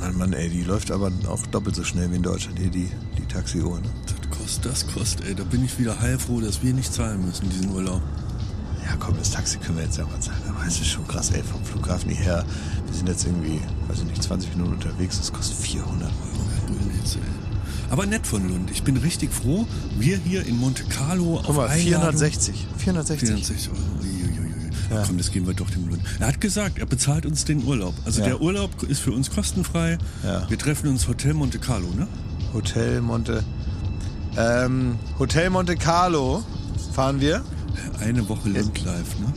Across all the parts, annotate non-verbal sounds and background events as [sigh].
Mann, Mann, ey, die läuft aber auch doppelt so schnell wie in Deutschland hier, die, die Taxiuhr, ne? Das kostet, das kostet, ey. Da bin ich wieder heilfroh, dass wir nicht zahlen müssen, diesen Urlaub. Ja, komm, das Taxi können wir jetzt ja mal zahlen. Aber es ist schon krass, ey, vom Flughafen hierher. Wir sind jetzt irgendwie, weiß ich nicht, 20 Minuten unterwegs. Das kostet 400 Euro. Aber nett von Lund. Ich bin richtig froh. Wir hier in Monte Carlo Guck mal, auf Einladung- 460. 460. 460 Euro. Ja. Komm, das geben wir doch dem Lund. Er hat gesagt, er bezahlt uns den Urlaub. Also Ja. der Urlaub ist für uns kostenfrei. Ja. Wir treffen uns Hotel Monte Carlo, ne? Hotel Monte. Ähm, Hotel Monte Carlo fahren wir. Eine Woche Lund live, ne?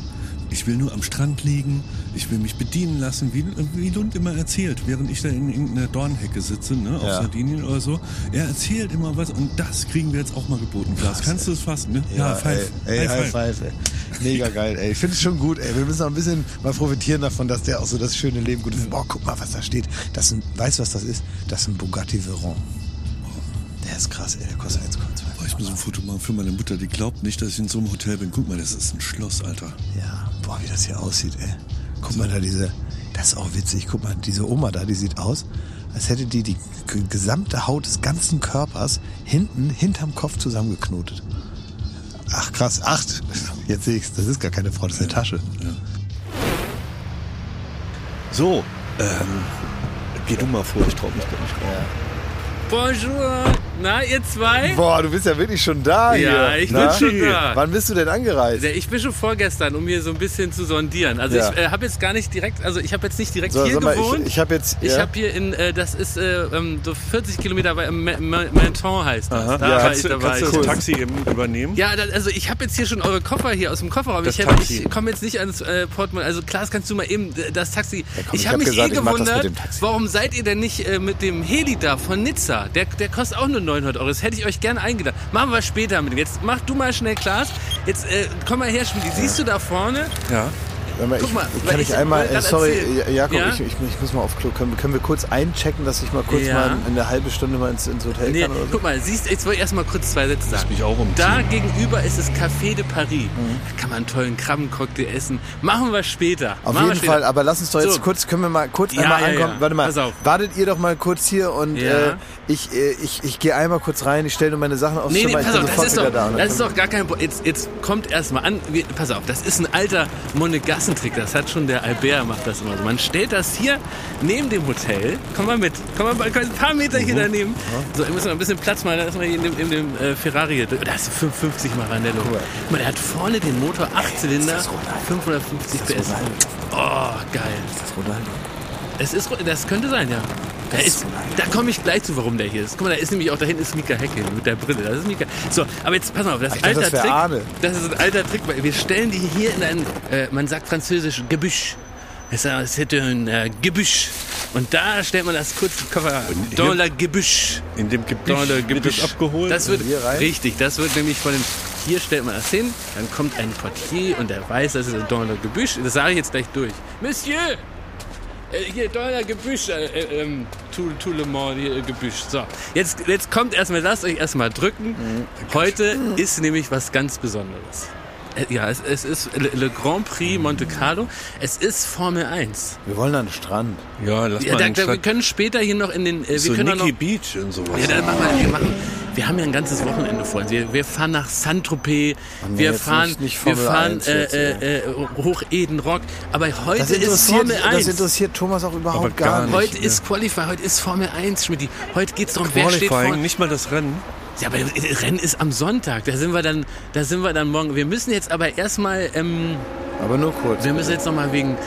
Ich will nur am Strand liegen, ich will mich bedienen lassen, wie, wie Lund immer erzählt, während ich da in irgendeiner Dornhecke sitze, ne, auf Ja. Sardinien oder so. Er erzählt immer was und das kriegen wir jetzt auch mal geboten. Klaas, kannst du es fassen, ne? ey, ey, High Five, ey. Mega geil, ey. Ich finde es schon gut, ey. Wir müssen auch ein bisschen mal profitieren davon, dass der auch so das schöne Leben gut ist. Boah, guck mal, was da steht. Das ist ein, weißt du, was das ist? Das ist ein Bugatti Veyron. Der ist krass, ey. Der kostet 1,2. Boah, ich muss ein Foto machen für meine Mutter, die glaubt nicht, dass ich in so einem Hotel bin. Guck mal, das ist ein Schloss, Alter. Ja, boah, wie das hier aussieht, ey. Guck mal da diese, das ist auch witzig. Guck mal, diese Oma da, die sieht aus, als hätte die die gesamte Haut des ganzen Körpers hinten, hinterm Kopf zusammengeknotet. Ach krass, acht. Jetzt sehe ich's. Das ist gar keine Frau, das ist eine Tasche. So, ähm, geh du mal vor, ich trau mich gar nicht rein. Bonjour. Na, ihr zwei? Boah, du bist ja wirklich schon da Ja, hier. ich bin Na? schon da. Wann bist du denn angereist? Ja, Ich bin schon vorgestern, um hier so ein bisschen zu sondieren. Also Ja. ich äh, habe jetzt gar nicht direkt, also ich habe jetzt nicht direkt So, hier mal, gewohnt. ich, ich habe jetzt. Ich ja. habe hier in, äh, das ist äh, ähm, so 40 Kilometer bei Ma- Menton heißt das. Da Ja, war Kannst ich, du, da war kannst du ich. das Taxi eben übernehmen? Ja, da, also ich habe jetzt hier schon eure Koffer hier aus dem Kofferraum. Das ich hätte- ich komme jetzt nicht ans äh, Portemonnaie. Also Klaas, kannst du mal eben äh, das Taxi. komm, ich ich habe hab mich gesagt, eh ich das gewundert, warum seid ihr denn nicht äh, mit dem Heli da von Nizza? Der, der kostet auch nur 900 Euro. Das hätte ich euch gerne eingeladen. Machen wir später mit. Jetzt mach du mal schnell, Klaas. Jetzt äh, komm mal her, Schmiedi. Siehst du da vorne? Ja. Warte mal, Guck ich, mal, kann ich ich einmal, äh, sorry, erzählen. Jakob, Ja? ich, ich, ich muss mal auf Klo. Können, können wir kurz einchecken, dass ich mal kurz Ja. mal in einer halben Stunde mal ins, ins Hotel Nee, kann oder so? guck mal, siehst, jetzt wollte ich erst mal kurz zwei Sätze sagen. mich auch umziehen. Da gegenüber ist das Café de Paris. Mhm. Da kann man einen tollen Krabbencocktail essen. Machen wir später. Auf Machen jeden später. Fall, aber lass uns doch jetzt So. kurz, können wir mal kurz Ja, einmal ja, ankommen. ja. Warte mal, Pass auf. wartet ihr doch mal kurz hier und Ja. äh, ich, äh, ich, ich gehe einmal kurz rein, ich stelle nur meine Sachen aufs Nee, nee, Zimmer, pass ich auf, das ist, doch, da. und dann das ist doch gar kein Jetzt, jetzt kommt erstmal an, wir, pass auf, das ist ein alter Monegassentrick, das hat schon der Albert macht das immer so. Man stellt das hier neben dem Hotel, komm mal mit, komm mal ein paar Meter hier Mhm. daneben. So, müsst mal ein bisschen Platz machen, da ist man hier in dem, in dem äh, Ferrari, da ist 55 Maranello. Guck mal, der hat vorne den Motor, 8 Zylinder, 550 PS. Oh, geil. Das Ronaldo. Es ist, das könnte sein, ja. Da, ist, da komme ich gleich zu, warum der hier ist. Guck mal, da ist nämlich auch, da hinten ist Mika Hecke mit der Brille. Das ist Mika. So, aber jetzt pass mal auf, das Ich dachte, alter das Trick. Arne. Das ist ein alter Trick, weil wir stellen die hier in ein, äh, man sagt französisch, Gebüsch. Es ist hätte ein äh, Gebüsch. Und da stellt man das kurz Koffer dans Gebüsch. In dem Gebüsch Dans le wird Gebüsch. das abgeholt. Das wird, hier rein? richtig, das wird nämlich von dem, hier stellt man das hin, dann kommt ein Portier und der weiß, das ist ein le Gebüsch. Das sage ich jetzt gleich durch. Monsieur! Äh, hier, Dollar Gebüsch, äh, äh, ähm, tout, tout le monde, hier, äh, Gebüsch. So, jetzt, jetzt kommt erstmal, lasst euch erstmal drücken. Heute ist nämlich was ganz Besonderes. Äh, Ja, es, es ist Le, Le Grand Prix Monte Carlo. Es ist Formel 1. Wir wollen an den Strand. ja, lass Ja, mal da, einen da, wir können später hier noch in den. Äh, wir so können auch Nikki noch, Beach und sowas. ja, dann machen wir, wir machen. Wir haben ja ein ganzes Wochenende vor uns. Wir, wir fahren nach Saint-Tropez, nee, wir fahren, nicht- nicht wir fahren 1 äh, jetzt, äh, äh, hoch Eden Rock. Aber heute ist Formel 1. das interessiert Thomas auch überhaupt Aber gar gar nicht. Heute ist Qualify, heute ist Formel 1, Schmidt. Heute geht's darum, wer steht vorne. nicht mal das Rennen. Ja, aber das Rennen ist am Sonntag. Da sind wir dann, da sind wir dann morgen. Wir müssen jetzt aber erstmal, ähm, Aber nur kurz. wir müssen jetzt noch mal wegen,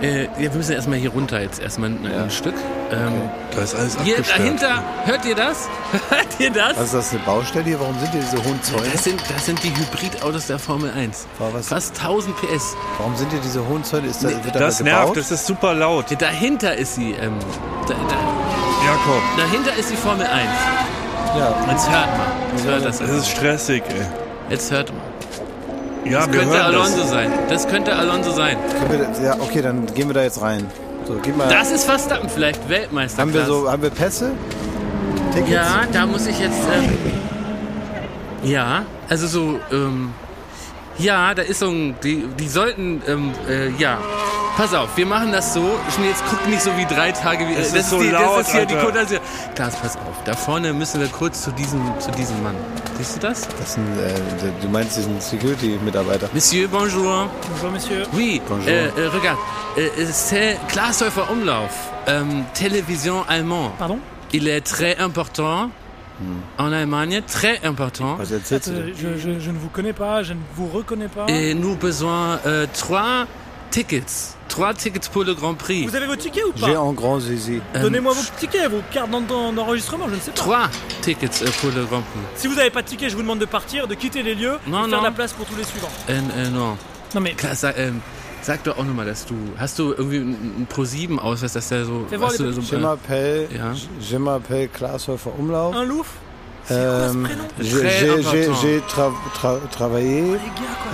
äh, ja, wir müssen erstmal hier runter jetzt erstmal ein, ein Stück. Ähm, Da ist alles Hier abgesperrt. dahinter, hört ihr das? [laughs] Hört ihr das? Was ist das, eine Baustelle hier? Warum sind hier diese hohen Zäune? Das sind, das sind die Hybridautos der Formel 1. War was- Fast 1000 PS. Warum sind hier diese hohen Zäune? Ist da, wird da Das nervt, gebaut? das ist super laut. Dahinter ist sie, ähm, da, da, Jakob, dahinter ist die Formel 1. Ja. Jetzt hört mal. Jetzt hört das. das ist stressig, ey. Jetzt hört mal. Ja, Das wir könnte hören Alonso das. sein. Das könnte Alonso sein. Können wir da- ja, okay, dann gehen wir da jetzt rein. So, gib mal. Das ist Verstappen vielleicht, Weltmeister. haben wir so, haben wir Pässe? Tickets? Ja, da muss ich jetzt. Ähm, ja, also so. Ähm, ja, da ist so ein. Die, die sollten. Ähm, äh, ja. Pass auf, wir machen das so. Jetzt guck nicht so wie drei Tage wie. Es das ist so die, laut, das ist hier die Alter. Côte d'Azur. Klaas, pass auf. Da vorne müssen wir kurz zu diesem, zu diesem Mann. Siehst du das? Das ein, äh, du meinst diesen Security-Mitarbeiter. Monsieur, bonjour. Bonjour, monsieur. Oui, Bonjour. euh, euh, regarde, euh, c'est Glashäufer Umlauf, ähm, Télévision allemand. Pardon Il est très important en Allemagne, très important. Was erzählst du? Denn? je, je- je ne vous connais pas, je ne vous reconnais pas. Et nous besoin euh, trois tickets, trois tickets pour le Grand Prix. Vous avez vos tickets ou J'ai pas en grand zizi. Euh, Donnez-moi vos tickets, vos cartes d'en- d'en- d'enregistrement, je ne sais pas. Trois tickets euh, pour le Grand Prix. Si vous n'avez pas de ticket, je vous demande de partir, de quitter les lieux, Non, et de faire non. la place pour tous les suivants. Non. Non mais, Klar, sag, ähm, sag doch auch nochmal, dass du. Hast du irgendwie einen Pro-7-Ausweis, dass der so. Fais voir weißt les du, so Je m'appelle, Ja. je m'appelle Glashäufer Umlauf. un Louvre Prénom j'ai- tra tra travaillé Les gars,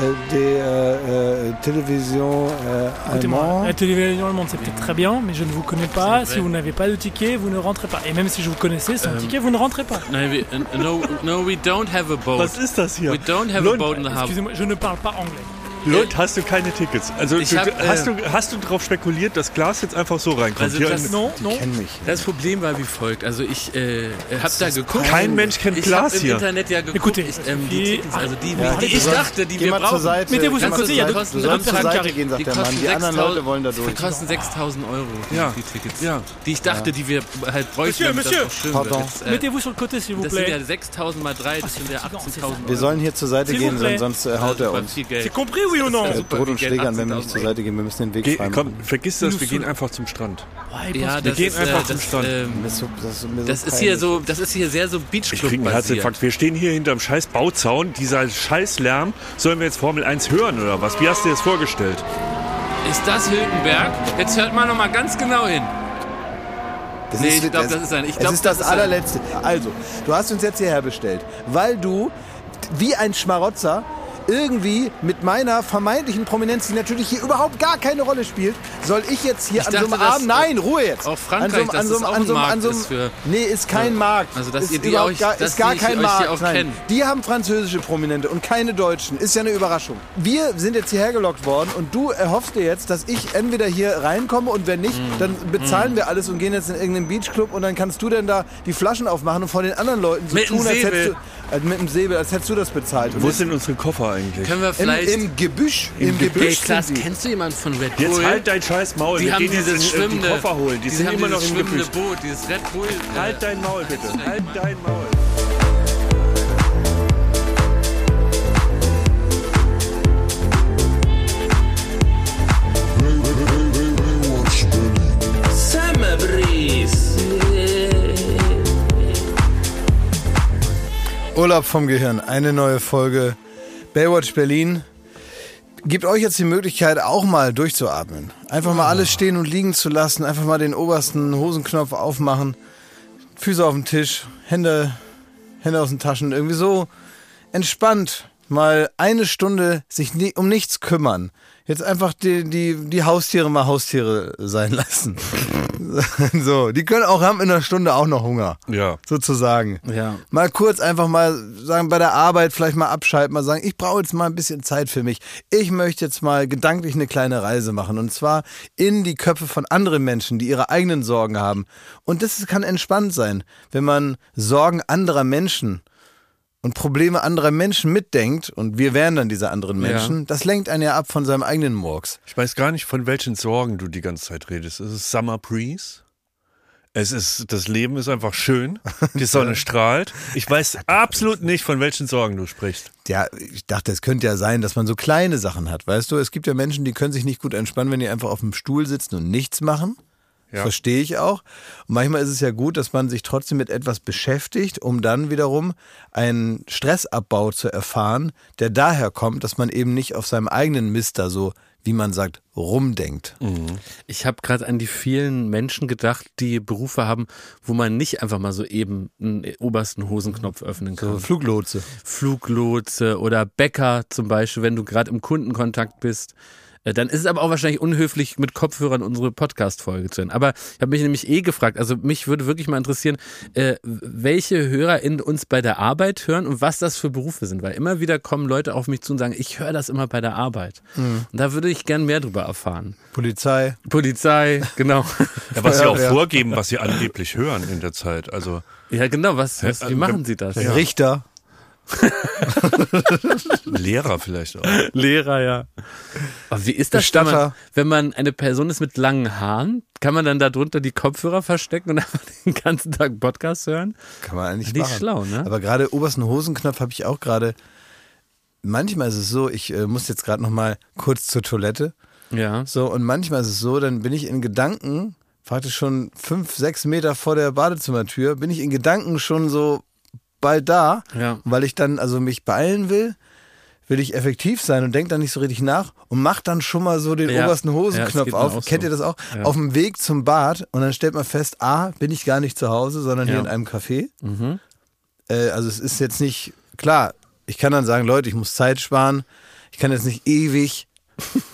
euh, des euh, euh, télévisions euh, allemandes. la télévision allemande c'est peut-être très bien, mais je ne vous connais pas. Si vous n'avez pas de ticket, vous ne rentrez pas. Et même si je vous connaissais, sans Euh, ticket, vous ne rentrez pas. Nein, wir, äh, no, no, we don't have a boat. Was ist das hier? We don't have a boat in the harbor. Excusez-moi, je ne parle pas anglais. Lund, hast du keine Tickets? Also Ich du, hab, hast, äh, du, hast du darauf spekuliert, dass Glas jetzt einfach so reinkommt? Also Hier das-. Kenn mich. Das Problem war wie folgt. Also ich äh, hab da geguckt. Kein Mensch kennt ich Glas hab im hier. Internet ja geguckt. Écoutez, ich, ähm, die Tickets, also die, Ja, die du ich dachte, die wir brauchen. Seite. Mettez-vous Geh sur mal le zur côté, il y a Seite. deux- Du deux sollst zur Seite gehen, sagt Die der Mann. kosten Die anderen 6000 Leute wollen da durch. Die kosten 6000 Euro, die, Ja. die Tickets. Ja. Die ich dachte, die wir halt bräuchten, Monsieur, damit Monsieur. das auch schön Pardon. äh, Mettez-vous sur le côté, s'il vous das sind ja plaît. 6000 mal 3, das sind ja fatigant, 18.000 Euro. Wir sollen hier zur Seite gehen, sonst äh, haut er uns. C'est compris, oui ist droht viel uns Geld, Schlägern, wenn wir 18.000 nicht zur Seite gehen. Wir müssen den Weg Geh, frei komm, vergiss das, wir gehen einfach zum Strand. Ja, Wir das gehen ist, einfach äh, zum das, Strand. ähm, Das ist, so, das ist, mir so das ist hier so, das ist hier sehr so Ich Beachclub basiert. Herzinfarkt. Wir stehen hier hinterm scheiß Bauzaun. Dieser scheiß Lärm. Sollen wir jetzt Formel 1 hören oder was? Wie hast du dir das vorgestellt? Ist das Hülkenberg? Jetzt hört mal noch mal ganz genau hin. Das Nee, ich glaub, das ist ein- ich es glaub, ist das, das ist ein- allerletzte. Also, du hast uns jetzt hierher bestellt, weil du wie ein Schmarotzer irgendwie mit meiner vermeintlichen Prominenz, die natürlich hier überhaupt gar keine Rolle spielt, soll ich jetzt hier Ich an so einem dachte, Abend, nein, Ruhe jetzt. auch Frankreich, an so, einem- an so, einem- an so, einem- für- Nee, ist kein Markt. Also, dass ist ihr die euch- gar, ist gar die kein euch Markt. nein. Die haben französische Prominente und keine Deutschen. Ist ja eine Überraschung. Wir sind jetzt hierher gelockt worden und du erhoffst dir jetzt, dass ich entweder hier reinkomme und wenn nicht, Mm. dann bezahlen wir alles und gehen jetzt in irgendeinen Beachclub und dann kannst du denn da die Flaschen aufmachen und von den anderen Leuten so Mit tun, als hättest du äh, mit dem Säbel, als hättest du das bezahlt. Und Wo sind unsere Koffer eigentlich? Können wir im, vielleicht... Im Gebüsch. Im, Ey, Gebüsch Klaas, sind die. kennst du jemanden von Red Bull? Jetzt halt dein scheiß Maul. die wir haben gehen jetzt dieses in, äh, die schwimmende... Koffer holen. Die, sind haben immer noch dieses im schwimmende Gebüsch. Boot, dieses Red Bull... äh, Halt dein Maul bitte. Halt dein Maul. Urlaub vom Gehirn, eine neue Folge Baywatch Berlin. Gibt euch jetzt die Möglichkeit, auch mal durchzuatmen. Einfach mal alles stehen und liegen zu lassen, einfach mal den obersten Hosenknopf aufmachen, Füße auf den Tisch, Hände, Hände aus den Taschen, irgendwie so entspannt mal eine Stunde sich nie, um nichts kümmern. Jetzt einfach die, die, die Haustiere mal Haustiere sein lassen. [laughs] so, die können auch, haben in einer Stunde auch noch Hunger. Ja. Sozusagen. Ja. Mal kurz einfach mal sagen, bei der Arbeit vielleicht mal abschalten, mal sagen, ich brauche jetzt mal ein bisschen Zeit für mich. Ich möchte jetzt mal gedanklich eine kleine Reise machen. Und zwar in die Köpfe von anderen Menschen, die ihre eigenen Sorgen haben. Und das kann entspannt sein, wenn man Sorgen anderer Menschen und Probleme anderer Menschen mitdenkt, und wir wären dann diese anderen Menschen, das lenkt einen ja ab von seinem eigenen Murks. Ich weiß gar nicht, von welchen Sorgen du die ganze Zeit redest. Es ist Summer Breeze. Es ist, das Leben ist einfach schön. Die Sonne [laughs] strahlt. Ich weiß absolut nicht, von welchen Sorgen du sprichst. Ja, ich dachte, es könnte ja sein, dass man so kleine Sachen hat. Weißt du, es gibt ja Menschen, die können sich nicht gut entspannen, wenn die einfach auf dem Stuhl sitzen und nichts machen. Ja. verstehe ich auch. Und manchmal ist es ja gut, dass man sich trotzdem mit etwas beschäftigt, um dann wiederum einen Stressabbau zu erfahren, der daher kommt, dass man eben nicht auf seinem eigenen Mister so, wie man sagt, rumdenkt. Ich habe gerade an die vielen Menschen gedacht, die Berufe haben, wo man nicht einfach mal so eben einen obersten Hosenknopf öffnen kann. So Fluglotse. Fluglotse oder Bäcker zum Beispiel, wenn du gerade im Kundenkontakt bist. Äh, Dann ist es aber auch wahrscheinlich unhöflich, mit Kopfhörern unsere Podcast-Folge zu hören. Aber ich habe mich nämlich eh gefragt, also mich würde wirklich mal interessieren, äh, welche Hörer in uns bei der Arbeit hören und was das für Berufe sind. Weil immer wieder kommen Leute auf mich zu und sagen, ich höre das immer bei der Arbeit. Und da würde ich gern mehr drüber erfahren. Polizei. Polizei, genau. [laughs] Ja, was sie auch Ja. vorgeben, was sie angeblich hören in der Zeit. Also Ja, genau, was, was wie Ja, machen sie das? Richter. [laughs] Lehrer vielleicht auch. Lehrer, ja. Aber wie ist das, wenn man, Bestatter. wenn man eine Person ist mit langen Haaren? Kann man dann darunter die Kopfhörer verstecken und [laughs] einfach den ganzen Tag Podcast hören? Kann man eigentlich Nicht machen. schlau, ne? Aber gerade obersten Hosenknopf habe ich auch gerade. Manchmal ist es so, ich äh, muss jetzt gerade noch mal kurz zur Toilette. Ja. So, und manchmal ist es so, dann bin ich in Gedanken, praktisch schon fünf, sechs Meter vor der Badezimmertür, bin ich in Gedanken schon so bald da, Ja. weil ich dann also mich beeilen will, will ich effektiv sein und denke dann nicht so richtig nach und mach dann schon mal so den Ja. obersten Hosenknopf auf. auch Kennt so. ihr das auch? Auf dem Weg zum Bad und dann stellt man fest, A, bin ich gar nicht zu Hause, sondern hier in einem Café. Mhm. Äh, also es ist jetzt nicht, klar, ich kann dann sagen, Leute, ich muss Zeit sparen. Ich kann jetzt nicht ewig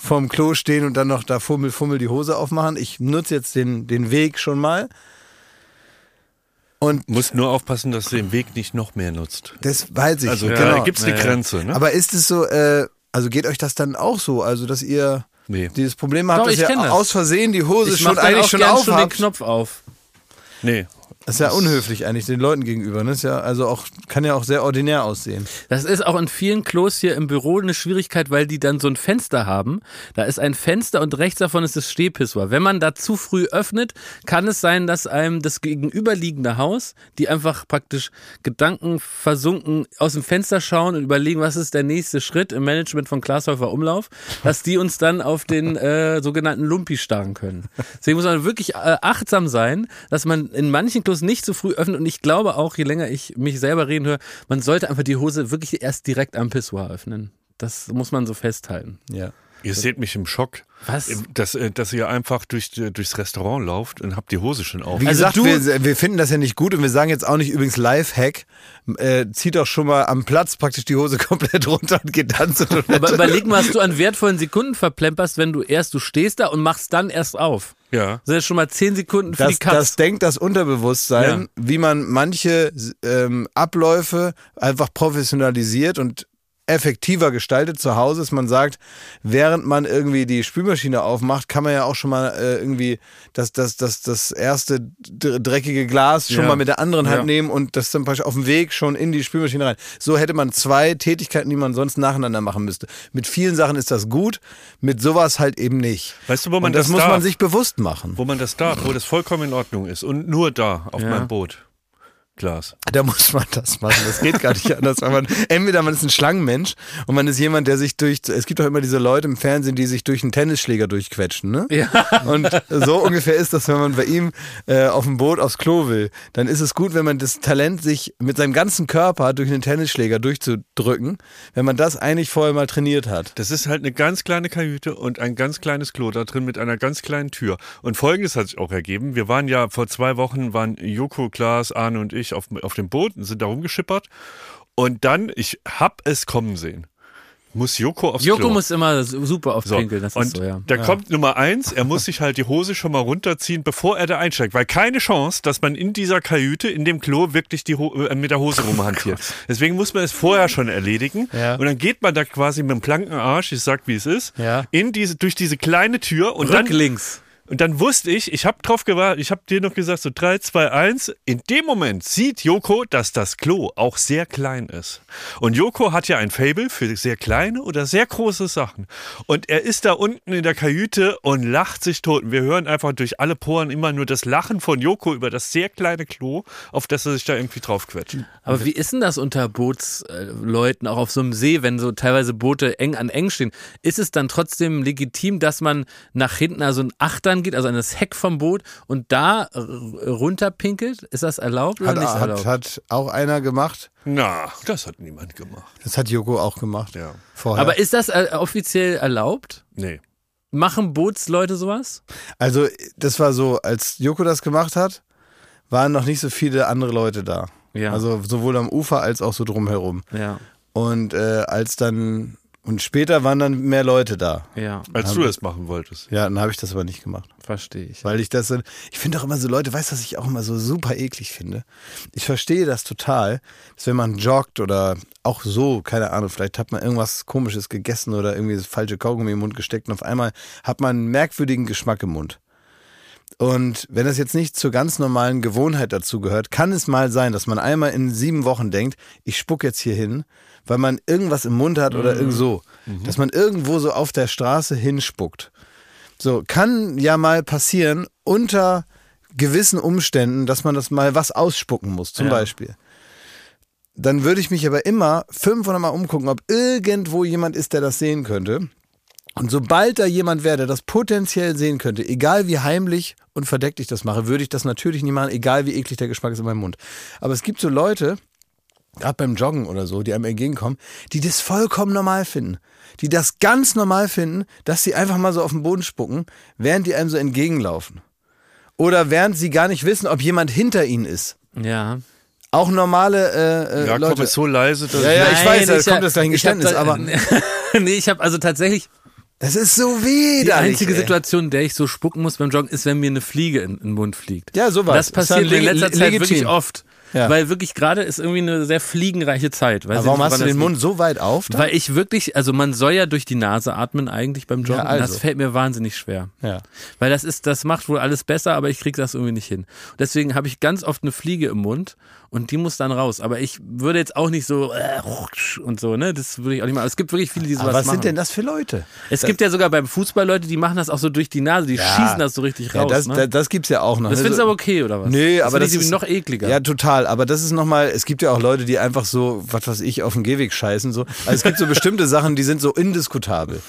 vorm Klo stehen und dann noch da fummel, fummel die Hose aufmachen. Ich nutze jetzt den, den Weg schon mal. Und Muss nur aufpassen, dass du den Weg nicht noch mehr nutzt. das weiß ich. Also genau. da gibt's eine Ja, ja. Grenze, ne? Aber ist es so, äh, also geht euch das dann auch so? Also, dass ihr Nee. dieses Problem habt, Doch, dass ich ihr das. aus Versehen die Hose Ich schon eigentlich auch schon auf schon den? Knopf auf. Nee. Das ist ja unhöflich eigentlich den Leuten gegenüber. Ne? Ist ja also auch kann ja auch sehr ordinär aussehen. Das ist auch in vielen Klos hier im Büro eine Schwierigkeit, weil die dann so ein Fenster haben. Da ist ein Fenster und rechts davon ist das Stehpissoir. Wenn man da zu früh öffnet, kann es sein, dass einem das gegenüberliegende Haus, die einfach praktisch Gedanken versunken aus dem Fenster schauen und überlegen, was ist der nächste Schritt im Management von Glashäufer Umlauf, dass die uns dann auf den äh, sogenannten Lumpi starren können. Deswegen muss man wirklich äh, achtsam sein, dass man in manchen Klos nicht zu früh öffnet und ich glaube auch, je länger ich mich selber reden höre, man sollte einfach die Hose wirklich erst direkt am Pissoir öffnen. Das muss man so festhalten. Ja. Ihr seht mich im Schock. Was? Dass, äh, dass ihr einfach durch, durchs Restaurant lauft und habt die Hose schon auf. Wie Also gesagt, du- wir, wir finden das ja nicht gut und wir sagen jetzt auch nicht übrigens Lifehack. Äh, zieht doch schon mal am Platz praktisch die Hose [laughs] komplett runter und geht dann zur Toilette. Aber überleg mal, was du an wertvollen Sekunden verplemperst, wenn du erst, du stehst da und machst dann erst auf. Ja. Das sind schon mal zehn Sekunden für das, die Katz. das denkt das Unterbewusstsein, Ja. wie man manche ähm, Abläufe einfach professionalisiert und effektiver gestaltet zu Hause ist. Man sagt, während man irgendwie die Spülmaschine aufmacht, kann man ja auch schon mal äh, irgendwie das, das, das, das erste dr- dreckige Glas schon Ja. mal mit der anderen Hand Ja. nehmen und das dann praktisch auf dem Weg schon in die Spülmaschine rein. So hätte man zwei Tätigkeiten, die man sonst nacheinander machen müsste. Mit vielen Sachen ist das gut, mit sowas halt eben nicht. Weißt du, wo man und das, das muss darf? man sich bewusst machen. Wo man das darf, wo das vollkommen in Ordnung ist. Und nur da, auf Ja. meinem Boot. Glas. Da muss man das machen. Das geht gar nicht anders. Weil man, entweder man ist ein Schlangenmensch und man ist jemand, der sich durch. Es gibt doch immer diese Leute im Fernsehen, die sich durch einen Tennisschläger durchquetschen. Ne? Ja. Und so ungefähr ist das, wenn man bei ihm äh, auf dem Boot aufs Klo will. Dann ist es gut, wenn man das Talent, sich mit seinem ganzen Körper durch einen Tennisschläger durchzudrücken, wenn man das eigentlich vorher mal trainiert hat. Das ist halt eine ganz kleine Kajüte und ein ganz kleines Klo da drin mit einer ganz kleinen Tür. Und folgendes hat sich auch ergeben. Wir waren ja vor zwei Wochen, waren Joko, Klaas, Arne und ich auf, auf dem Boot und sind da rumgeschippert. Und dann, ich hab es kommen sehen. Muss Joko aufs Joko Klo. muss immer super oft So, pinkeln, das und ist so, ja. da kommt Nummer eins, er muss sich halt die Hose schon mal runterziehen, bevor er da einsteigt. Weil keine Chance, dass man in dieser Kajüte, in dem Klo, wirklich die Ho äh, mit der Hose rumhantiert. Deswegen muss man es vorher schon erledigen. Ja. Und dann geht man da quasi mit dem blanken Arsch, ich sag wie es ist, Ja. in diese, durch diese kleine Tür und dann, Rücklinks. Und dann wusste ich, ich habe drauf gewartet, ich habe dir noch gesagt, so 3, 2, 1. In dem Moment sieht Joko, dass das Klo auch sehr klein ist. Und Joko hat ja ein Fable für sehr kleine oder sehr große Sachen. Und er ist da unten in der Kajüte und lacht sich tot. Und wir hören einfach durch alle Poren immer nur das Lachen von Joko über das sehr kleine Klo, auf das er sich da irgendwie draufquetscht. Aber wie ist denn das unter Bootsleuten, auch auf so einem See, wenn so teilweise Boote eng an eng stehen? Ist es dann trotzdem legitim, dass man nach hinten, also ein Achtern geht, also an das Heck vom Boot und da runterpinkelt? Ist das erlaubt oder Hat, nicht hat, erlaubt? hat auch einer gemacht. Na, das hat niemand gemacht. Das hat Joko auch gemacht. Ja. Vorher. Aber ist das äh, offiziell erlaubt? Nee. Machen Bootsleute sowas? Also, das war so, als Joko das gemacht hat, waren noch nicht so viele andere Leute da. Ja. Also sowohl am Ufer als auch so drumherum. Ja. Und äh, als dann Und später waren dann mehr Leute da. Ja, Als du das machen wolltest. Ja, dann habe ich das aber nicht gemacht. verstehe ich. Weil ich das so, ich finde auch immer so Leute, weißt du, was ich auch immer so super eklig finde? Ich verstehe das total, dass wenn man joggt oder auch so, keine Ahnung, vielleicht hat man irgendwas komisches gegessen oder irgendwie das falsche Kaugummi im Mund gesteckt und auf einmal hat man einen merkwürdigen Geschmack im Mund. Und wenn das jetzt nicht zur ganz normalen Gewohnheit dazu gehört, kann es mal sein, dass man einmal in sieben Wochen denkt, ich spuck jetzt hier hin, weil man irgendwas im Mund hat oder irgend so. Dass man irgendwo so auf der Straße hinspuckt. So, kann ja mal passieren unter gewissen Umständen, dass man das mal was ausspucken muss, zum Ja. Beispiel. Dann würde ich mich aber immer 500 Mal umgucken, ob irgendwo jemand ist, der das sehen könnte. Und sobald da jemand wäre, der das potenziell sehen könnte, egal wie heimlich und verdeckt ich das mache, würde ich das natürlich nicht machen, egal wie eklig der Geschmack ist in meinem Mund. Aber es gibt so Leute, gerade beim Joggen oder so, die einem entgegenkommen, die das vollkommen normal finden. Die das ganz normal finden, dass sie einfach mal so auf den Boden spucken, während die einem so entgegenlaufen. Oder während sie gar nicht wissen, ob jemand hinter ihnen ist. Ja. Auch normale äh, äh, Ja, Leute. komm, ist so leise, dass Ja, ja, ich weiß, da kommt das gleich ein hab Geständnis, da- aber- [laughs] nee, ich habe also tatsächlich das ist so die widerlich. einzige ey. Situation, in der ich so spucken muss beim Joggen, ist, wenn mir eine Fliege in, in den Mund fliegt. Ja, sowas. Das passiert mir in letzter Zeit legitim. wirklich oft. Ja. Weil wirklich gerade ist irgendwie eine sehr fliegenreiche Zeit. Weiß Aber warum nicht, hast du den. Mund so weit auf? dann? Weil ich wirklich, also man soll ja durch die Nase atmen eigentlich beim Joggen. Ja, also. Das fällt mir wahnsinnig schwer. ja. Weil das ist, das macht wohl alles besser, aber ich krieg das irgendwie nicht hin. Deswegen habe ich ganz oft eine Fliege im Mund und die muss dann raus. Aber ich würde jetzt auch nicht so äh, und so, ne? Das würde ich auch nicht machen. Es gibt wirklich viele, die sowas Aber was machen. sind denn das für Leute? es gibt ja sogar beim Fußball Leute, die machen das auch so durch die Nase, die schießen das so richtig Ja, raus. das, ne? das, das gibt's ja auch noch. das ne? findest du aber okay, oder was? Nee, aber das find ich ist noch ekliger. Ja, total. Aber das ist nochmal, es gibt ja auch Leute, die einfach so, was weiß ich, auf den Gehweg scheißen. So. Also es gibt so bestimmte Sachen, die sind so indiskutabel.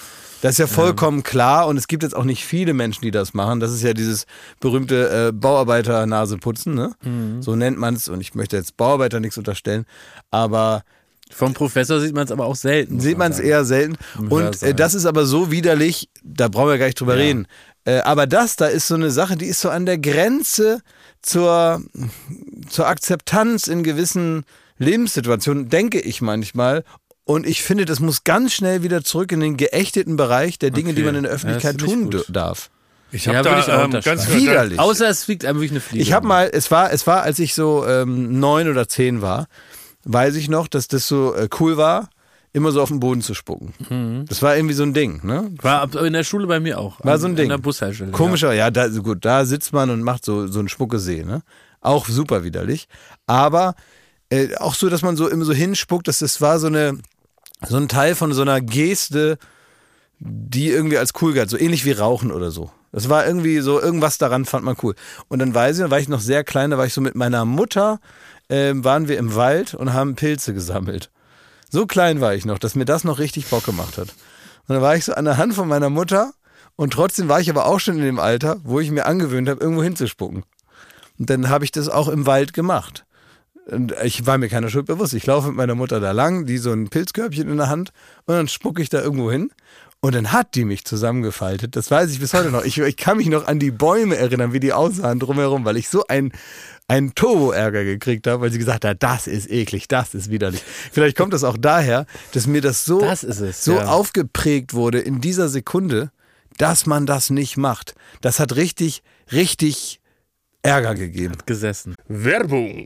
Das ist ja vollkommen klar und es gibt jetzt auch nicht viele Menschen, die das machen. Das ist ja dieses berühmte äh, Bauarbeiter-Naseputzen, ne? Mhm. So nennt man es und ich möchte jetzt Bauarbeiter nichts unterstellen, aber Vom Professor sieht man es aber auch selten. sieht man es eher selten. Und äh, das ist aber so widerlich, da brauchen wir gar nicht drüber Ja. reden. Äh, aber das da ist so eine Sache, die ist so an der Grenze zur, zur Akzeptanz in gewissen Lebenssituationen, denke ich manchmal. Und ich finde, das muss ganz schnell wieder zurück in den geächteten Bereich der Dinge, Okay. die man in der Ja, Öffentlichkeit ich tun darf. Ich Ja, habe ich auch da ähm, unterschreiben. ganz Widerlich. Außer es fliegt einem wirklich eine Fliege. Ich habe mal, es war, es war, als ich so ähm, neun oder zehn war, weiß ich noch, dass das so äh, cool war, immer so auf den Boden zu spucken. Mhm. Das war irgendwie so ein Ding, ne? War in der Schule bei mir auch. War so ein Ding. In der Bushaltestelle. Komischer, ja, da, gut, da sitzt man und macht so, so einen Spuckesee, ne? Auch super widerlich. Aber äh, auch so, dass man so immer so hinspuckt, dass das war so eine, so ein Teil von so einer Geste, die irgendwie als cool galt, so ähnlich wie Rauchen oder so. Das war irgendwie so, irgendwas daran fand man cool. Und dann weiß ich, da war ich noch sehr klein, da war ich so mit meiner Mutter, ähm, waren wir im Wald und haben Pilze gesammelt. So klein war ich noch, dass mir das noch richtig Bock gemacht hat. Und dann war ich so an der Hand von meiner Mutter und trotzdem war ich aber auch schon in dem Alter, wo ich mir angewöhnt habe, irgendwo hinzuspucken. Und dann habe ich das auch im Wald gemacht. Und ich war mir keiner Schuld bewusst. Ich laufe mit meiner Mutter da lang, die so ein Pilzkörbchen in der Hand und dann spucke ich da irgendwo hin. Und dann hat die mich zusammengefaltet. Das weiß ich bis heute noch. Ich, ich kann mich noch an die Bäume erinnern, wie die aussahen drumherum, weil ich so ein, einen Turbo-Ärger gekriegt habe, weil sie gesagt hat, das ist eklig, das ist widerlich. Vielleicht kommt das auch daher, dass mir das so, Das ist es, so ja. aufgeprägt wurde in dieser Sekunde, dass man das nicht macht. Das hat richtig, richtig Ärger gegeben. gesessen. Werbung.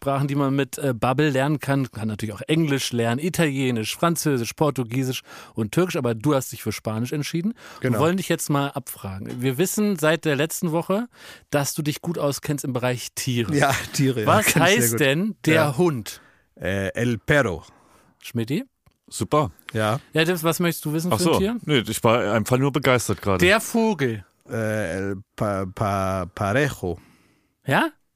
die man mit äh, Bubble lernen kann. Kann natürlich auch Englisch lernen, Italienisch, Französisch, Portugiesisch und Türkisch, aber du hast dich für Spanisch entschieden. Genau. Wir wollen dich jetzt mal abfragen. Wir wissen seit der letzten Woche, dass du dich gut auskennst im Bereich Tiere. Ja, Tiere. Was ja, sehr heißt denn der Ja. Hund? Äh, El Perro. Schmidti? Super. Ja. Ja, das, was möchtest du wissen Ach für so. ein Tier? Nee, ich war einfach nur begeistert gerade. Der Vogel. Äh, El pa, pa, Parejo. Ja?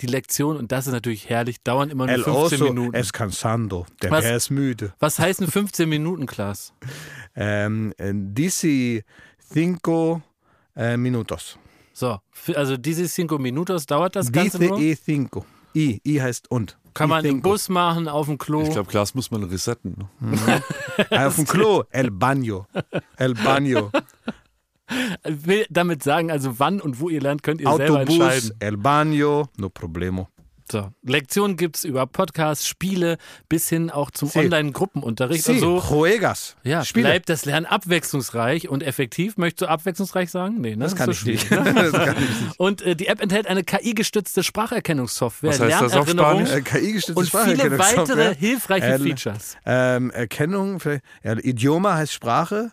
Die Lektion, und das ist natürlich herrlich, dauern immer nur El 15 oso Minuten. es cansando. Der Was? Bär ist müde. Was heißt denn 15 Minuten, Klaas? [laughs] Ähm, äh, dici cinco äh, minutos. So, also diese cinco minutos dauert das Ganze Dice nur. e cinco. I, I heißt und. Kann man im cinco. Bus machen, auf dem Klo. Ich glaube, Klaas muss man resetten. ne? Ah, [laughs] Auf dem Klo. El baño. El baño. [laughs] will damit sagen, also wann und wo ihr lernt, könnt ihr selber Autobus. entscheiden. El baño. No problemo. So, Lektionen gibt es über Podcasts, Spiele bis hin auch zum Sí. Online-Gruppenunterricht. Sí, Also juegas. ja, Spiele. bleibt das Lernen abwechslungsreich und effektiv. Möchtest du abwechslungsreich sagen? Nee, ne? Das kann ist ich so nicht. ne? [laughs] das kann ich nicht. Und äh, die App enthält eine KI-gestützte Spracherkennungssoftware, Was heißt das auf Lernerinnerung? Äh, KI-gestützte und viele weitere hilfreiche El- Features. Ähm, Erkennung, vielleicht, ja, Idioma heißt Sprache,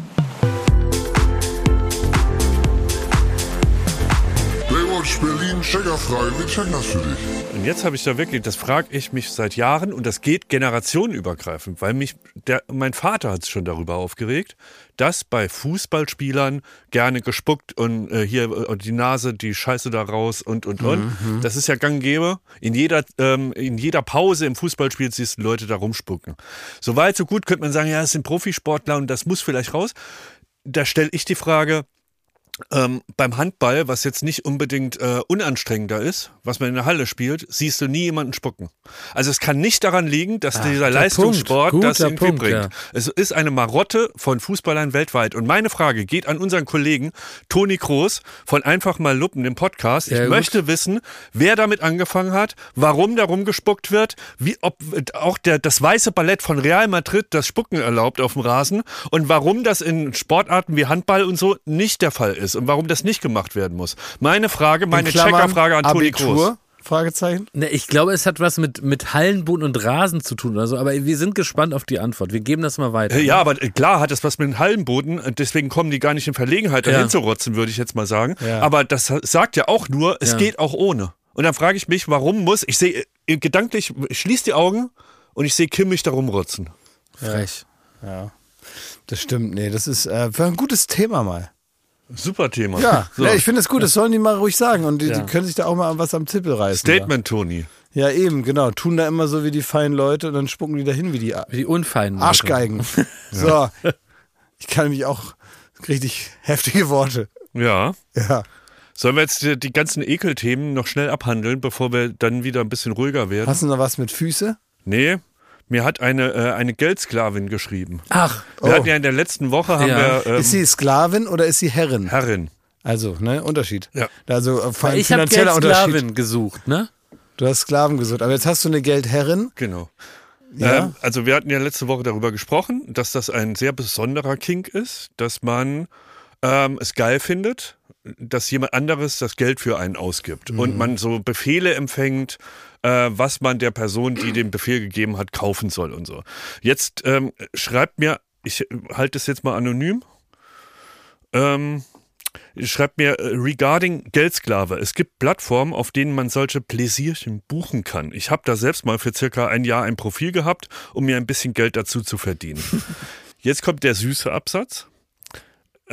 Baywatch Berlin checkerfrei. Wir checken das für dich. Und jetzt habe ich da wirklich, das frage ich mich seit Jahren und das geht generationenübergreifend, weil mich, der, mein Vater hat sich schon darüber aufgeregt, dass bei Fußballspielern gerne gespuckt und äh, hier äh, die Nase, die Scheiße da raus und und und. Das ist ja gang und gäbe. In jeder, ähm, in jeder Pause im Fußballspiel siehst du Leute da rumspucken. So weit, so gut könnte man sagen, ja, es sind Profisportler und das muss vielleicht raus. Da stelle ich die Frage, ähm, beim Handball, was jetzt nicht unbedingt äh, unanstrengender ist, was man in der Halle spielt, siehst du nie jemanden spucken. Also es kann nicht daran liegen, dass dieser guter Leistungssport Punkt. das irgendwie Punkt, bringt. ja. Es ist eine Marotte von Fußballern weltweit. Und meine Frage geht an unseren Kollegen Toni Kroos von Einfach mal Luppen, dem Podcast. Sehr ich gut. möchte wissen, wer damit angefangen hat, warum da rumgespuckt wird, wie, ob auch der, das weiße Ballett von Real Madrid das Spucken erlaubt auf dem Rasen und warum das in Sportarten wie Handball und so nicht der Fall ist und warum das nicht gemacht werden muss. Meine Frage, meine Checkerfrage an Toni. Abitur? Fragezeichen. Ne, ich glaube, es hat was mit, mit Hallenboden und Rasen zu tun oder so, aber wir sind gespannt auf die Antwort. Wir geben das mal weiter. Äh, Ja, aber äh, klar hat das was mit dem Hallenboden, äh, deswegen kommen die gar nicht in Verlegenheit, Ja. dahin zu rotzen, würde ich jetzt mal sagen. Ja. Aber das sagt ja auch nur, es Ja. geht auch ohne. Und dann frage ich mich, warum muss, ich sehe gedanklich, ich schließe die Augen und ich sehe Kimmich da rumrotzen. Frech. Ja. Das stimmt, nee, das ist äh, ein gutes Thema mal. Super Thema. Ja, [laughs] So. ja ich finde es gut, das sollen die mal ruhig sagen und die, Ja. die können sich da auch mal was am Zippel reißen. Statement, Toni. Ja, eben, genau. Tun da immer so wie die feinen Leute und dann spucken die dahin wie die A- Die unfeinen. Leute. Arschgeigen. [laughs] [laughs] So. Ich kann mich auch richtig heftige Worte. Ja. Ja. Sollen wir jetzt die, die ganzen Ekelthemen noch schnell abhandeln, bevor wir dann wieder ein bisschen ruhiger werden? Hast du noch was mit Füße? Nee, mir hat eine, äh, eine Geldsklavin geschrieben. Ach, Wir Oh. hatten ja in der letzten Woche haben Ja. wir ähm, ist sie Sklavin oder ist sie Herrin? Herrin. Also, ne, Unterschied. Ja. Also äh, vor allem ich habe finanzieller Unterschied. Geldsklavin gesucht, ne? Du hast Sklaven gesucht, aber jetzt hast du eine Geldherrin. Genau. Ja. Ähm, also wir hatten ja letzte Woche darüber gesprochen, dass das ein sehr besonderer Kink ist, dass man ähm, es geil findet, dass jemand anderes das Geld für einen ausgibt und man so Befehle empfängt, äh, was man der Person, die den Befehl gegeben hat, kaufen soll und so. Jetzt ähm, schreibt mir, ich halte es jetzt mal anonym, ähm, schreibt mir äh, regarding Geldsklave. Es gibt Plattformen, auf denen man solche Pläsierchen buchen kann. Ich habe da selbst mal für circa ein Jahr ein Profil gehabt, um mir ein bisschen Geld dazu zu verdienen. [laughs] Jetzt kommt der süße Absatz.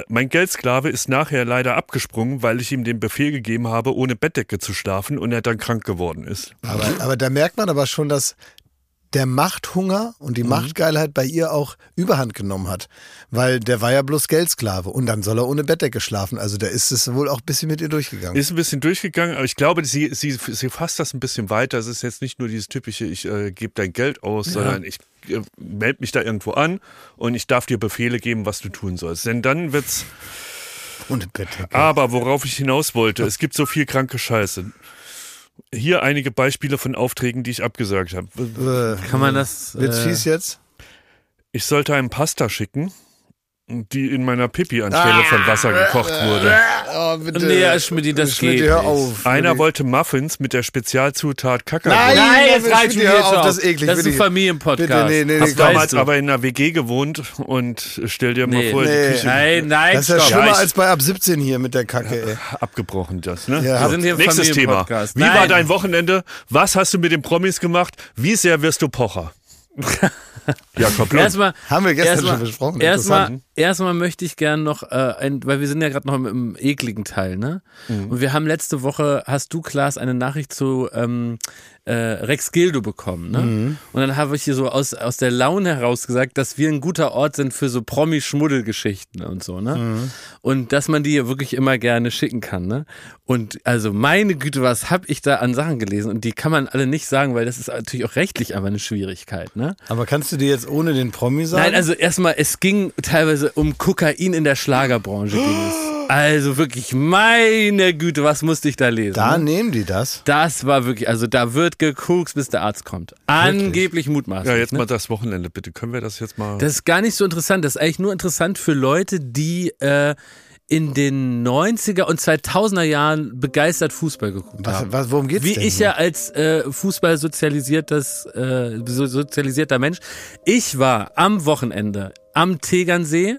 Mein Geldsklave ist nachher leider abgesprungen, weil ich ihm den Befehl gegeben habe, ohne Bettdecke zu schlafen und er dann krank geworden ist. Aber, aber da merkt man aber schon, dass der Machthunger und Mhm. die Machtgeilheit bei ihr auch Überhand genommen hat. Weil der war ja bloß Geldsklave und dann soll er ohne Bettdecke schlafen. Also da ist es wohl auch ein bisschen mit ihr durchgegangen. Ist ein bisschen durchgegangen, aber ich glaube, sie, sie, sie fasst das ein bisschen weiter. Es ist jetzt nicht nur dieses typische, ich äh, gebe dein Geld aus, sondern ich melde mich da irgendwo an und ich darf dir Befehle geben, was du tun sollst. Denn dann wird's. Aber worauf ich hinaus wollte, es gibt so viel kranke Scheiße. Hier einige Beispiele von Aufträgen, die ich abgesagt habe. Äh, Kann man das. Wird's äh, fies jetzt? Ich sollte einem Pasta schicken, die in meiner Pipi anstelle von Wasser gekocht wurde. Oh, bitte. Nee, Herr Schmidti, das Schmidti, geht auf. Einer wollte Muffins mit der Spezialzutat Kakao. Nein, Nein, Herr jetzt reicht mir jetzt auf, auf. das ist eklig. Das ist ein. Familienpodcast. Bitte, nee, nee, nee, Hab damals du. aber in einer WG gewohnt und stell dir mal Nee. vor, Nee. die Küche Nein, nein, Das ist ja stopp. schlimmer als bei ab 17 hier mit der Kacke, ey. abgebrochen das, ne? Ja. Wir sind hier im Nächstes Thema. Wie Nein. war dein Wochenende? Was hast du mit den Promis gemacht? Wie sehr wirst du Pocher? [laughs] Jakob Lund. Erstmal, Haben wir gestern erstmal, schon besprochen. Erstmal, erstmal möchte ich gern noch, äh, ein, weil wir sind ja gerade noch im, im ekligen Teil, ne? Mhm. Und wir haben letzte Woche, hast du, Klaas, eine Nachricht zu ähm, äh, Rex Gildo bekommen, ne? Mhm. Und dann habe ich hier so aus, aus der Laune heraus gesagt, dass wir ein guter Ort sind für so Promi-Schmuddelgeschichten und so, ne? Mhm. Und dass man die ja wirklich immer gerne schicken kann, ne? Und also meine Güte, was hab ich da an Sachen gelesen? Und die kann man alle nicht sagen, weil das ist natürlich auch rechtlich aber eine Schwierigkeit, ne? Aber kannst du dir jetzt ohne den Promi sagen? Nein, also erstmal, es ging teilweise um Kokain in der Schlagerbranche ging es. Also wirklich, meine Güte, was musste ich da lesen? da ne? nehmen die das. Das war wirklich, also da wird gekokst, bis der Arzt kommt. Angeblich mutmaßlich. Ja, jetzt ne? mal das Wochenende, bitte. Können wir das jetzt mal. Das ist gar nicht so interessant. Das ist eigentlich nur interessant für Leute, die äh, in den 90er und 2000er Jahren begeistert Fußball geguckt Was, haben. was, worum geht's Wie denn? ich ja als äh, Fußball sozialisiertes, äh, so- sozialisierter Mensch. Ich war am Wochenende am Tegernsee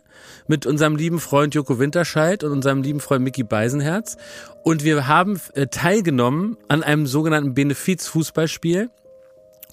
mit unserem lieben Freund Joko Winterscheid und unserem lieben Freund Mickey Beisenherz. Und wir haben äh, teilgenommen an einem sogenannten Benefiz-Fußballspiel.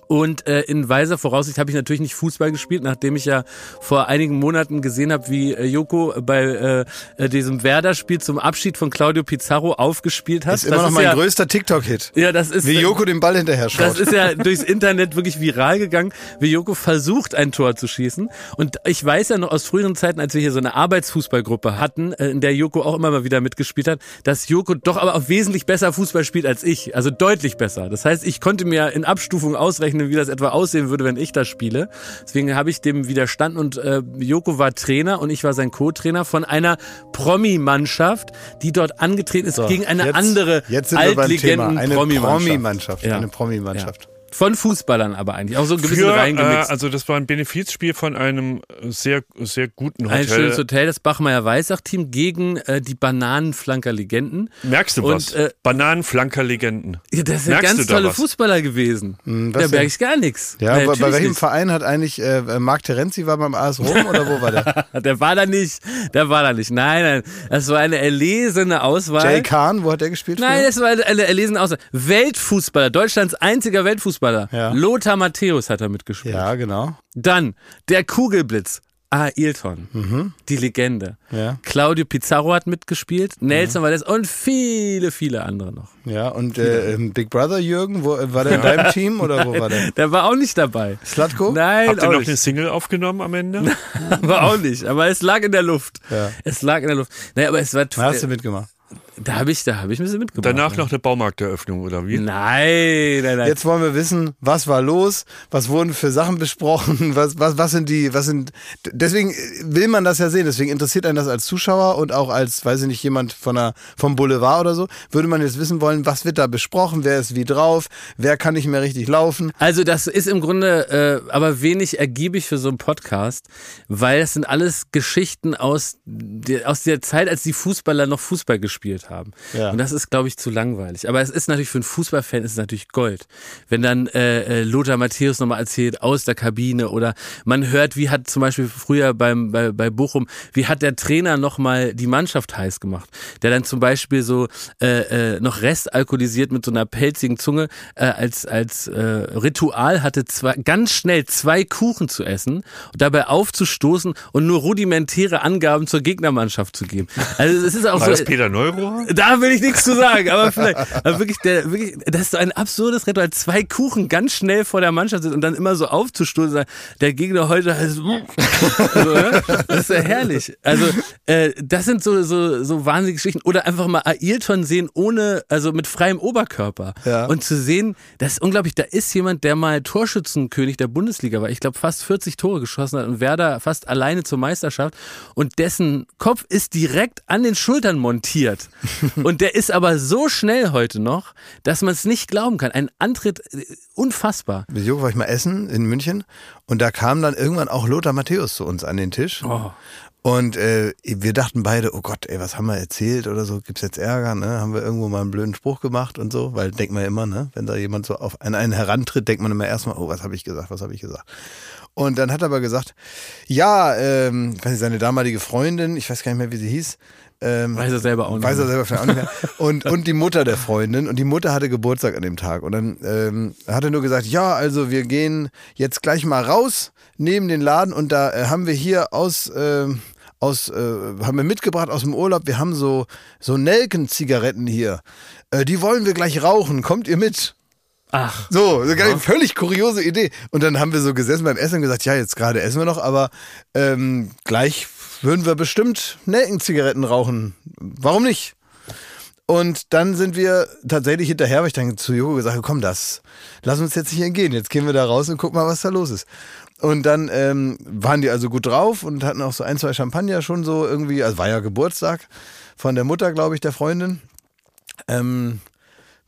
Und äh, in weiser Voraussicht habe ich natürlich nicht Fußball gespielt, nachdem ich ja vor einigen Monaten gesehen habe, wie äh, Joko bei äh, äh, diesem Werder-Spiel zum Abschied von Claudio Pizarro aufgespielt hat. ist immer noch mein ja, größter TikTok-Hit. Ja, das ist Wie Joko den Ball hinterher schaut. das ist ja [laughs] durchs Internet wirklich viral gegangen, wie Joko versucht, ein Tor zu schießen. Und ich weiß ja noch aus früheren Zeiten, als wir hier so eine Arbeitsfußballgruppe hatten, äh, in der Joko auch immer mal wieder mitgespielt hat, dass Joko doch aber auch wesentlich besser Fußball spielt als ich. Also deutlich besser. Das heißt, ich konnte mir in Abstufung ausrechnen, wie das etwa aussehen würde, wenn ich das spiele. Deswegen habe ich dem widerstanden und äh, Joko war Trainer und ich war sein Co-Trainer von einer Promi-Mannschaft, die dort angetreten ist So, gegen eine jetzt- andere jetzt beim Thema. Eine Altlegenden-Promi-Mannschaft. Promi-Mannschaft. Ja. Von Fußballern aber eigentlich. Auch so ein bisschen für, äh, reingemixt. also das war ein Benefizspiel von einem sehr, sehr guten ein schönes Hotel. Hotel, das Bachmeier-Weissach-Team gegen äh, die Bananenflanker-Legenden. Merkst du Und, was? äh, Bananenflanker-Legenden. Ja, das sind Merkst ganz tolle? Fußballer gewesen. was da merke ich gar nichts. Ja, Na, bei, welchem nicht. Verein hat eigentlich äh, Marc Terenzi war beim AS Rom oder wo war der? [laughs] Der war da nicht. Der war da nicht. Nein, nein. Das war eine erlesene Auswahl. Jay Kahn, wo hat der gespielt? Nein, früher? das war eine erlesene Auswahl. Weltfußballer, Deutschlands einziger Weltfußballer. Ja. Lothar Matthäus hat da mitgespielt. ja, genau. Dann der Kugelblitz. Ailton, die Legende. Mhm. Ja. Claudio Pizarro hat mitgespielt, Nelson Valdez und viele, viele andere noch. Ja, und äh, ähm, Big Brother Jürgen, wo, äh, war der in deinem [laughs] Team oder wo war der? [laughs] Der war auch nicht dabei. Slatko? Nein, Habt ihr auch noch nicht. eine Single aufgenommen am Ende? [laughs] war auch nicht. Aber es lag in der Luft. Ja. Es lag in der Luft. Naja, aber es war Da hast du mitgemacht. Da habe ich, da habe ich ein bisschen mitgebracht. Danach ja. noch eine Baumarkteröffnung oder wie? Nein, nein, nein. Jetzt wollen wir wissen, was war los, was wurden für Sachen besprochen, [laughs] was, was, was sind die, was sind, deswegen will man das ja sehen, deswegen interessiert einen das als Zuschauer und auch als, weiß ich nicht, jemand von der, vom Boulevard oder so, würde man jetzt wissen wollen, was wird da besprochen, wer ist wie drauf, wer kann nicht mehr richtig laufen. Also das ist im Grunde äh, aber wenig ergiebig für so einen Podcast, weil das sind alles Geschichten aus der, aus der Zeit, als die Fußballer noch Fußball gespielt haben. Ja. Und das ist, glaube ich, zu langweilig. Aber es ist natürlich für einen Fußballfan ist es natürlich Gold. Wenn dann äh, äh, Lothar Matthäus nochmal erzählt aus der Kabine oder man hört, wie hat zum Beispiel früher beim, bei, bei Bochum, wie hat der Trainer nochmal die Mannschaft heiß gemacht. Der dann zum Beispiel so äh, äh, noch restalkoholisiert mit so einer pelzigen Zunge äh, als, als äh, Ritual hatte, zwei, ganz schnell zwei Kuchen zu essen und dabei aufzustoßen und nur rudimentäre Angaben zur Gegnermannschaft zu geben. Also es ist auch War so. das Peter Da will ich nichts zu sagen, aber vielleicht. Aber wirklich, der, wirklich, das ist so ein absurdes Ritual. Zwei Kuchen ganz schnell vor der Mannschaft sind und dann immer so aufzustoßen, der Gegner heute heißt. so, ne? Das ist ja herrlich. Also, äh, das sind so, so, so wahnsinnige Geschichten. Oder einfach mal Ailton sehen ohne, also mit freiem Oberkörper. Ja. Und zu sehen, das ist unglaublich, da ist jemand, der mal Torschützenkönig der Bundesliga war. Ich glaube, fast 40 Tore geschossen hat und Werder fast alleine zur Meisterschaft. Und dessen Kopf ist direkt an den Schultern montiert. [laughs] Und der ist aber so schnell heute noch, dass man es nicht glauben kann. Ein Antritt, äh, unfassbar. Mit Joko war ich mal essen in München und da kam dann irgendwann auch Lothar Matthäus zu uns an den Tisch. Oh. Und äh, wir dachten beide, oh Gott, ey, was haben wir erzählt oder so? Gibt's jetzt Ärger? Ne? Haben wir irgendwo mal einen blöden Spruch gemacht und so? Weil denkt man ja immer, ne? wenn da jemand so auf einen, einen herantritt, denkt man immer erstmal, oh, was habe ich gesagt, was habe ich gesagt? Und dann hat er aber gesagt, ja, ähm, ich weiß nicht, seine damalige Freundin, ich weiß gar nicht mehr, wie sie hieß, ähm, Weiß er selber auch nicht. Weiß er selber vielleicht auch nicht mehr. [laughs] Und, und die Mutter der Freundin. Und die Mutter hatte Geburtstag an dem Tag. Und dann ähm, hat er nur gesagt, ja, also wir gehen jetzt gleich mal raus neben den Laden und da äh, haben wir hier aus, äh, aus äh, haben wir mitgebracht aus dem Urlaub. Wir haben so, so Nelkenzigaretten hier. Äh, die wollen wir gleich rauchen. Kommt ihr mit? Ach, So, so eine völlig kuriose Idee. Und dann haben wir so gesessen beim Essen und gesagt, ja, jetzt gerade essen wir noch, aber ähm, gleich würden wir bestimmt Nelkenzigaretten rauchen. Warum nicht? Und dann sind wir tatsächlich hinterher, weil ich dann zu Joko gesagt habe, komm, das, lass uns jetzt nicht entgehen. Jetzt gehen wir da raus und gucken mal, was da los ist. Und dann ähm, waren die also gut drauf und hatten auch so ein, zwei Champagner schon so irgendwie, also war ja Geburtstag von der Mutter, glaube ich, der Freundin. Ähm,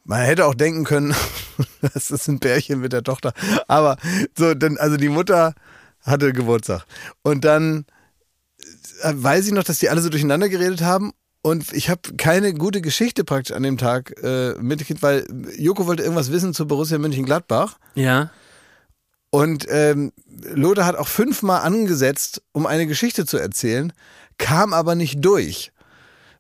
man hätte auch denken können, [laughs] das ist ein Pärchen mit der Tochter. Aber so, dann, also die Mutter hatte Geburtstag. Und dann weiß ich noch, dass die alle so durcheinander geredet haben. Und ich habe keine gute Geschichte praktisch an dem Tag äh, mitgekriegt, weil Joko wollte irgendwas wissen zu Borussia Mönchengladbach. ja. Und ähm, Lothar hat auch fünfmal angesetzt, um eine Geschichte zu erzählen, kam aber nicht durch.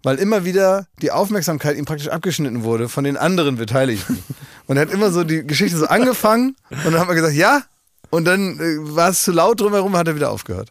Weil immer wieder die Aufmerksamkeit ihm praktisch abgeschnitten wurde von den anderen Beteiligten. [laughs] Und er hat immer so die Geschichte so angefangen und dann hat man gesagt, ja. Und dann äh, war es zu laut drumherum, hat er wieder aufgehört.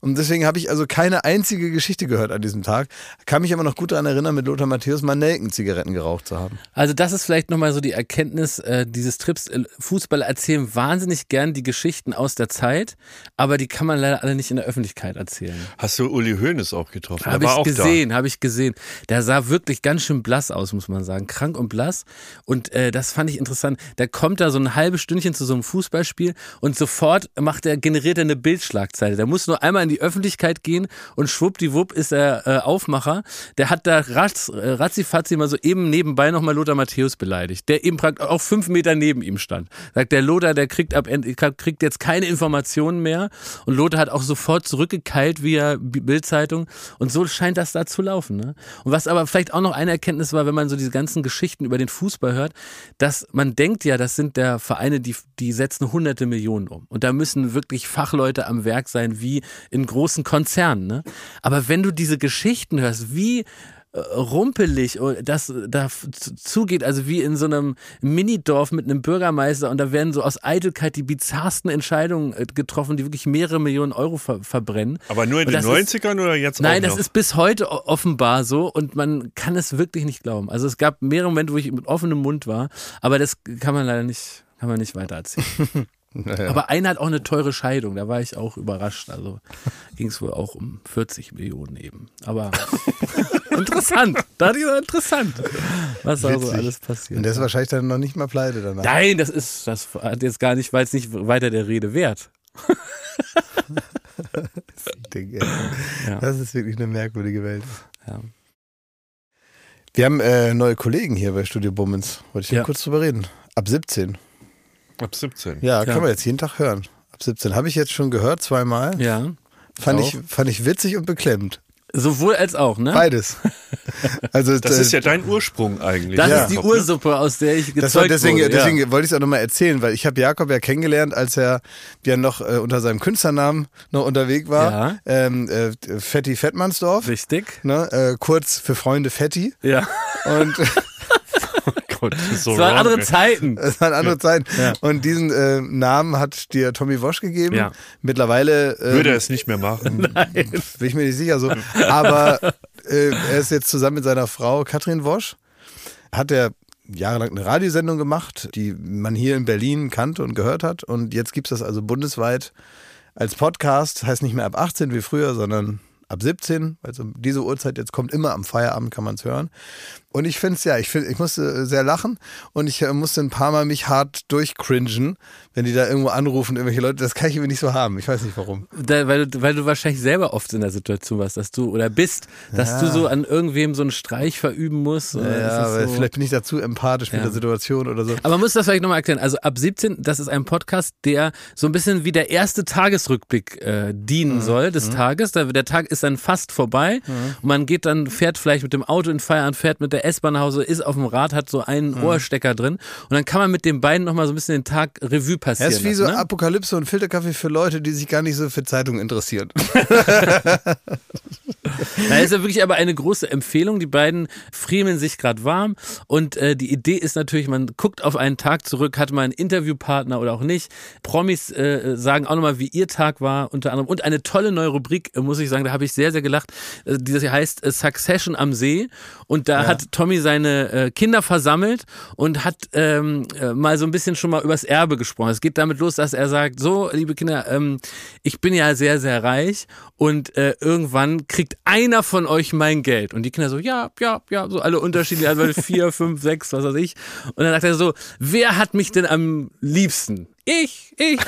Und deswegen habe ich also keine einzige Geschichte gehört an diesem Tag. Kann mich aber noch gut daran erinnern, mit Lothar Matthäus mal Nelkenzigaretten geraucht zu haben. Also das ist vielleicht nochmal so die Erkenntnis äh, dieses Trips. Äh, Fußballer erzählen wahnsinnig gern die Geschichten aus der Zeit, aber die kann man leider alle nicht in der Öffentlichkeit erzählen. Hast du Uli Hoeneß auch getroffen? Habe ich auch gesehen, habe ich gesehen. Der sah wirklich ganz schön blass aus, muss man sagen. Krank und blass. Und äh, das fand ich interessant. Da kommt da so ein halbes Stündchen zu so einem Fußballspiel und sofort macht er, generiert er eine Bildschlagzeile. Der muss nur einmal in die Öffentlichkeit gehen und schwuppdiwupp ist er äh, Aufmacher. Der hat da ratz, äh, ratzifatzi mal so eben nebenbei nochmal Lothar Matthäus beleidigt, der eben praktisch auch fünf Meter neben ihm stand. Sagt der Lothar, der kriegt ab kriegt jetzt keine Informationen mehr und Lothar hat auch sofort zurückgekeilt via Bildzeitung und so scheint das da zu laufen. Ne? Und was aber vielleicht auch noch eine Erkenntnis war, wenn man so diese ganzen Geschichten über den Fußball hört, dass man denkt ja, das sind der Vereine, die, die setzen hunderte Millionen um. Und da müssen wirklich Fachleute am Werk sein, wie in großen Konzernen. Ne? Aber wenn du diese Geschichten hörst, wie äh, rumpelig das da zugeht, also wie in so einem Minidorf mit einem Bürgermeister und da werden so aus Eitelkeit die bizarrsten Entscheidungen äh, getroffen, die wirklich mehrere Millionen Euro ver verbrennen. Aber nur in den das ist- 90ern oder jetzt Nein, das ist bis heute offenbar so und man kann es wirklich nicht glauben. Also es gab mehrere Momente, wo ich mit offenem Mund war, aber das kann man leider nicht, kann man nicht weiter erzählen. [laughs] Aber einer hat auch eine teure Scheidung, da war ich auch überrascht. Also ging es wohl auch um 40 Millionen eben. Aber [laughs] interessant. Da so, interessant. Was da so alles passiert. Und der ist wahrscheinlich dann noch nicht mal pleite danach. Nein, das ist, das hat jetzt gar nicht, weil es nicht weiter der Rede wert. [laughs] Ding. Ja. Das ist wirklich eine merkwürdige Welt. Ja. Wir haben äh, neue Kollegen hier bei Studio Bummens. Wollte ich ja. kurz drüber reden. Ab 17. Ab 17. Ja, Ja. kann man jetzt jeden Tag hören. Ab 17. Habe ich jetzt schon gehört, zweimal. Ja. Fand, ich, fand ich witzig und beklemmend. Sowohl als auch, ne? Beides. [laughs] Also Das äh, ist ja dein Ursprung eigentlich. Das Ja. ist die? Ursuppe, aus der ich gezeugt Das war deswegen, wurde. deswegen ja. wollte ich es auch nochmal erzählen, weil ich habe Jakob ja kennengelernt, als er ja noch äh, unter seinem Künstlernamen noch unterwegs war. Ja. Ähm, äh, Fetti Fettmannsdorf. Richtig. Ne, äh, kurz für Freunde Fetti. Ja. Und [laughs] Gott, das ist so Es waren wrong, andere ey. Zeiten. es waren andere Zeiten. Ja. Und diesen äh, Namen hat dir Tommy Wosch gegeben. Ja. Mittlerweile ähm, Würde er es nicht mehr machen. [laughs] bin ich mir nicht sicher so. Aber äh, er ist jetzt zusammen mit seiner Frau Katrin Wosch. Hat er jahrelang eine Radiosendung gemacht, die man hier in Berlin kannte und gehört hat. Und jetzt gibt es das also bundesweit als Podcast. Heißt nicht mehr ab 18 wie früher, sondern ab 17. Also diese Uhrzeit jetzt kommt immer am Feierabend, kann man es hören. Und ich finde es ja, ich, find, ich musste sehr lachen und ich äh, musste ein paar Mal mich hart durchcringen, wenn die da irgendwo anrufen, irgendwelche Leute. Das kann ich irgendwie nicht so haben. Ich weiß nicht warum. Da, weil, du, weil du wahrscheinlich selber oft in der Situation warst, dass du oder bist, dass du so an irgendwem so einen Streich verüben musst. Ja, weil so? vielleicht bin ich dazu empathisch mit Ja. der Situation oder so. Aber man muss das vielleicht nochmal erklären. Also ab 17, das ist ein Podcast, der so ein bisschen wie der erste Tagesrückblick äh, Mhm. dienen soll des Tages. Da, der Tag ist dann fast vorbei und man geht dann, fährt vielleicht mit dem Auto in Feierabend, fährt mit der S-Bahn nach Hause, ist auf dem Rad, hat so einen Mhm. Ohrstecker drin und dann kann man mit den beiden nochmal so ein bisschen den Tag Revue passieren Er ist wie so ne? Apokalypse und Filterkaffee für Leute, die sich gar nicht so für Zeitungen interessieren. [laughs] [laughs] Da ist ja wirklich aber eine große Empfehlung. Die beiden friemeln sich gerade warm und äh, die Idee ist natürlich, man guckt auf einen Tag zurück, hat mal einen Interviewpartner oder auch nicht. Promis äh, sagen auch nochmal, wie ihr Tag war, unter anderem. Und eine tolle neue Rubrik, äh, muss ich sagen, da habe ich sehr, sehr gelacht. Äh, die das heißt äh, Succession am See. Und da hat Tommy seine äh, Kinder versammelt und hat ähm, äh, mal so ein bisschen schon mal übers Erbe gesprochen. Es geht damit los, dass er sagt, so, liebe Kinder, ähm, ich bin ja sehr, sehr reich und äh, irgendwann kriegt einer von euch mein Geld. Und die Kinder so, ja, ja, ja, so alle unterschiedlich, also [laughs] vier, fünf, sechs, was weiß ich. Und dann sagt er so, wer hat mich denn am liebsten? Ich, ich.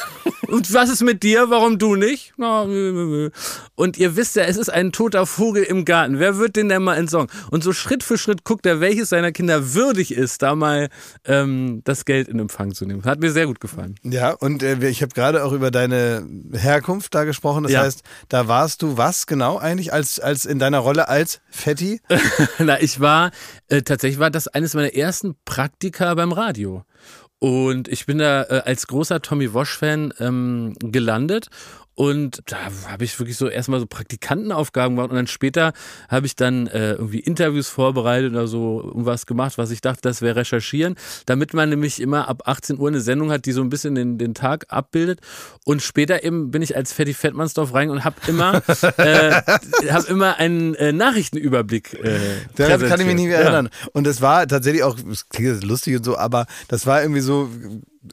Und was ist mit dir? Warum du nicht? Und ihr wisst ja, es ist ein toter Vogel im Garten. Wer wird den denn mal entsorgen? Und so Schritt für Schritt guckt er, welches seiner Kinder würdig ist, da mal ähm, das Geld in Empfang zu nehmen. Hat mir sehr gut gefallen. Ja, und äh, ich habe gerade auch über deine Herkunft da gesprochen. Das Ja. heißt, da warst du was genau eigentlich als, als in deiner Rolle als Fetti? [laughs] Na, ich war, äh, tatsächlich war das eines meiner ersten Praktika beim Radio. Und ich bin da äh, als großer Tommy Wosch-Fan ähm, gelandet. Und da habe ich wirklich so erstmal so Praktikantenaufgaben gemacht und dann später habe ich dann äh, irgendwie Interviews vorbereitet oder so irgendwas gemacht, was ich dachte, das wäre recherchieren, damit man nämlich immer ab 18 Uhr eine Sendung hat, die so ein bisschen den, den Tag abbildet. Und später eben bin ich als Fetti Fettmannsdorf rein und habe immer, [laughs] äh, hab immer einen äh, Nachrichtenüberblick äh, Daran kann ich mich nicht mehr Ja. erinnern. Und es war tatsächlich auch, es klingt lustig und so, aber das war irgendwie so,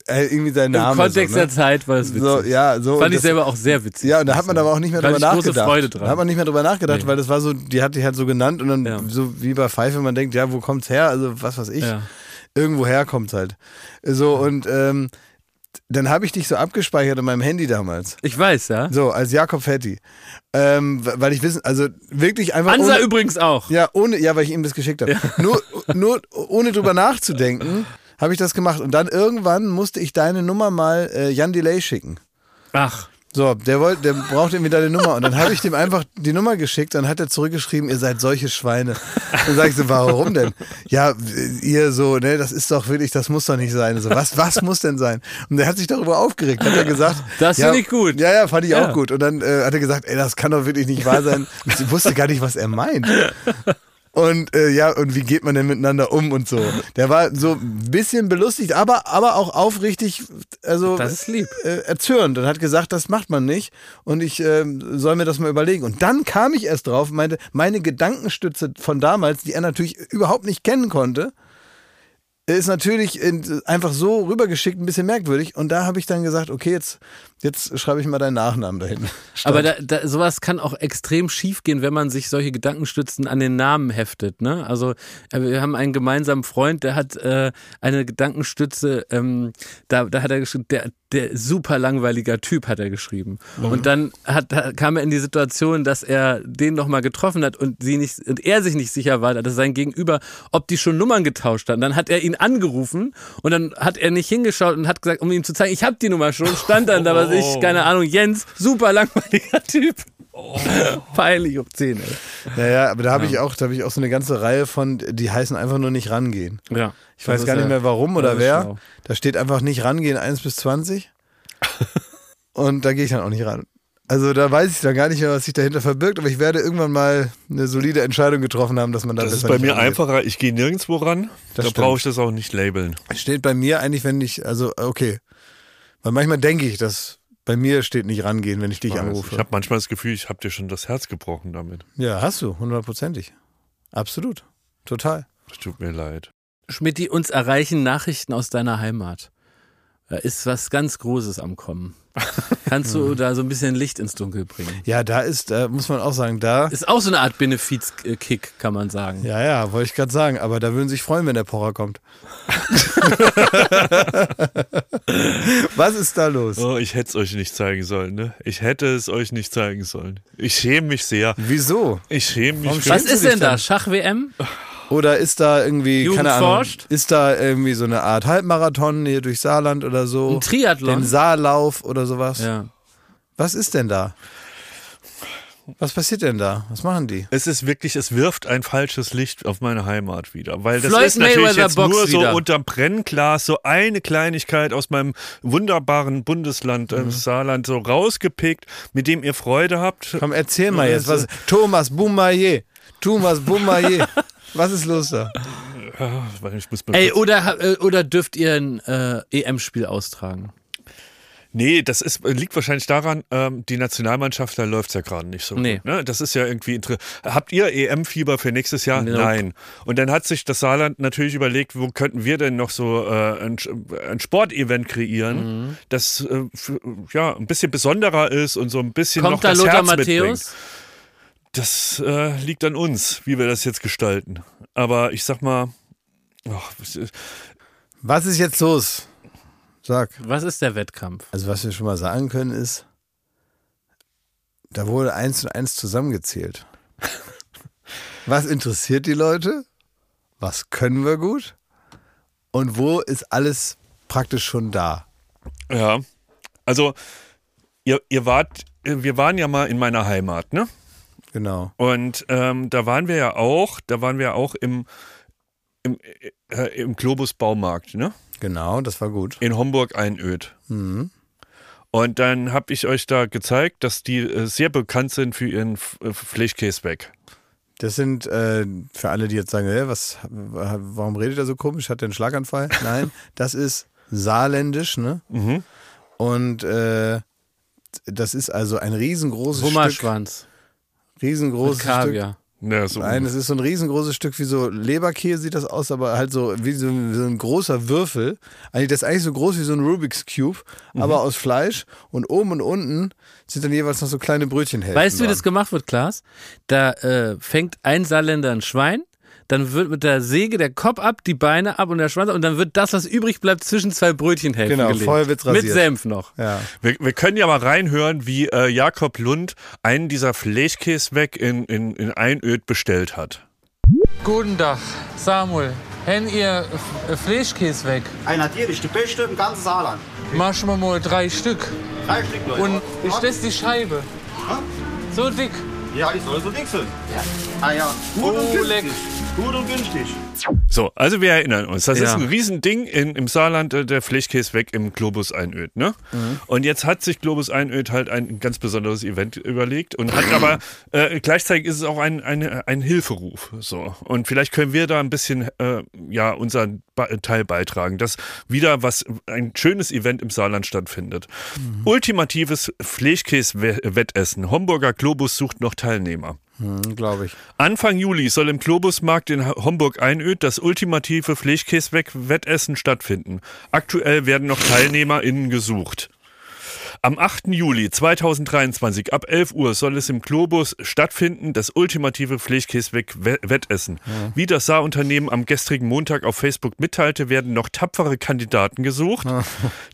äh, irgendwie sein Im Name. Kontext so, ne? der Zeit war es witzig. So, ja, so. Fand ich das- selber auch sehr witzig. Ja, und da hat man aber auch nicht mehr Da drüber ich große nachgedacht. Freude dran. Da hat man nicht mehr drüber nachgedacht, Nee. weil das war so, die hat die halt so genannt und dann Ja. so wie bei Pfeife, man denkt, ja, wo kommt's her? Also was weiß ich. Ja. Irgendwo her kommt's halt. So, und ähm, dann habe ich dich so abgespeichert in meinem Handy damals. Ich weiß, ja. So, als Jakob Fetti. Ähm, weil ich wissen, also wirklich einfach. Ansa ohne, übrigens auch. ja, ohne, ja, weil ich ihm das geschickt habe. Nur, nur ohne drüber nachzudenken, [laughs] habe ich das gemacht. Und dann irgendwann musste ich deine Nummer mal äh, Jan Delay schicken. Ach, So, der wollte, der braucht irgendwie deine Nummer. Und dann habe ich dem einfach die Nummer geschickt. Dann hat er zurückgeschrieben, ihr seid solche Schweine. Dann sag ich so, warum denn? Ja, ihr so, ne, das ist doch wirklich, das muss doch nicht sein. So, was, was muss denn sein? Und der hat sich darüber aufgeregt. Hat er gesagt, Das ja, finde ich gut. Ja, ja, fand ich Ja. auch gut. Und dann äh, hat er gesagt, ey, das kann doch wirklich nicht wahr sein. Und ich wusste gar nicht, was er meint. Und äh, ja, und wie geht man denn miteinander um und so. Der war so ein bisschen belustigt, aber, aber auch aufrichtig, also Das ist lieb. äh, erzürnt und hat gesagt, das macht man nicht und ich ähm, soll mir das mal überlegen. Und dann kam ich erst drauf, meinte, meine Gedankenstütze von damals, die er natürlich überhaupt nicht kennen konnte, ist natürlich in, einfach so rübergeschickt ein bisschen merkwürdig. Und da habe ich dann gesagt, okay, jetzt, jetzt schreibe ich mal deinen Nachnamen dahin. Aber da, da, sowas kann auch extrem schief gehen, wenn man sich solche Gedankenstützen an den Namen heftet. Ne? Also äh, wir haben einen gemeinsamen Freund, der hat äh, eine Gedankenstütze, ähm, da, da hat er geschrieben, der, der super langweiliger Typ hat er geschrieben. Und dann hat, hat, kam er in die Situation, dass er den nochmal getroffen hat und sie nicht und er sich nicht sicher war, dass sein Gegenüber, ob die schon Nummern getauscht hatten. Dann hat er ihn angerufen und dann hat er nicht hingeschaut und hat gesagt, um ihm zu zeigen, ich habe die Nummer schon, stand dann da was ich, keine Ahnung, Jens, super langweiliger Typ. [laughs] Peinlich obszön, ey. Naja, aber da habe ich auch, da habe ich auch so eine ganze Reihe von, die heißen einfach nur nicht rangehen. Ja. Ich weiß gar nicht mehr warum oder wer. schlau. Da steht einfach nicht rangehen 1 bis 20. [laughs] Und da gehe ich dann auch nicht ran. Also da weiß ich dann gar nicht mehr, was sich dahinter verbirgt, aber ich werde irgendwann mal eine solide Entscheidung getroffen haben, dass man da Das ist bei mir rangeht. einfacher. Ich gehe nirgendwo ran. Das da brauche ich das auch nicht labeln. Steht bei mir eigentlich, wenn ich, also okay. Weil manchmal denke ich, dass bei mir steht nicht rangehen, wenn ich dich Ich anrufe. habe manchmal das Gefühl, ich habe dir schon das Herz gebrochen damit. ja, hast du, hundertprozentig. Absolut. Total. Das tut mir leid. Schmidti, uns erreichen Nachrichten aus deiner Heimat. Da ist was ganz Großes am Kommen. Kannst du da so ein bisschen Licht ins Dunkel bringen? Ja, da ist, da muss man auch sagen, da. Ist auch so eine Art Benefiz-Kick, kann man sagen. Ja, ja, wollte ich gerade sagen, aber da würden sich freuen, wenn der Pocher kommt. [laughs] Was ist da los? Oh, ich hätte es euch nicht zeigen sollen, ne? Ich hätte es euch nicht zeigen sollen. Ich schäme mich sehr. Wieso? Ich schäme mich. Warum für- Was ist denn da? Schach-WM? [laughs] Oder ist da irgendwie, Jugend keine Ahnung, forscht? ist da irgendwie so eine Art Halbmarathon hier durch Saarland oder so? Ein Triathlon? Den Saarlauf oder sowas? Ja. Was ist denn da? Was passiert denn da? Was machen die? Es ist wirklich, es wirft ein falsches Licht auf meine Heimat wieder. Weil das Floyd ist natürlich Mayweather jetzt boxt nur so wieder. unterm Brennglas, so eine Kleinigkeit aus meinem wunderbaren Bundesland, Mhm. äh, Saarland, so rausgepickt, mit dem ihr Freude habt. Komm, erzähl mal jetzt. Was, Thomas Boumaier. Thomas Boumaier. [laughs] Was ist los da? Ey, oder, äh, oder dürft ihr ein äh, EM-Spiel austragen? Nee, das ist, liegt wahrscheinlich daran, ähm, die Nationalmannschaft, da läuft's ja gerade nicht so Nee. gut. Ne? Das ist ja irgendwie interessant. Habt ihr EM-Fieber für nächstes Jahr? Nope. Nein. Und dann hat sich das Saarland natürlich überlegt, wo könnten wir denn noch so äh, ein, ein Sportevent kreieren, Mhm. das äh, für, ja ein bisschen besonderer ist und so ein bisschen noch Kommt da das Lothar Herz Matthäus? mitbringt. Das äh, liegt an uns, wie wir das jetzt gestalten. Aber ich sag mal, ist- Was ist jetzt los? Sag. Was ist der Wettkampf? Also was wir schon mal sagen können ist, da wurde eins und eins zusammengezählt. [laughs] Was interessiert die Leute? Was können wir gut? Und wo ist alles praktisch schon da? ja, also ihr, ihr wart, wir waren ja mal in meiner Heimat, ne? Genau. Und ähm, da waren wir ja auch, da waren wir auch im, im, äh, im Globus Baumarkt, ne? Genau, das war gut. In Homburg Einöd. Mhm. Und dann habe ich euch da gezeigt, dass die äh, sehr bekannt sind für ihren äh, Fleischkäseweg. Das sind äh, für alle, die jetzt sagen, hä, was, warum redet er so komisch? Hat er einen Schlaganfall? [laughs] Nein, das ist saarländisch, ne? Mhm. Und äh, das ist also ein riesengroßes Stück. Hummerschwanz. Mit Riesengroßes Stück. Kaviar. Ja, so Nein, es ist so ein riesengroßes Stück wie so Leberkäse sieht das aus, aber halt so wie so, ein- wie so ein großer Würfel. Eigentlich das ist eigentlich so groß wie so ein Rubik's Cube, Mhm. aber aus Fleisch und oben und unten sind dann jeweils noch so kleine Brötchenhälften. Weißt du, wie dran. das gemacht wird, Klaas? Da äh, fängt ein Saarländer ein Schwein, dann wird mit der Säge der Kopf ab, die Beine ab und der Schwanz ab und dann wird das, was übrig bleibt, zwischen zwei Brötchenhälften Genau, gelegt. vorher wird's Mit rasiert. Senf noch. Ja. Wir, wir können ja mal reinhören, wie äh, Jakob Lund einen dieser Fleischkäseweg in, in, in Einöd bestellt hat. Guten Tag, Samuel. Hen ihr F- Fleischkäse weg? Ein natürlich, die beste im ganzen Saarland. Mach mal mal drei Stück. Drei Stück Leute. Und ist das die Scheibe? So dick. Ja, die soll so dick sein. Ah ja, gut und Oh, günstig. Gut und günstig. So, also wir erinnern uns, das Ja. ist ein Riesending in, im Saarland, äh, der Fleischkäseweg im Globus Einöd, ne? Mhm. Und jetzt hat sich Globus Einöd halt ein ganz besonderes Event überlegt und hat aber äh, gleichzeitig ist es auch ein, ein, ein Hilferuf, so. Und vielleicht können wir da ein bisschen, äh, ja, unseren Teil beitragen, dass wieder was, ein schönes Event im Saarland stattfindet. Mhm. Ultimatives Fleischkäse-Wettessen. Homburger Globus sucht noch Teilnehmer. Hm, Glaube ich. Anfang Juli soll im Globusmarkt in Homburg-Einöd das ultimative Fleischkäseweg-Wettessen stattfinden. Aktuell werden noch TeilnehmerInnen gesucht. Am 8. Juli 2023 ab 11 Uhr soll es im Globus stattfinden, das ultimative Fleischkäseweg-Wettessen. Wie das Saarunternehmen am gestrigen Montag auf Facebook mitteilte, werden noch tapfere Kandidaten gesucht,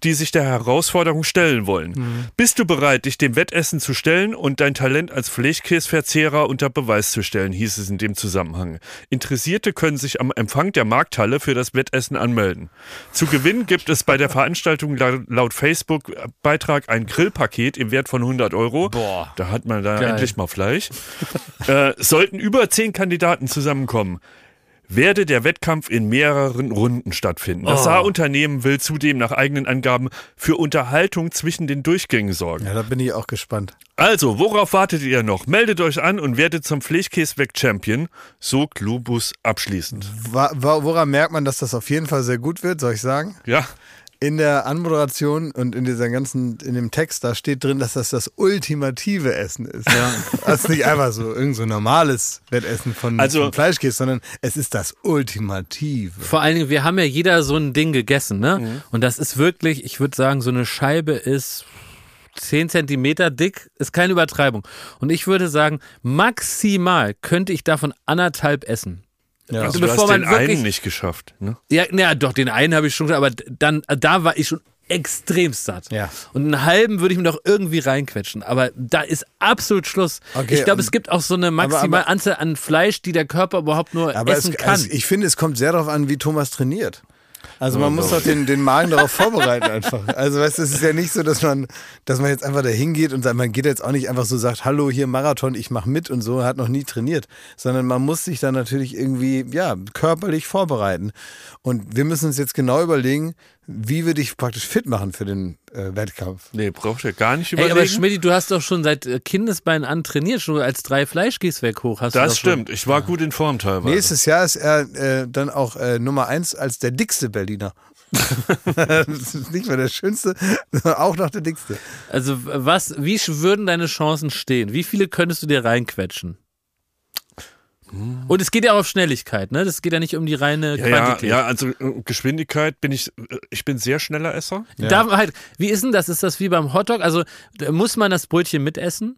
die sich der Herausforderung stellen wollen. Bist du bereit, dich dem Wettessen zu stellen und dein Talent als Fleischkäsverzehrer unter Beweis zu stellen, hieß es in dem Zusammenhang. Interessierte können sich am Empfang der Markthalle für das Wettessen anmelden. Zu gewinnen gibt es bei der Veranstaltung laut, laut Facebook-Beitrag ein Grillpaket im Wert von 100 Euro. Boah. Da hat man da Geil. endlich mal Fleisch. äh, sollten über zehn Kandidaten zusammenkommen, werde der Wettkampf in mehreren Runden stattfinden. Das Oh. Saarunternehmen will zudem nach eigenen Angaben für Unterhaltung zwischen den Durchgängen sorgen. Ja, da bin ich auch gespannt. Also, worauf wartet ihr noch? Meldet euch an und werdet zum Fleischkäseweg-Champion. So Globus abschließend. Wa- wa- Woran merkt man, dass das auf jeden Fall sehr gut wird, soll ich sagen? Ja, In der Anmoderation und in dieser ganzen, in dem Text, da steht drin, dass das das ultimative Essen ist. Ja. Das [laughs] ist nicht einfach so irgend so normales Wettessen von, Also- von Fleischkäse, sondern es ist das ultimative. Vor allen Dingen, wir haben ja jeder so ein Ding gegessen, ne? Mhm. Und das ist wirklich, ich würde sagen, so eine Scheibe ist 10 Zentimeter dick, ist keine Übertreibung. Und ich würde sagen, maximal könnte ich davon anderthalb essen. Ja. also bevor du hast man den wirklich- einen nicht geschafft. Ne? Ja, na, doch, den einen habe ich schon, aber dann, da war ich schon extremst satt. Ja. Und einen halben würde ich mir noch irgendwie reinquetschen. Aber da ist absolut Schluss. Okay, ich glaube, es gibt auch so eine maximale Anzahl an Fleisch, die der Körper überhaupt nur Aber essen es, kann. also ich finde, es kommt sehr darauf an, wie Thomas trainiert. Also man muss doch den, den Magen darauf vorbereiten einfach. Also weißt du, es ist ja nicht so, dass man, dass man jetzt einfach da hingeht und sagt, man geht jetzt auch nicht einfach so sagt, hallo, hier Marathon, ich mach mit und so, hat noch nie trainiert. Sondern man muss sich dann natürlich irgendwie, ja, körperlich vorbereiten. Und wir müssen uns jetzt genau überlegen, wie wir dich praktisch fit machen für den äh, Wettkampf. Nee, braucht ihr gar nicht Ey, überlegen. aber Schmidt, du hast doch schon seit äh, Kindesbeinen an trainiert, schon als drei Fleischgehsweg hoch hast du das doch schon. stimmt. Ich war gut in Form teilweise. Nächstes Jahr ist er äh, dann auch äh, Nummer eins als der dickste Berliner. [laughs] das ist nicht mehr der schönste, sondern auch noch der dickste. Also was, wie würden deine Chancen stehen? Wie viele könntest du dir reinquetschen? Und es geht ja auch auf Schnelligkeit, ne? Das geht ja nicht um die reine ja, ja, Quantität. ja, also äh, Geschwindigkeit bin ich, äh, ich bin sehr schneller Esser. Darf man halt, wie ist denn das? Ist das wie beim Hotdog? Also da muss man das Brötchen mitessen?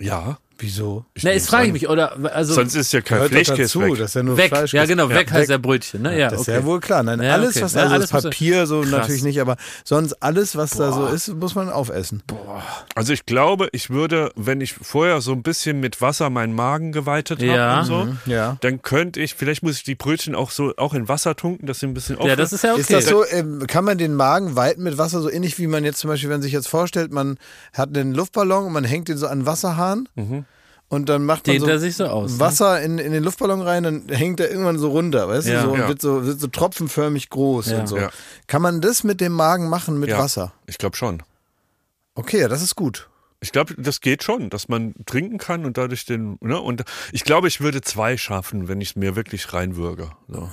Ja. Wieso? Ich Na, jetzt frage ich mich, oder also Sonst ist ja kein Fleischkäse weg. das ist ja nur weg, Fleisch. ja genau, weg heißt weg. der Brötchen, ne? Ja, Das ist okay. ja wohl klar. Nein, Ja, alles, okay. was Ja, also alles Papier so Krass. natürlich nicht, aber sonst alles, was da so ist, muss man aufessen. Also ich glaube, ich würde, wenn ich vorher so ein bisschen mit Wasser meinen Magen geweitet habe Ja. und so, Ja. dann könnte ich, vielleicht muss ich die Brötchen auch so auch in Wasser tunken, dass sie ein bisschen Ja, das ist ja okay. Ist das so, ähm, kann man den Magen weiten mit Wasser, so ähnlich wie man jetzt zum Beispiel, wenn man sich jetzt vorstellt, man hat einen Luftballon und man hängt den so an den Wasserhahn und dann macht man Dehnt so er sich so aus, ne? Wasser in, in den Luftballon rein, dann hängt er irgendwann so runter, weißt Ja. du, so, und Ja. wird, so, wird so tropfenförmig groß Ja. und so. Ja. Kann man das mit dem Magen machen mit ja, Wasser? Ich glaube schon. Okay, ja, das ist gut. Ich glaube, das geht schon, dass man trinken kann und dadurch den, ne? Und ich glaube, ich würde zwei schaffen, wenn ich es mir wirklich reinwürge. So.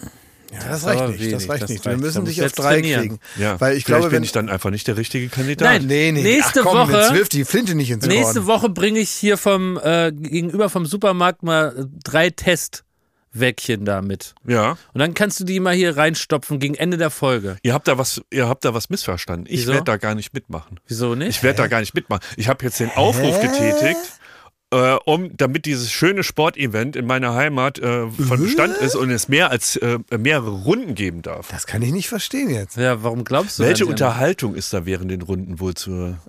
Ja, das, reicht nicht, das reicht das nicht. Wir reicht. Da müssen dich auf drei trainieren. kriegen. Ja, Weil ich vielleicht glaube, bin wenn, ich dann einfach nicht der richtige Kandidat. Nein, nee, nee, Nächste ach, komm, Woche- Jetzt wirft die Flinte nicht ins Nächste Korn. Woche bringe ich hier vom äh, gegenüber vom Supermarkt mal drei Testwäckchen da mit. Ja. Und dann kannst du die mal hier reinstopfen gegen Ende der Folge. Ihr habt da was, ihr habt da was missverstanden. Ich werde da gar nicht mitmachen. Wieso nicht? Ich werde da gar nicht mitmachen. Ich habe jetzt den Aufruf getätigt, äh, um, damit dieses schöne Sportevent in meiner Heimat äh, von Bestand ist und es mehr als äh, mehrere Runden geben darf. Das kann ich nicht verstehen jetzt. ja, warum glaubst du Welche? Unterhaltung ist da während den Runden wohl zu? [laughs]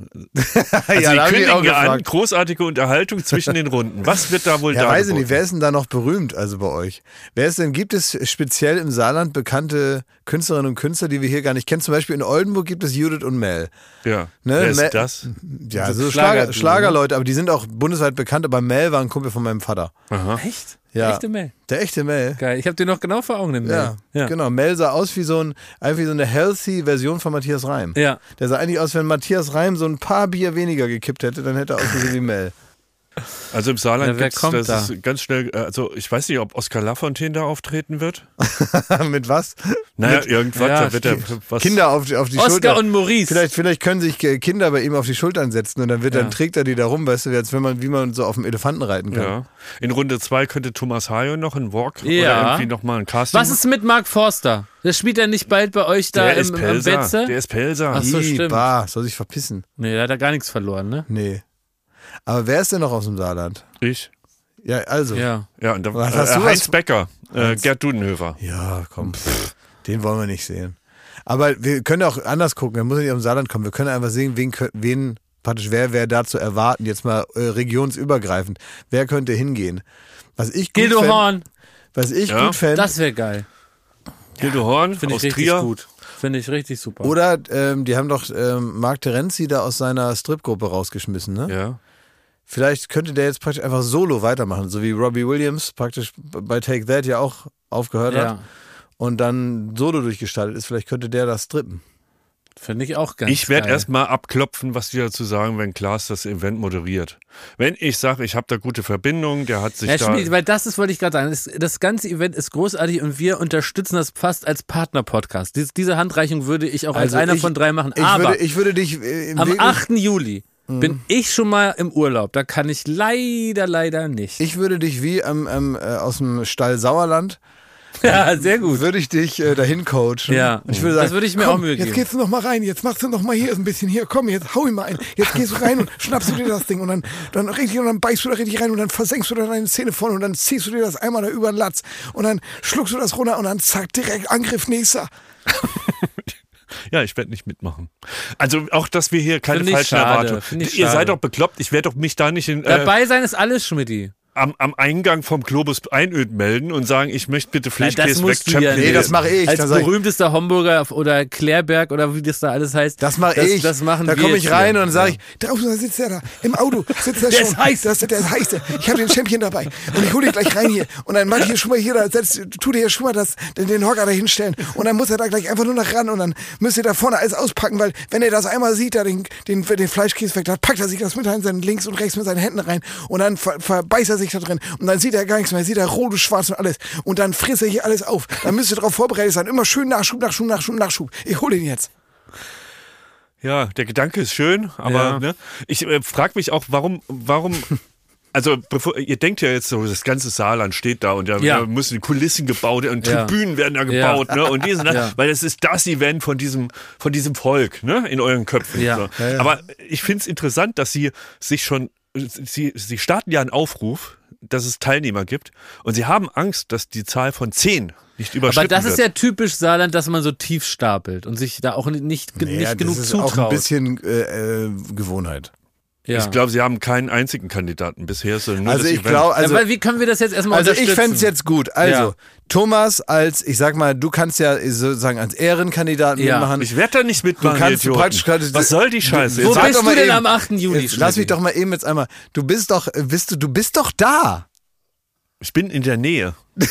Also ja, die kündigen ja an, großartige Unterhaltung zwischen den Runden. Was wird da wohl Ja, da? weiß ich nicht, wer ist denn da noch berühmt, also bei euch? Wer ist denn, gibt es speziell im Saarland bekannte Künstlerinnen und Künstler, die wir hier gar nicht kennen? Zum Beispiel in Oldenburg gibt es Judith und Mel. Ja. Ne, Wer ist Mel- das? Ja, So so Schlager- Schlager, Schlagerleute, aber die sind auch bundesweit bekannt, aber Mel war ein Kumpel von meinem Vater. Echt? Ja. Echte Mail. Der echte Mel. Geil. Ich habe dir noch genau vor Augen den Ja, Mail. Ja. genau. Mel sah aus wie so, ein, einfach wie so eine healthy Version von Matthias Reim. Ja. Der sah eigentlich aus, wenn Matthias Reim so ein paar Bier weniger gekippt hätte, dann hätte er ausgesehen wie Mel. Also im Saarland Ja, kommt das da? ist ganz schnell, äh, also ich weiß nicht, ob Oskar Lafontaine da auftreten wird. [laughs] Mit was? Naja, irgendwas, ja, da wird er was. Kinder auf die, auf die Oscar Schulter. und Maurice. Vielleicht, vielleicht können sich äh, Kinder bei ihm auf die Schultern setzen und dann wird Ja. dann trägt er die da rum, weißt du, als wenn man, wie man so auf dem Elefanten reiten kann. Ja. In Runde zwei könnte Thomas Hayo noch ein Walk oder Ja. irgendwie nochmal ein Casting. Was ist mit Mark Forster? Der spielt er nicht bald bei euch da der im, ist im. Betze? Der ist Pelzer. Ach so, stimmt. Bah, soll sich verpissen. Nee, der hat da gar nichts verloren, ne? Nee. Aber wer ist denn noch aus dem Saarland? Ich. Ja, also. Ja. Ja, und da, Was äh, hast du Heinz was- Becker, äh, Gerd Dudenhöfer. Ja, komm. Pff, den wollen wir nicht sehen. Aber wir können auch anders gucken. Wir müssen nicht aus dem Saarland kommen. Wir können einfach sehen, wen, wen praktisch, wer wäre da zu erwarten. Jetzt mal äh, regionsübergreifend. Wer könnte hingehen? Was ich gut Gildo fänd- Horn, Was ich Ja, gut fände. das wäre geil. Gildo Horn Finde ich aus richtig Trier. gut. Finde ich richtig super. Oder ähm, die haben doch ähm, Marc Terenzi da aus seiner Stripgruppe rausgeschmissen, ne? Ja. Vielleicht könnte der jetzt praktisch einfach solo weitermachen, so wie Robbie Williams praktisch bei Take That ja auch aufgehört ja, hat und dann solo durchgestaltet ist. Vielleicht könnte der das strippen. finde ich auch ganz Ich werde erstmal abklopfen, was die dazu sagen, wenn Klaas das Event moderiert. Wenn ich sage, ich habe da gute Verbindungen, der hat sich Herr da. Schmied, weil das ist, wollte ich gerade sagen, das, das ganze Event ist großartig und wir unterstützen das fast als Partner-Podcast. Dies, diese Handreichung würde ich auch als Also einer ich- von drei machen. Ich Aber würde, ich würde dich äh, im am Weg- 8. Juli Mhm. bin ich schon mal im Urlaub. Da kann ich leider, leider nicht. ich würde dich wie am, am, äh, aus dem Stall Sauerland [laughs] ja, sehr gut. würde ich dich äh, dahin coachen. Ja, ich würde sagen, das würde ich mir komm, auch Mühe Jetzt geben. gehst du noch mal rein, jetzt machst du noch mal hier ein bisschen hier, komm, jetzt hau ihn mal ein. Jetzt gehst du rein und [laughs] schnappst du dir das Ding und dann, dann richtig und dann beißt du da richtig rein und dann versenkst du da deine Zähne vorne und dann ziehst du dir das einmal da über den Latz und dann schluckst du das runter und dann zack, direkt Angriff nächster. [laughs] [laughs] Ja, ich werde nicht mitmachen. Also auch, dass wir hier keine falschen schade, Erwartungen. Ihr schade. seid doch bekloppt. Ich werde doch mich da nicht in, äh, Dabei sein ist alles, Schmidti. Am, am Eingang vom Globus Einöd melden und sagen, ich möchte bitte das Fleischkäse weg. ja Champion nicht. Nee, das mache ich. Als ich, berühmtester Homburger oder Klärberg oder wie das da alles heißt. Das mache das, ich. Das machen da komme ich rein hier. und dann sage ich, draußen da sitzt der da, im Auto sitzt [laughs] der, Der schon. ist heiß. Das, der ist heiß. Ich habe den Champion dabei und ich hole ihn gleich rein hier und dann mach ich hier schon mal hier, da setzt, tu dir hier schon mal das, den, den Hocker da hinstellen und dann muss er da gleich einfach nur noch ran und dann müsst ihr da vorne alles auspacken, weil wenn er das einmal sieht, da den, den, den Fleischkäse weg, dann packt er sich das mit rein, seinen links und rechts mit seinen Händen rein und dann ver, verbeißt er sich da drin und dann sieht er gar nichts mehr, sieht er rot und schwarz und alles und dann frisst er hier alles auf. Dann müsst ihr darauf vorbereitet sein, immer schön Nachschub, Nachschub, Nachschub, Nachschub. Ich hole ihn jetzt. Ja, der Gedanke ist schön, aber Ja. ne, ich äh, frage mich auch, warum, warum. [laughs] Also, bevor, ihr denkt ja jetzt so, das ganze Saarland steht da und da, Ja. da müssen Kulissen gebaut und Ja. Tribünen werden da gebaut, ne? Und dies und das, [laughs] Ja. weil es ist das Event von diesem, von diesem Volk, ne? In euren Köpfen. Ja. So. Aber ich finde es interessant, dass sie sich schon, sie, sie starten ja einen Aufruf, dass es Teilnehmer gibt und sie haben Angst, dass die Zahl von zehn nicht überschritten Aber das ist wird. ja typisch Saarland, dass man so tief stapelt und sich da auch nicht, Naja, nicht genug das ist zutraut. auch ein bisschen äh, äh, Gewohnheit. Ja. Ich glaube, sie haben keinen einzigen Kandidaten bisher. sondern nur Also das ich glaube, ja, also, weil wie können wir das jetzt erstmal also ich fände es jetzt gut. Also Ja. Thomas als, ich sag mal, du kannst ja sozusagen als Ehrenkandidaten Ja. mitmachen. Ich werde da nicht mitmachen, Du kannst Idioten. praktisch Was soll die Scheiße? Wo Jetzt sag bist du denn eben- am 8. Juli? Jetzt, lass mich doch mal eben jetzt einmal. Du bist doch, bist du, du bist doch da. Ich bin in der Nähe. [laughs]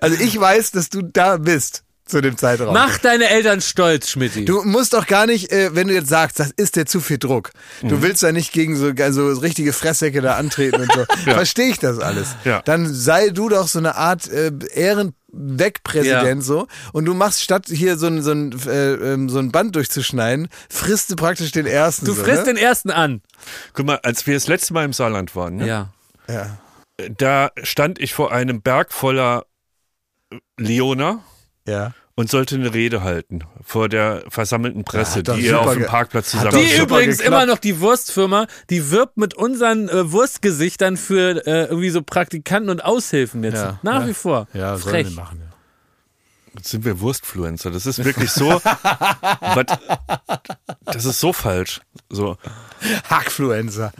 Also ich weiß, dass du da bist zu dem Zeitraum. Mach deine Eltern stolz, Schmidti. Du musst doch gar nicht, äh, wenn du jetzt sagst, das ist dir zu viel Druck. Mhm. Du willst ja nicht gegen so, so richtige Fresssäcke da antreten und so. [laughs] Verstehe ich das alles. Ja. Dann sei du doch so eine Art äh, Ehrenwegpräsident Ja. so und du machst statt hier so ein, so ein, äh, ähm, so ein Band durchzuschneiden, frisst du praktisch den ersten. Du so, frisst ne? den ersten an. Guck mal, als wir das letzte Mal im Saarland waren, ne, Ja. Ja. da stand ich vor einem Berg voller Leoner Ja. und sollte eine Rede halten vor der versammelten Presse, doch die ihr auf dem Parkplatz zusammen. Die übrigens geklappt. immer noch die Wurstfirma, die wirbt mit unseren äh, Wurstgesichtern für äh, irgendwie so Praktikanten und Aushilfen jetzt. Ja, Nach ja. wie vor. Ja, sollen Frech. wir machen. Ja. Jetzt sind wir Wurstfluencer. Das ist wirklich so. [laughs] was, das ist so falsch. So. Hackfluencer.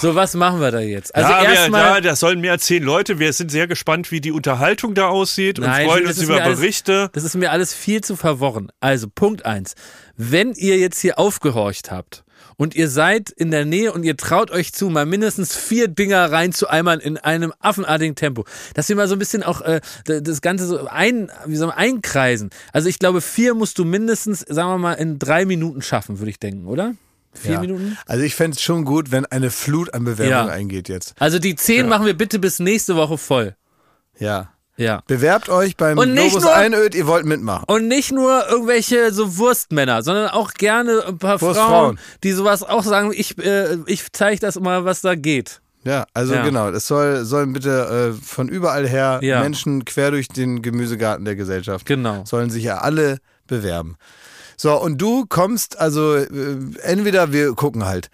So, was machen wir da jetzt? Also ja, wir, erstmal. ja, das sollen mehr als zehn Leute. Wir sind sehr gespannt, wie die Unterhaltung da aussieht und Nein, freuen uns über alles- Berichte. Das ist mir alles viel zu verworren. Also, Punkt eins: Wenn ihr jetzt hier aufgehorcht habt und ihr seid in der Nähe und ihr traut euch zu, mal mindestens vier Dinger reinzueimern in einem affenartigen Tempo, dass wir mal so ein bisschen auch äh, das Ganze so ein, wie soll man, einkreisen. Also, ich glaube, vier musst du mindestens, sagen wir mal, in drei Minuten schaffen, würde ich denken, oder? Vier Ja. Minuten? Also ich fände es schon gut, wenn eine Flut an Bewerbungen Ja. eingeht jetzt. Also die zehn machen wir bitte bis nächste Woche voll. Ja. Ja. Bewerbt euch beim Und nicht Globus nur- Einöd, ihr wollt mitmachen. Und nicht nur irgendwelche so Wurstmänner, sondern auch gerne ein paar Frauen, die sowas auch sagen, ich, äh, ich zeige das mal, was da geht. Ja, also Ja. genau, es soll, sollen bitte äh, von überall her Ja. Menschen quer durch den Gemüsegarten der Gesellschaft Genau. sollen sich ja alle bewerben. So, und du kommst, also äh, entweder wir gucken halt.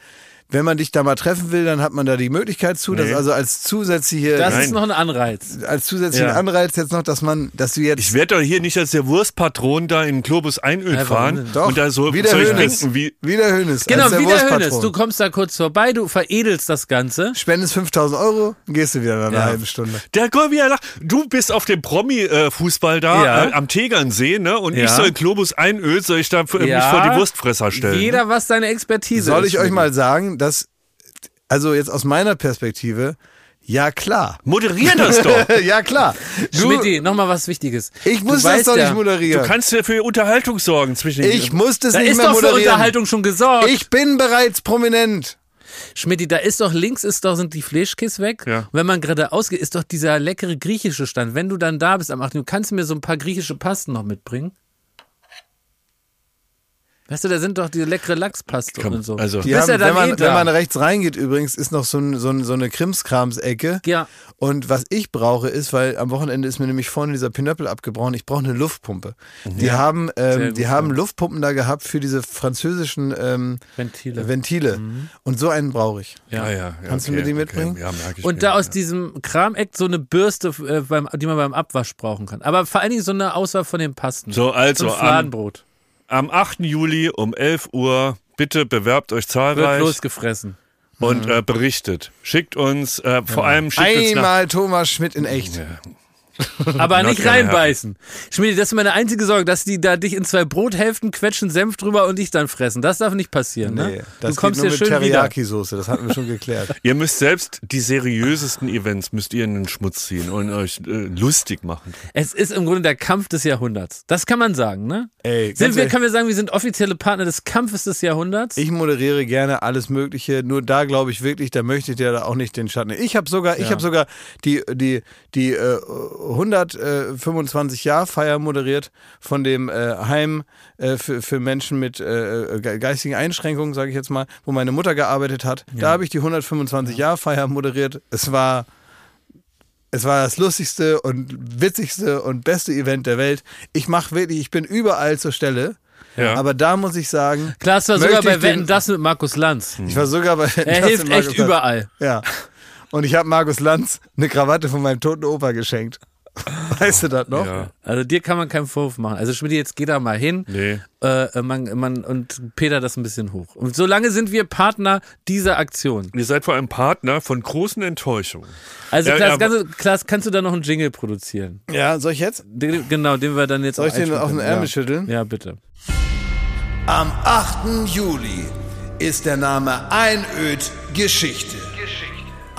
Wenn man dich da mal treffen will, dann hat man da die Möglichkeit zu, dass Nee. also als zusätzliche Das Nein. ist noch ein Anreiz. als zusätzlichen Ja. Anreiz jetzt noch, dass man, dass du jetzt Ich werde doch hier nicht als der Wurstpatron da in Globus Einöd Ja, fahren? Doch, und da so wie der soll ich Hönes. trinken, wie wie der Hönes. Genau, als der wie der Hönes. Du kommst da kurz vorbei, du veredelst das Ganze. spendest 5000 Euro, gehst du wieder nach einer Ja. halben Stunde. Der Gott, wie er lacht. Du bist auf dem Promi-Fußball da Ja. äh, am Tegernsee, ne? Und Ja. ich soll Globus Einöd, soll ich da für, mich vor die Wurstfresser stellen. Jeder, was seine Expertise Soll ist. ich euch mal sagen, dass, also jetzt aus meiner Perspektive, ja klar. Moderier das doch. [laughs] ja klar. Du, Schmidti, nochmal was Wichtiges. ich Du muss das doch ja, nicht moderieren. Du kannst ja für Unterhaltung sorgen zwischen den ich muss das Da nicht ist mehr doch für moderieren. Unterhaltung schon gesorgt. Ich bin bereits prominent. Schmidti, da ist doch links ist doch sind die Fleischkis weg. Ja. Und wenn man gerade ausgeht, ist doch dieser leckere griechische Stand. Wenn du dann da bist am 8. Juni, kannst du mir so ein paar griechische Pasten noch mitbringen? Weißt du, da sind doch diese leckere Lachspaste Komm, und so. also- Die Du haben, ja wenn, man, eh wenn man rechts reingeht übrigens, ist noch so, ein, so, ein, so eine Krimskrams-Ecke. Ja. Und was ich brauche ist, weil am Wochenende ist mir nämlich vorne dieser Pinöppel abgebrochen, ich brauche eine Luftpumpe. Die, haben, ähm, die haben. Luftpumpen da gehabt für diese französischen ähm, Ventile. Ventile. Und so einen brauche ich. Ja. Ah, ja, ja, Kannst du okay, mir die okay. mitbringen? Ja, merke ich Und mir, da aus ja. diesem Krameck so eine Bürste, äh, beim, die man beim Abwasch brauchen kann. Aber vor allen Dingen so eine Auswahl von den Pasten. So, also so Fladenbrot. Am 8. Juli um 11 Uhr, bitte bewerbt euch Wird zahlreich losgefressen. und äh, berichtet. Schickt uns, äh, vor allem schickt uns nach... Einmal Thomas Schmidt in echt. [laughs] Aber nicht reinbeißen. Schmidt, das ist meine einzige Sorge, dass die da dich in zwei Brothälften quetschen, Senf drüber und dich dann fressen. Das darf nicht passieren, Nee, ne? das du kommst geht nur mit schön. Teriyaki-Soße, das hatten wir schon geklärt. [laughs] Ihr müsst selbst die seriösesten Events müsst ihr in den Schmutz ziehen und euch äh, lustig machen. Es ist im Grunde der Kampf des Jahrhunderts. Das kann man sagen, ne? Ey, Sind ganz wir, können wir sagen, wir sind offizielle Partner des Kampfes des Jahrhunderts? ich moderiere gerne alles Mögliche, nur da glaube ich wirklich, da möchte ich dir da auch nicht den Schatten. Ich habe sogar, ich Ja. habe sogar die die die äh, 125 Jahr Feier moderiert von dem äh, Heim äh, für, für Menschen mit äh, ge- geistigen Einschränkungen, sage ich jetzt mal, wo meine Mutter gearbeitet hat. Da habe ich die 125 Jahr Feier moderiert. Es war es war das lustigste und witzigste und beste Event der Welt. Ich mache wirklich, ich bin überall zur Stelle. Ja. Aber da muss ich sagen, Klaas war möchte sogar bei Wetten, das mit Markus Lanz. ich war sogar bei. Er das hilft Markus echt Lanz. überall. Ja. Und ich habe Markus Lanz eine Krawatte von meinem toten Opa geschenkt. [laughs] Weißt du das noch? Ja. Also dir kann man keinen Vorwurf machen. Also Schmidt, jetzt geh da mal hin. Nee. Äh, man, man, und Peter das ein bisschen hoch. Und solange sind wir Partner dieser Aktion. Ihr seid vor allem Partner von großen Enttäuschungen. Also Ja, Klaas, ja, ganze, Klaas, kannst du da noch einen Jingle produzieren? Ja, soll ich jetzt? Den, genau, den wir dann jetzt Soll ich auch den auf den. Ärmel ja. schütteln? Ja, bitte. Am 8. Juli ist der Name Einöd Geschichte.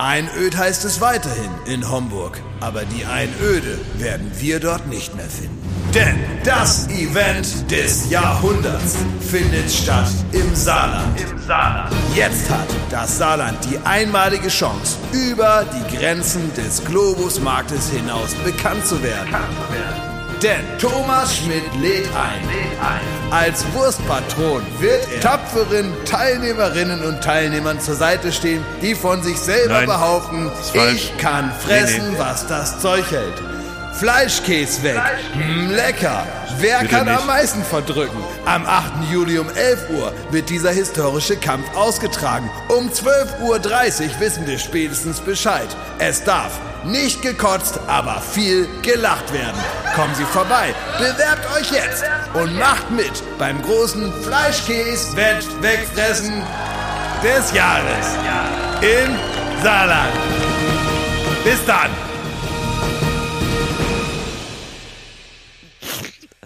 Einöd heißt es weiterhin in Homburg, aber die Einöde werden wir dort nicht mehr finden. Denn das Event des Jahrhunderts findet statt im Saarland. Im Saarland. Jetzt hat das Saarland die einmalige Chance, über die Grenzen des Globusmarktes hinaus bekannt zu werden. Denn Thomas Schmidt lädt ein. Als Wurstpatron wird er tapferen Teilnehmerinnen und Teilnehmern zur Seite stehen, die von sich selber Nein, behaupten, ich kann fressen, Nee, nee. was das Zeug hält. Fleischkäse weg. Hm, lecker. Wer Bitte kann am nicht. meisten verdrücken? Am 8. Juli um 11 Uhr wird dieser historische Kampf ausgetragen. Um 12.30 Uhr wissen wir spätestens Bescheid. Es darf nicht gekotzt, aber viel gelacht werden. Kommen Sie vorbei, bewerbt euch jetzt und macht mit beim großen Fleischkäse wegfressen des Jahres in Saarland. Bis dann.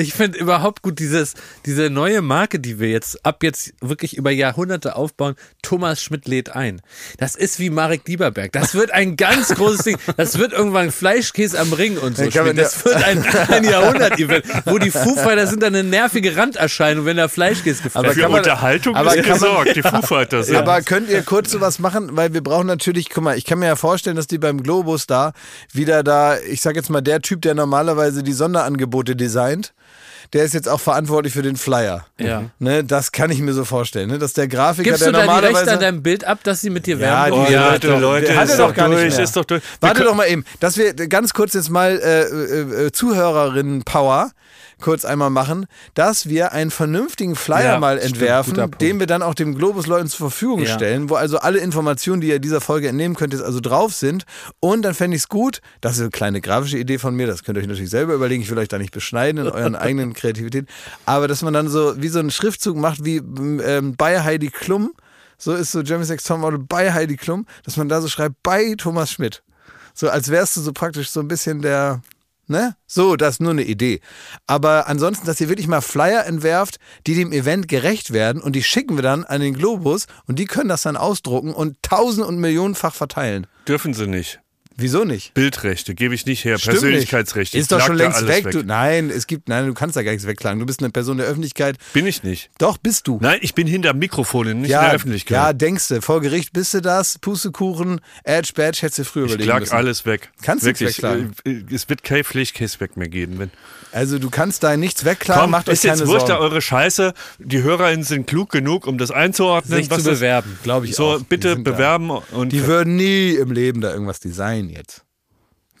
Ich finde überhaupt gut dieses, diese neue Marke, die wir jetzt ab jetzt wirklich über Jahrhunderte aufbauen. Thomas Schmidt lädt ein. Das ist wie Marek Lieberberg. Das wird ein ganz großes Ding. Das wird irgendwann Fleischkäse am Ring und so. Das wird ein, ein Jahrhundert-Event, wo die Foo Fighters sind dann eine nervige Randerscheinung, wenn der Fleischkäse gefressen Aber Für kann man- Unterhaltung aber ist kann man- gesorgt, die Foo Fighters. Ja. Aber könnt ihr kurz sowas machen? Weil wir brauchen natürlich, guck mal, ich kann mir ja vorstellen, dass die beim Globus da wieder da, ich sag jetzt mal, der Typ, der normalerweise die Sonderangebote designt, der ist jetzt auch verantwortlich für den Flyer. Ja. Ne, das kann ich mir so vorstellen, ne? dass der Grafiker, Gibst der du da die Rechte normalerweise. an deinem Bild ab, dass sie mit dir Ja, werben? die- Oh, dürfen? Leute, doch. Leute, ist doch gar nicht durch, mehr. ist doch durch. Warte doch mal eben, dass wir ganz kurz jetzt mal äh, äh, äh, Zuhörerinnen-Power kurz einmal machen, dass wir einen vernünftigen Flyer Ja, mal stimmt, entwerfen, Punkt. den wir dann auch dem Globus-Leuten zur Verfügung Ja. stellen, wo also alle Informationen, die ihr dieser Folge entnehmen könnt, jetzt also drauf sind. Und dann fände ich es gut, das ist eine kleine grafische Idee von mir, das könnt ihr euch natürlich selber überlegen, ich will euch da nicht beschneiden in euren [laughs] eigenen Kreativität, aber dass man dann so wie so einen Schriftzug macht, wie ähm, bei Heidi Klum, so ist so Jeremy Sex Topmodel bei Heidi Klum, dass man da so schreibt, bei Thomas Schmidt. So als wärst du so praktisch so ein bisschen der, ne? So, das ist nur eine Idee. Aber ansonsten, dass ihr wirklich mal Flyer entwerft, die dem Event gerecht werden und die schicken wir dann an den Globus und die können das dann ausdrucken und tausend und millionenfach verteilen. Dürfen sie nicht. Wieso nicht? Bildrechte gebe ich nicht her. Stimmt nicht. Persönlichkeitsrechte. Ist Ich doch schon längst alles weg. Du, nein, es gibt, nein, du kannst da gar nichts wegklagen. Du bist eine Person der Öffentlichkeit. Bin ich nicht. Doch, bist du. Nein, ich bin hinter Mikrofon, nicht in der Öffentlichkeit. Ja, denkst du, vor Gericht bist du das, Pustekuchen, Edge, Badge, hättest du früher ich überlegen klag müssen. alles weg. Kannst du nichts wegklagen? äh, Es wird kein Pflichtcase mehr geben. Wenn Also du kannst da nichts wegklagen, Komm, macht euch ist jetzt keine wurscht da Sorgen. eure Scheiße. Die HörerInnen sind klug genug, um das einzuordnen. Sich zu das- bewerben. Glaube ich So, auch. Bitte da. bewerben und Die würden nie im Leben da irgendwas designen jetzt.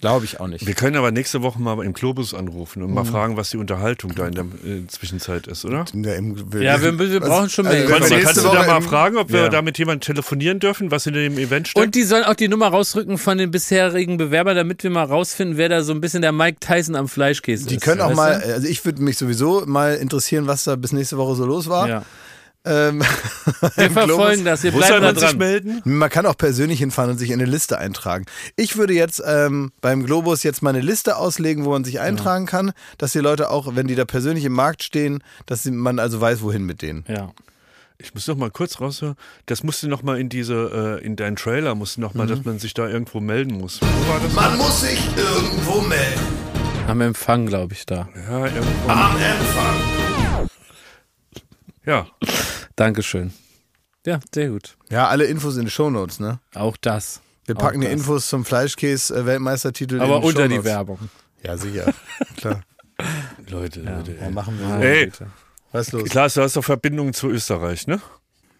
Glaube ich auch nicht. wir können aber nächste Woche mal im Globus anrufen Mhm. und mal fragen, was die Unterhaltung da in der äh, Zwischenzeit ist, oder? Ja, im- Ja, wir- wir brauchen schon mehr Also, wir Konsti, nächste kannst du da mal fragen, ob wir Ja. da mit jemandem telefonieren dürfen, was in dem Event steckt? Und die sollen auch die Nummer rausrücken von den bisherigen Bewerbern, damit wir mal rausfinden, wer da so ein bisschen der Mike Tyson am Fleischkäse Die ist. können auch mal, also ich würde mich sowieso mal interessieren, was da bis nächste Woche so los war. Ja. Ähm, Wir [laughs] verfolgen Globus. das, wir bleiben da dran. melden? Man kann auch persönlich hinfahren und sich in eine Liste eintragen. Ich würde jetzt ähm, beim Globus jetzt mal eine Liste auslegen, wo man sich eintragen kann, dass die Leute auch, wenn die da persönlich im Markt stehen, dass sie- man also weiß, wohin mit denen. Ja. Ich muss noch mal kurz raushören. Das musste noch mal in diese, äh, in deinen Trailer musste noch mal, Mhm. dass man sich da irgendwo melden muss. Wo war das? Man muss sich irgendwo melden. Am Empfang, glaube ich, da. Ja, irgendwo. Am Empfang. Ja. Dankeschön. Ja, sehr gut. Ja, alle Infos in die Shownotes, ne? Auch das. Wir packen Auch die das. Infos zum Fleischkäse-Weltmeistertitel Aber in die unter die Shownotes. Werbung. Ja, sicher. [laughs] Klar. Leute, Leute. Ja, machen wir. Ey, Was ist los? Klaas, du hast doch Verbindungen zu Österreich, ne?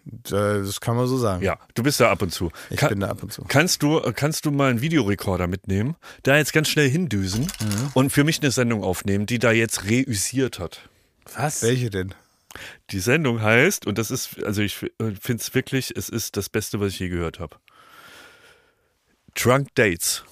Äh, Das kann man so sagen. Ja, du bist da ab und zu. Ich Ka- bin da ab und zu. Kannst du, kannst du mal einen Videorekorder mitnehmen, da jetzt ganz schnell hindüsen Mhm. und für mich eine Sendung aufnehmen, die da jetzt reüssiert hat? Was? Welche denn? Die Sendung heißt, und das ist, also ich finde es wirklich, es ist das Beste, was ich je gehört habe. Drunk Dates.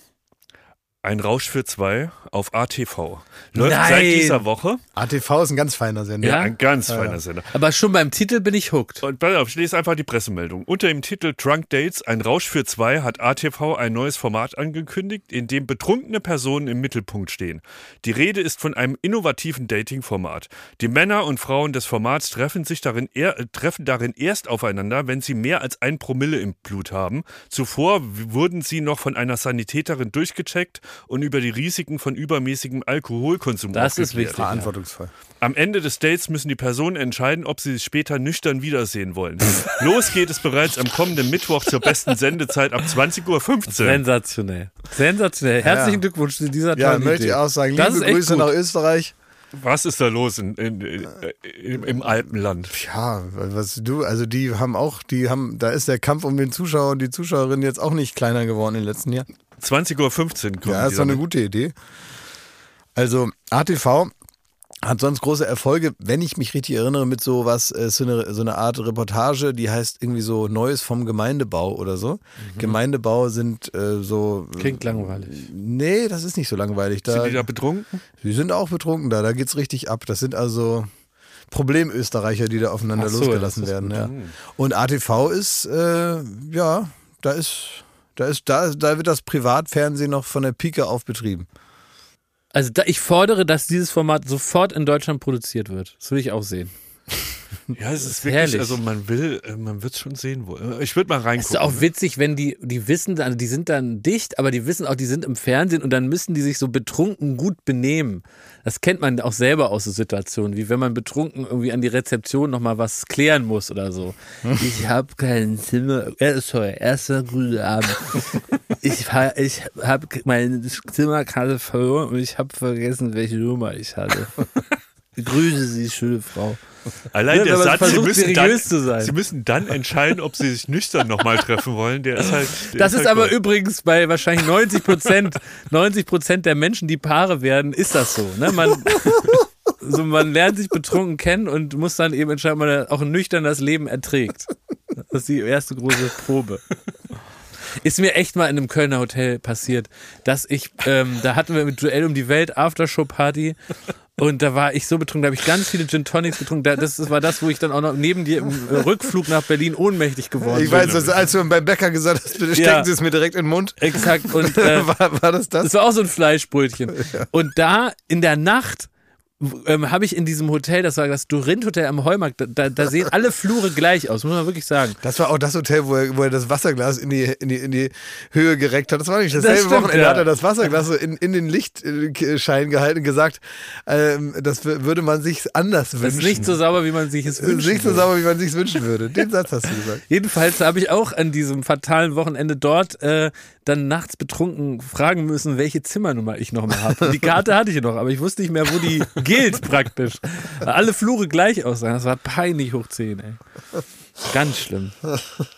Ein Rausch für zwei auf ATV. Läuft Nein. seit dieser Woche. ATV ist ein ganz feiner Sender. Ja, Ja? ein ganz feiner Sender. Aber schon beim Titel bin ich hooked. Und pass auf, ich lese einfach die Pressemeldung. Unter dem Titel Drunk Dates, ein Rausch für zwei, hat ATV ein neues Format angekündigt, in dem betrunkene Personen im Mittelpunkt stehen. Die Rede ist von einem innovativen Dating-Format. Die Männer und Frauen des Formats treffen sich darin, eher, äh, treffen darin erst aufeinander, wenn sie mehr als ein Promille im Blut haben. Zuvor wurden sie noch von einer Sanitäterin durchgecheckt und über die Risiken von übermäßigem Alkoholkonsum Das ist wichtig. Verantwortungsvoll. Am Ende des Dates müssen die Personen entscheiden, ob sie sich später nüchtern wiedersehen wollen. [laughs] Los geht es bereits am kommenden Mittwoch zur besten Sendezeit ab 20.15 Uhr. Sensationell. Sensationell. Herzlichen Glückwunsch zu dieser Ja, möchte Idee. ich auch sagen. Das Liebe Grüße gut. nach Österreich. Was ist da los in, in, in, im, im Alpenland? Ja, was du, also die haben auch, die haben, da ist der Kampf um den Zuschauer und die Zuschauerin jetzt auch nicht kleiner geworden in den letzten Jahren. 20.15 Uhr kommen Ja, ist doch eine gute Idee. Also ATV hat sonst große Erfolge, wenn ich mich richtig erinnere, mit so was, äh, so eine, so eine Art Reportage, die heißt irgendwie so Neues vom Gemeindebau oder so. Gemeindebau sind äh, so. Klingt langweilig. Nee, das ist nicht so langweilig. Da, Sind die da betrunken? die sind auch betrunken da, da geht's richtig ab. Das sind also Problemösterreicher, die da aufeinander so, losgelassen werden. Ja. Und ATV ist, äh, ja, da ist, da ist, da, da wird das Privatfernsehen noch von der Pike auf betrieben. Also da, ich fordere, dass dieses Format sofort in Deutschland produziert wird. Das will ich auch sehen. Ja, es ist wirklich- wirklich, also also man will, man wird es schon sehen. Wo, ich würde mal Es ist reingucken. auch witzig, wenn die, die wissen, also die sind dann dicht, aber die wissen auch, die sind im Fernsehen und dann müssen die sich so betrunken gut benehmen. Das kennt man auch selber aus so Situationen, wie wenn man betrunken irgendwie an die Rezeption nochmal was klären muss oder so. [laughs] Ich habe kein Zimmer. Äh, sorry, erster guten Abend. Ich, ich habe meine Zimmerkarte verloren und ich habe vergessen, welche Nummer ich hatte. [laughs] Grüße Sie, schöne Frau. Allein Ja, der wenn man Satz, sie müssen, dann, sie müssen dann entscheiden, ob sie sich nüchtern nochmal treffen wollen. Der ist halt. Der Das ist halt aber gut. übrigens bei wahrscheinlich 90 Prozent, [laughs] 90 Prozent der Menschen, die Paare werden, ist das so. Ne? Man, [laughs] so man lernt sich betrunken kennen und muss dann eben entscheiden, ob man auch nüchtern das Leben erträgt. Das ist die erste große Probe. Ist mir echt mal in einem Kölner Hotel passiert, dass ich, ähm, da hatten wir mit Duell um die Welt Aftershow-Party und da war ich so betrunken, da habe ich ganz viele Gin Tonics getrunken. Da, das, war das, wo ich dann auch noch neben dir im Rückflug nach Berlin ohnmächtig geworden Ich bin. weiß, das, als du beim Bäcker gesagt hast, bitte stecken Ja. Sie es mir direkt in den Mund. Exakt. Und [laughs] äh, war, war das das? Das war auch so ein Fleischbrötchen. Und da in der Nacht ähm, habe ich in diesem Hotel, das war das Dorinth-Hotel am Heumarkt, da- da, sehen alle Flure gleich aus, muss man wirklich sagen. Das war auch das Hotel, wo er, wo er das Wasserglas in die, in, die, in die Höhe gereckt hat. Das war Das dasselbe stimmt, Wochenende, ja. hat er das Wasserglas so in, in den Lichtschein gehalten und gesagt, ähm, das würde man sich anders Das wünschen. ist nicht so sauber, wie man sich es Das ist wünscht. nicht so sauber, wie man sich wünschen würde. Den [laughs] Satz hast du gesagt. Jedenfalls habe ich auch an diesem fatalen Wochenende dort äh, dann nachts betrunken fragen müssen, welche Zimmernummer ich noch mal habe. Die Karte hatte ich noch, aber ich wusste nicht mehr, wo die [laughs] gilt praktisch. Alle Flure gleich aussahen. Das war peinlich hoch 10, ey. Ganz schlimm.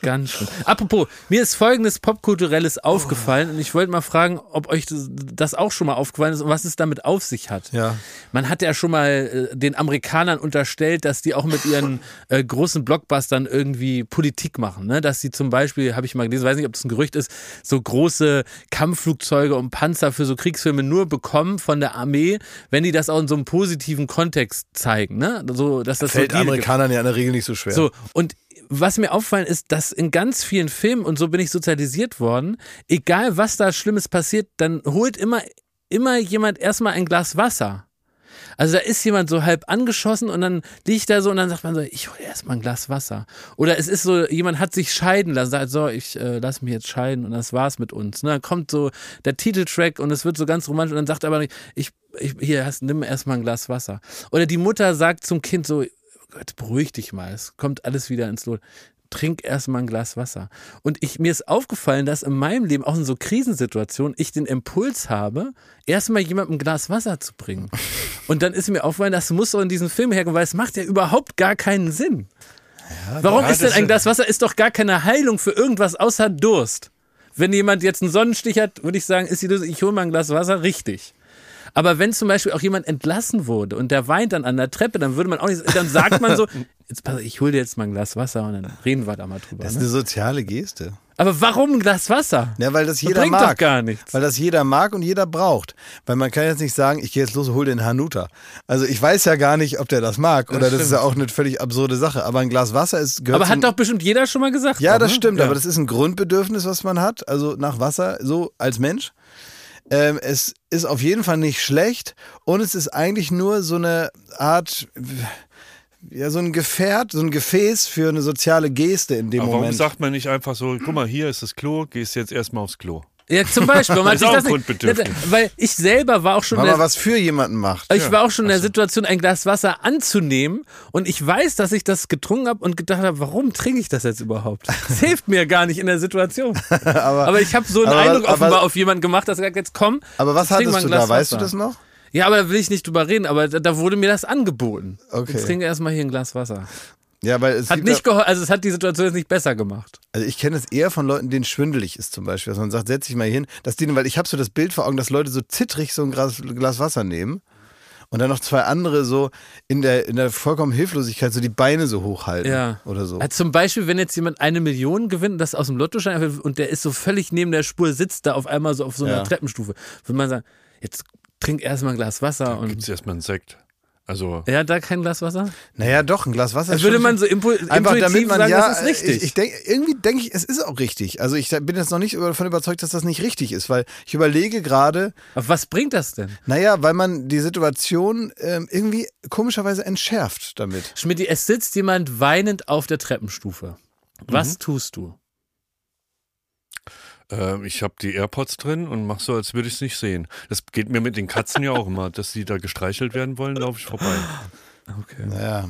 Ganz schlimm. Apropos, mir ist folgendes Popkulturelles aufgefallen und ich wollte mal fragen, ob euch das- das auch schon mal aufgefallen ist und was es damit auf sich hat. Ja. Man hat ja schon mal äh, den Amerikanern unterstellt, dass die auch mit ihren äh, großen Blockbustern irgendwie Politik machen. Ne? Dass sie zum Beispiel, habe ich mal gelesen, weiß nicht, ob das ein Gerücht ist, so große Kampfflugzeuge und Panzer für so Kriegsfilme nur bekommen von der Armee, wenn die das auch in so einem positiven Kontext zeigen. Ne? So, dass das Fällt so Amerikanern ja in der Regel nicht so schwer. so, und was mir auffallen ist, dass in ganz vielen Filmen, und so bin ich sozialisiert worden, egal was da Schlimmes passiert, dann holt immer, immer jemand erstmal ein Glas Wasser. Also da ist jemand so halb angeschossen und dann liegt er so und dann sagt man so, ich hole erstmal ein Glas Wasser. Oder es ist so, jemand hat sich scheiden lassen, sagt so, ich äh, lass mich jetzt scheiden und das war's mit uns. Ne? Dann kommt so der Titeltrack und es wird so ganz romantisch und dann sagt er aber ich, ich hier hast, nimm erstmal ein Glas Wasser. Oder die Mutter sagt zum Kind so, Gott, beruhig dich mal, es kommt alles wieder ins Lot. Trink erstmal ein Glas Wasser. Und ich, mir ist aufgefallen, dass in meinem Leben, auch in so Krisensituationen, ich den Impuls habe, erstmal jemandem ein Glas Wasser zu bringen. [laughs] Und dann ist mir aufgefallen, das muss so in diesen Film herkommen, weil es macht ja überhaupt gar keinen Sinn. Warum ja, ist denn das ein Glas Wasser? Ist doch gar keine Heilung für irgendwas außer Durst. Wenn jemand jetzt einen Sonnenstich hat, würde ich sagen, ist die Lösung, ich hole mal ein Glas Wasser, richtig. Aber wenn zum Beispiel auch jemand entlassen wurde und der weint dann an der Treppe, dann würde man auch nicht, dann sagt man so, [laughs] jetzt pass, ich hole dir jetzt mal ein Glas Wasser und dann reden wir da mal drüber. Das ist Ne? eine soziale Geste. Aber warum ein Glas Wasser? Ja, weil das Das jeder bringt mag. doch gar nichts. Weil das jeder mag und jeder braucht. Weil man kann jetzt nicht sagen, ich gehe jetzt los und hol den Hanuta. Also ich weiß ja gar nicht, ob der das mag. Oder das, ist ja auch eine völlig absurde Sache. Aber ein Glas Wasser ist gehört Aber hat doch bestimmt jeder schon mal gesagt. Ja, doch, das ne? stimmt, Ja. aber das ist ein Grundbedürfnis, was man hat, also nach Wasser, so als Mensch. Ähm, es ist auf jeden Fall nicht schlecht und es ist eigentlich nur so eine Art, ja, so ein Gefährt, so ein Gefäß für eine soziale Geste in dem Aber warum Moment. sagt man nicht einfach so, guck mal, hier ist das Klo, gehst jetzt erstmal aufs Klo. Ja, zum Beispiel. Man [laughs] hat Das sich ist auch das nicht, weil ich selber war auch schon Weil in man der, was für jemanden macht. ich war auch schon in der Situation, ein Glas Wasser anzunehmen und ich weiß, dass ich das getrunken habe und gedacht habe, warum trinke ich das jetzt überhaupt? Das hilft mir gar nicht in der Situation. [laughs] aber, ich habe so einen aber- Eindruck aber- offenbar auf jemanden gemacht, dass er sagt, jetzt komm. Aber was jetzt trink mal hattest ein du da? Glas Weißt du Wasser. das noch? Ja, aber da will ich nicht drüber reden, aber da, da wurde mir das angeboten. Okay. Jetzt trinke erstmal hier ein Glas Wasser. Ja, weil es Hat nicht geholfen, also es hat die Situation jetzt nicht besser gemacht. also ich kenne es eher von Leuten, denen schwindelig ist zum Beispiel, dass man sagt, setz dich mal hier hin, dass die, weil ich habe so das Bild vor Augen, dass Leute so zittrig so ein Glas, Glas Wasser nehmen und dann noch zwei andere so in der, in der vollkommen Hilflosigkeit so die Beine so hochhalten Ja. oder so. Also zum Beispiel, wenn jetzt jemand eine Million gewinnt, das aus dem Lottoschein und der ist so völlig neben der Spur, sitzt da auf einmal so auf so einer Ja. Treppenstufe, würde man sagen, jetzt trink erstmal ein Glas Wasser und Gibt's erstmal einen Sekt. Also, Er hat da kein Glas Wasser? Naja, doch, ein Glas Wasser. Das ist würde schon- man so impu Einfach intuitiv damit man sagen, ja, das ist richtig. ich, ich denk, irgendwie denke ich, es ist auch richtig. Also ich bin jetzt noch nicht davon überzeugt, dass das nicht richtig ist, weil ich überlege gerade, Aber was bringt das denn? naja, weil man die Situation ähm, irgendwie komischerweise entschärft damit. Schmidt, es sitzt jemand weinend auf der Treppenstufe. Was tust du? Äh, ich habe die AirPods drin und mach so, als würde ich es nicht sehen. Das geht mir mit den Katzen ja auch immer, dass die da gestreichelt werden wollen, laufe ich vorbei. Okay. Naja.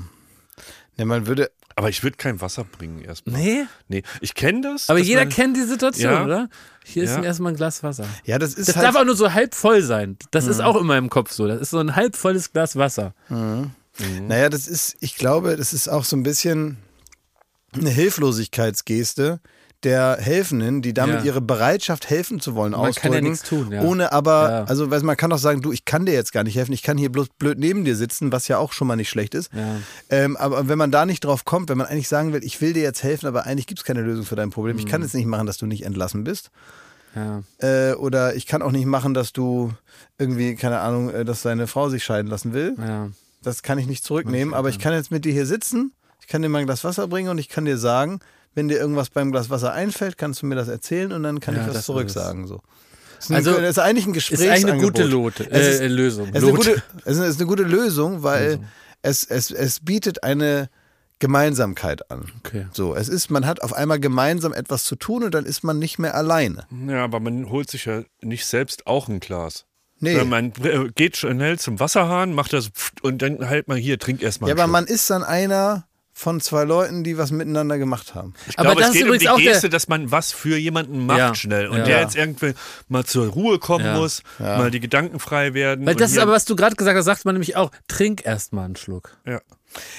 Ne, man würde, Aber ich würde kein Wasser bringen erstmal. Nee, Nee, ich kenne das. aber jeder man, kennt die Situation, Ja. oder? Hier ist Ja. erstmal ein Glas Wasser. ja, das ist Das halt, darf auch nur so halb voll sein. Das ist auch in meinem Kopf so. Das ist so ein halb volles Glas Wasser. naja, das ist, ich glaube, das ist auch so ein bisschen eine Hilflosigkeitsgeste der Helfenden, die damit Ja. ihre Bereitschaft helfen zu wollen Man kann ja ausdrücken, nichts tun, ja. ohne aber, Ja. also weiß man kann doch sagen, du, ich kann dir jetzt gar nicht helfen, ich kann hier bloß blöd neben dir sitzen, was ja auch schon mal nicht schlecht ist. Ähm, aber wenn man da nicht drauf kommt, wenn man eigentlich sagen will, ich will dir jetzt helfen, aber eigentlich gibt es keine Lösung für dein Problem, ich Mhm. kann jetzt nicht machen, dass du nicht entlassen bist. Äh, oder ich kann auch nicht machen, dass du irgendwie, keine Ahnung, äh, dass deine Frau sich scheiden lassen will. Das kann ich nicht zurücknehmen, aber ich kann jetzt mit dir hier sitzen, ich kann dir mal ein Glas Wasser bringen und ich kann dir sagen, wenn dir irgendwas beim Glas Wasser einfällt, kannst du mir das erzählen und dann kann Ja, ich das was ist zurücksagen. So. Das ist, Also, ein, das ist eigentlich ein Ist Gesprächsangebot. eigentlich eine gute Lote, Es ist- äh, Lösung. es ist, eine Lote. gute, es ist eine gute Lösung, weil es, es, es bietet eine Gemeinsamkeit an. Okay. So, es ist, man hat auf einmal gemeinsam etwas zu tun und dann ist man nicht mehr alleine. Ja, aber man holt sich ja nicht selbst auch ein Glas. Nee. Man äh, geht schnell zum Wasserhahn, macht das und dann halt mal hier, trink erstmal. Ja, aber Schluck. man ist dann einer von zwei Leuten, die was miteinander gemacht haben. Ich Aber glaube, das es ist geht um übrigens die Geste, dass man was für jemanden macht Ja. schnell und Ja. der jetzt irgendwie mal zur Ruhe kommen Ja. muss, mal die Gedanken frei werden. Weil das ist aber, was du gerade gesagt hast, sagt man nämlich auch, trink erstmal einen Schluck. ja.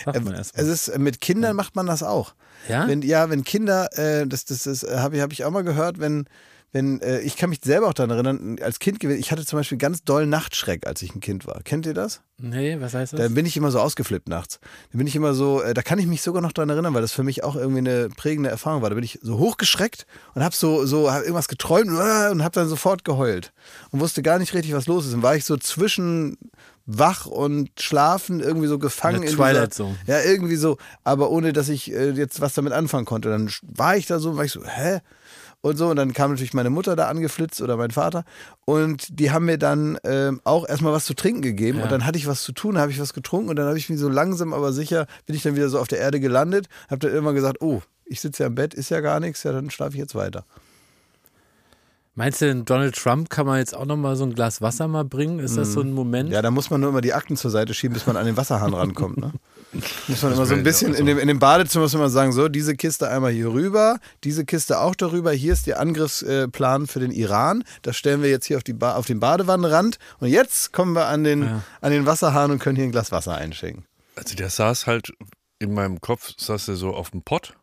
Man erst Es mal. ist äh, mit Kindern macht man das auch. Ja? Wenn, ja, wenn Kinder, äh, das, das, das habe ich, hab ich auch mal gehört, wenn, wenn, äh, ich kann mich selber auch daran erinnern, als Kind gewesen, ich hatte zum Beispiel ganz doll Nachtschreck, als ich ein Kind war. Kennt ihr das? Nee, was heißt das? Da bin ich immer so ausgeflippt nachts. Da bin ich immer so, äh, da kann ich mich sogar noch daran erinnern, weil das für mich auch irgendwie eine prägende Erfahrung war. Da bin ich so hochgeschreckt und habe so, so hab irgendwas geträumt äh, und habe dann sofort geheult und wusste gar nicht richtig, was los ist. Und war ich so zwischen wach und schlafen irgendwie so gefangen In Twilight Zone. Ja, irgendwie so, aber ohne dass ich äh, jetzt was damit anfangen konnte. Dann war ich da so, war ich so, hä? Und so, und dann kam natürlich meine Mutter da angeflitzt oder mein Vater. Und die haben mir dann ähm, auch erstmal was zu trinken gegeben. Und dann hatte ich was zu tun, habe ich was getrunken und dann habe ich mich so langsam, aber sicher, bin ich dann wieder so auf der Erde gelandet. Habe dann immer gesagt, oh, ich sitze ja im Bett, ist ja gar nichts, ja, dann schlafe ich jetzt weiter. Meinst du, denn Donald Trump kann man jetzt auch noch mal so ein Glas Wasser mal bringen? Ist das so ein Moment? Ja, da muss man nur immer die Akten zur Seite schieben, bis man an den Wasserhahn rankommt. Ne? [laughs] Muss man immer so ein bisschen, ja in dem, in dem Badezimmer muss man sagen, so, diese Kiste einmal hier rüber, diese Kiste auch darüber, hier ist der Angriffsplan für den Iran, das stellen wir jetzt hier auf, die ba auf den Badewannenrand. Und jetzt kommen wir an den, an den Wasserhahn und können hier ein Glas Wasser einschenken. Also der saß halt in meinem Kopf, saß er so auf dem Pott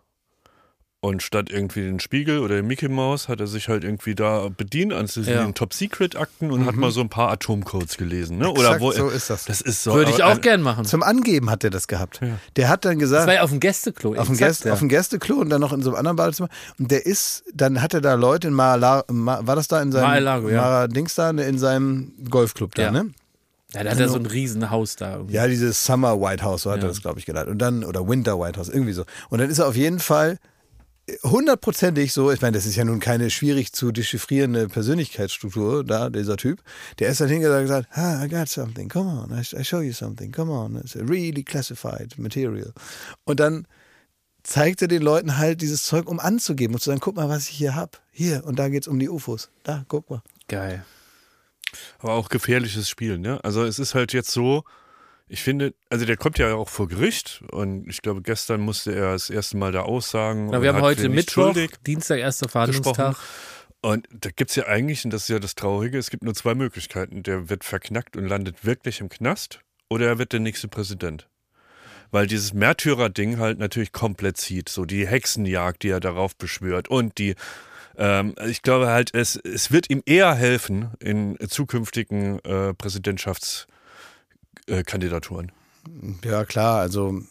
und statt irgendwie den Spiegel oder den Mickey Mouse hat er sich halt irgendwie da bedient an diesen Ja. Top-Secret-Akten und hat mal so ein paar Atomcodes gelesen. Ne? Exakt Oder wo, so ist das. Das ist so. Würde ich auch gern machen. Zum Angeben hat er das gehabt. Der hat dann gesagt, Das war ja auf dem Gästeklo. auf dem, Gäste, ja. auf dem Gästeklo und dann noch in so einem anderen Badezimmer. Und der ist, dann hat er da Leute in Mar war das da in seinem Mar-a-Lago, ja. Mar-a-Dings da, in seinem Golfclub da, Ja. ne? Ja, da hat er so ein Riesenhaus da. irgendwie. Ja, dieses Summer White House, so hat Ja. er das, glaube ich, genannt. Und dann, oder Winter White House, irgendwie so. Und dann ist er auf jeden Fall hundertprozentig so, ich meine, das ist ja nun keine schwierig zu dechiffrierende Persönlichkeitsstruktur da, dieser Typ. Der ist dann hingegangen und gesagt, ah, I got something, come on, I, I show you something, come on, it's a really classified material. Und dann zeigt er den Leuten halt dieses Zeug, um anzugeben und zu sagen, guck mal, was ich hier hab. Hier, und da geht's um die UFOs. Da, guck mal. Geil. Aber auch gefährliches Spiel, ne? Also es ist halt jetzt so, ich finde, also der kommt ja auch vor Gericht und ich glaube, gestern musste er das erste Mal da aussagen. Ja, und wir haben heute Mittwoch, Dienstag, erster. Verhandlungstag. Und da gibt es ja eigentlich, und das ist ja das Traurige, es gibt nur zwei Möglichkeiten. Der wird verknackt und landet wirklich im Knast oder er wird der nächste Präsident. Weil dieses Märtyrer-Ding halt natürlich komplett zieht. So die Hexenjagd, die er darauf beschwört und die ähm, ich glaube halt, es, es wird ihm eher helfen in zukünftigen äh, Präsidentschaftskandidaturen. Ja, klar, also